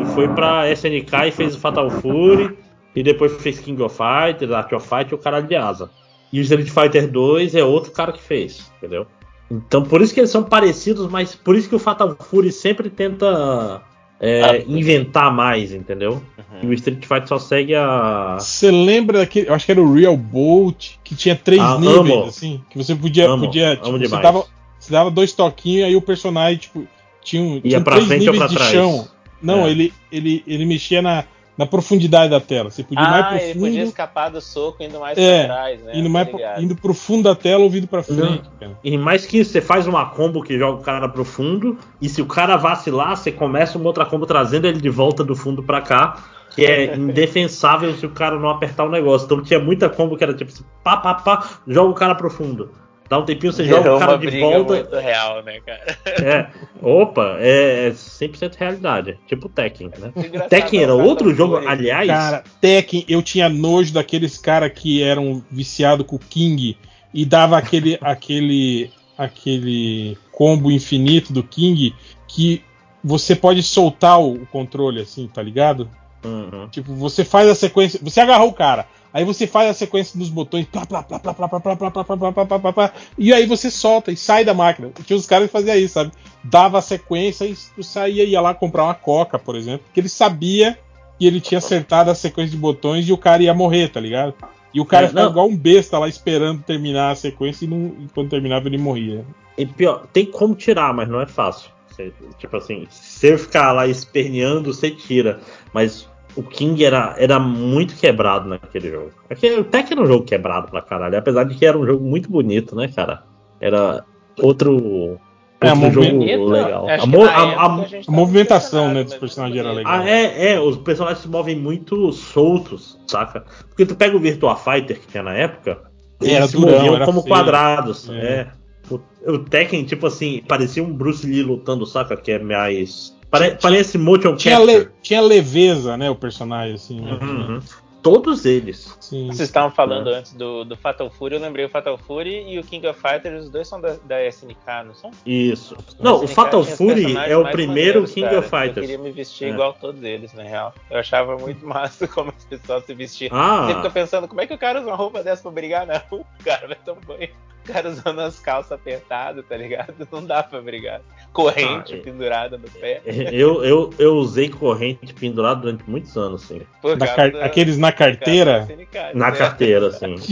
e foi pra SNK e fez o Fatal Fury. E depois fez King of Fighters, Art of Fight e o caralho de asa. E o Street Fighter 2 é outro cara que fez, entendeu? Então por isso que eles são parecidos, mas por isso que o Fatal Fury sempre tenta é, Ah. inventar mais, entendeu? E o Street Fighter só segue a. Você lembra daquele. Eu acho que era o Real Bolt, que tinha três Ah, níveis, amo. assim. Que você podia. Amo, podia amo tipo, você, demais. dava, você dava dois toquinhos, aí o personagem, tipo, tinha, um, tinha pra três frente ou níveis pra de trás? chão. Não, É. ele, ele, ele mexia na, na profundidade da tela. Você podia ir mais Ah, pro ele podia escapar do soco indo mais É, pra trás, né? indo, Tô mais pro, indo pro fundo da tela ou vindo pra frente, cara. E mais que isso, você faz uma combo que joga o cara pro fundo, e se o cara vacilar, você começa uma outra combo trazendo ele de volta do fundo pra cá, que é indefensável se o cara não apertar o negócio. Então tinha muita combo que era tipo assim, pá, pá, pá, joga o cara pro fundo. Dá um tempinho, você joga Virou o cara de volta. muito real, né, cara? É, opa, é 100% realidade. Tipo Tekken, né? Tekken era outro jogo, aliás. Cara, Tekken, eu tinha nojo daqueles caras que eram viciados com o King e dava aquele, aquele, aquele combo infinito do King que você pode soltar o, o controle assim, tá ligado? Uhum. Tipo, você faz a sequência, você agarrou o cara, aí você faz a sequência dos botões, plá, plá, plá, plá, plá, plá, plá, plá, plá, plá, plá, plá, plá, plá, plá, e aí você solta e sai da máquina. Tinha os caras que faziam isso, sabe? Dava a sequência e tu saía ia lá comprar uma coca, por exemplo, porque ele sabia que ele tinha acertado a sequência de botões e o cara ia morrer, tá ligado? E o cara É, ficava igual um besta lá esperando terminar a sequência e, não, e quando terminava ele morria. E pior, tem como tirar, mas não é fácil. Você- tipo assim, se eu ficar lá esperneando, você tira. Mas o King era, era muito quebrado naquele jogo. Aquele, o Tekken era um jogo quebrado pra caralho, apesar de que era um jogo muito bonito, né, cara? Era outro, É, outro jogo Bonito, legal. A que mo- a- a- A movimentação né, dos personagens era legal. Ah, é, é, os personagens se movem muito soltos, saca? Porque tu pega o Virtua Fighter que tinha na época, eles Era se durão, moviam era como feio. quadrados. É. É. O, o Tekken, tipo assim, parecia um Bruce Lee lutando, saca? Que é mais. Pare, parece motion Tinha, capture. le- tinha leveza, né, o personagem, assim. né? Uhum. Todos eles. Sim. Vocês estavam falando É. antes do, do Fatal Fury, eu lembrei o Fatal Fury e o King of Fighters, os dois são da, da SNK, não são? Isso. Não, o Fatal Fury é o primeiro maneiros, King cara. of Eu Fighters. queria me vestir É. igual a todos eles, na real. Eu achava muito massa como as pessoas se vestiam. Ah. Sempre tô pensando, como é que o cara usa uma roupa dessa pra brigar na rua? O cara vai tomar banho. Cara usando as calças apertadas, tá ligado? Não dá pra brigar. Corrente Ah, é. pendurada no pé. Eu, eu, eu usei corrente pendurada durante muitos anos. Por Da causa car- da- Aqueles na carteira. Na né? carteira, assim.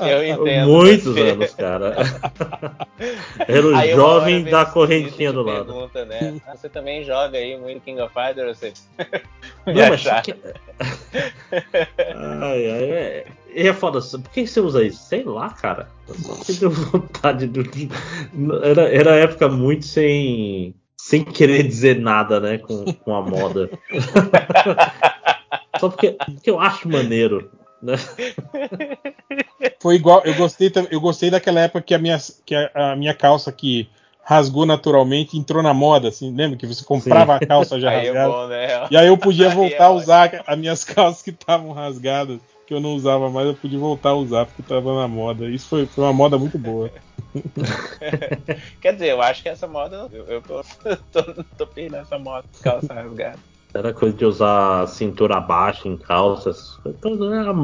Eu entendo. Muitos você. anos, cara. Era o Aí jovem vem da correntinha do lado. Pergunta, né? Ah, Você também joga aí muito King of Fighters? Você... Não, mas que... ai, ai, é... E é foda, por que você usa isso? Sei lá, cara. Você deu vontade do. Era, era época muito sem. Sem querer dizer nada, né? Com, com a moda. Só porque, porque eu acho maneiro. Né? Foi igual, eu gostei, eu gostei daquela época que a minha, que a, a minha calça que rasgou naturalmente entrou na moda, assim, lembra que você comprava a calça já Aí é rasgada? bom, né? E aí eu podia Aí voltar é a usar as minhas calças que estavam rasgadas, que eu não usava mais, eu podia voltar a usar porque tava na moda. Isso foi, foi uma moda muito boa. Quer dizer, eu acho que essa moda. Eu, eu tô, tô, tô perdendo essa moda, calça rasgada. Era coisa de usar cintura baixa em calças. Então,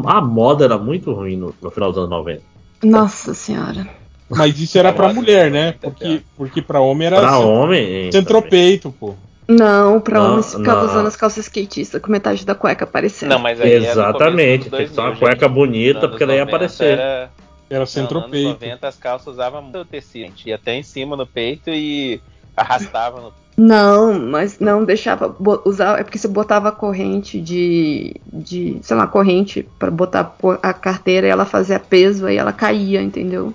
a, a moda era muito ruim no, no final dos anos 90. Nossa senhora. Mas isso era pra mulher, né? muito Porque, porque pra homem era Pra cent- homem. centropeito, pô. Não, pra Não, homem se ficava não. usando as calças skatistas com metade da cueca aparecendo. Não, mas aí é Exatamente, tem que ser uma 2000, cueca gente. bonita, porque daí ia anos 90 aparecer. Era, Era não, nos anos centropeito. 90 as calças usavam muito tecido. gente. Ia até em cima no peito e arrastava no Não, mas não deixava usar. É porque você botava a corrente de. de sei lá, corrente pra botar a carteira e ela fazia peso, aí ela caía, entendeu?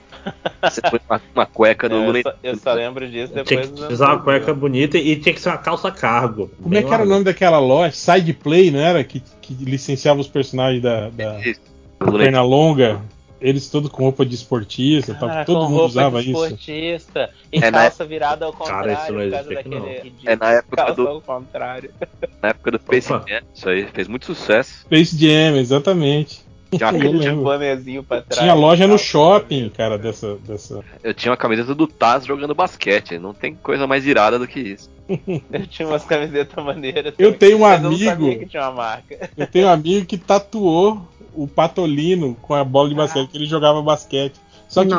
Você põe uma, uma cueca do É, eu, Lula só, eu só lembro disso Tinha depois que dos anos usar uma 2000. cueca bonita e tinha que ser uma calça cargo. Como é que era o nome daquela loja? Side Play, não era? Que, que licenciava os personagens da, da perna longa. Eles todos com roupa de esportista, Cara, todo com mundo roupa usava de isso. esportista. E É, calça virada ao Cara, contrário, isso não existe aqui, daquele não. É na época calça do, ao contrário. na época do Space Opa. Jam, isso aí fez muito sucesso. Space Jam, exatamente. Tinha Aquele bonezinho pra trás. Tinha loja no calça shopping, cara, dessa. dessa... eu tinha uma camiseta do Taz jogando basquete. Não tem coisa mais irada do que isso. Eu tinha umas camisetas maneiras. Eu tenho um amigo. que tinha uma marca. Eu tenho um amigo que tatuou o Patolino com a bola de basquete, que ele jogava basquete. Só que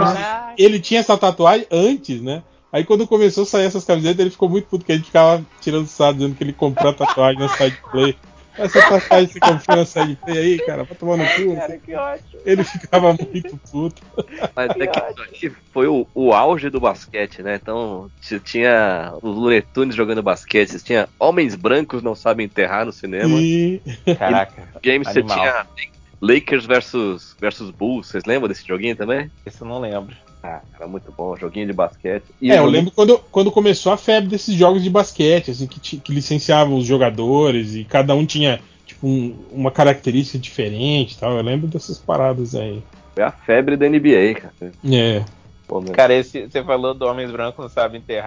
ele tinha essa tatuagem antes, né? Aí quando começou a sair essas camisetas, ele ficou muito puto, que a gente ficava tirando sarro, dizendo que ele comprou a tatuagem na side play. Essa que você comprou na side play aí, cara, vai tomar no cu. Cara, que ótimo. Ele ficava muito puto. Mas é que isso aqui foi o, o auge do basquete, né? Então tinha os Looney Tunes jogando basquete, tinha Homens Brancos Não Sabem Enterrar no cinema. E Caraca, Games você Animal. tinha Lakers versus, versus Bulls. Vocês lembram desse joguinho também? isso eu não lembro. Ah, era muito bom, joguinho de basquete. E É, eu lembro quando, quando começou a febre desses jogos de basquete, assim, que, que licenciavam os jogadores e cada um tinha tipo, um- uma característica diferente e tal. Eu lembro dessas paradas aí. Foi a febre da NBA, cara. É. Pô. Cara, esse, você falou do Homens Brancos Não Sabem Enterrar.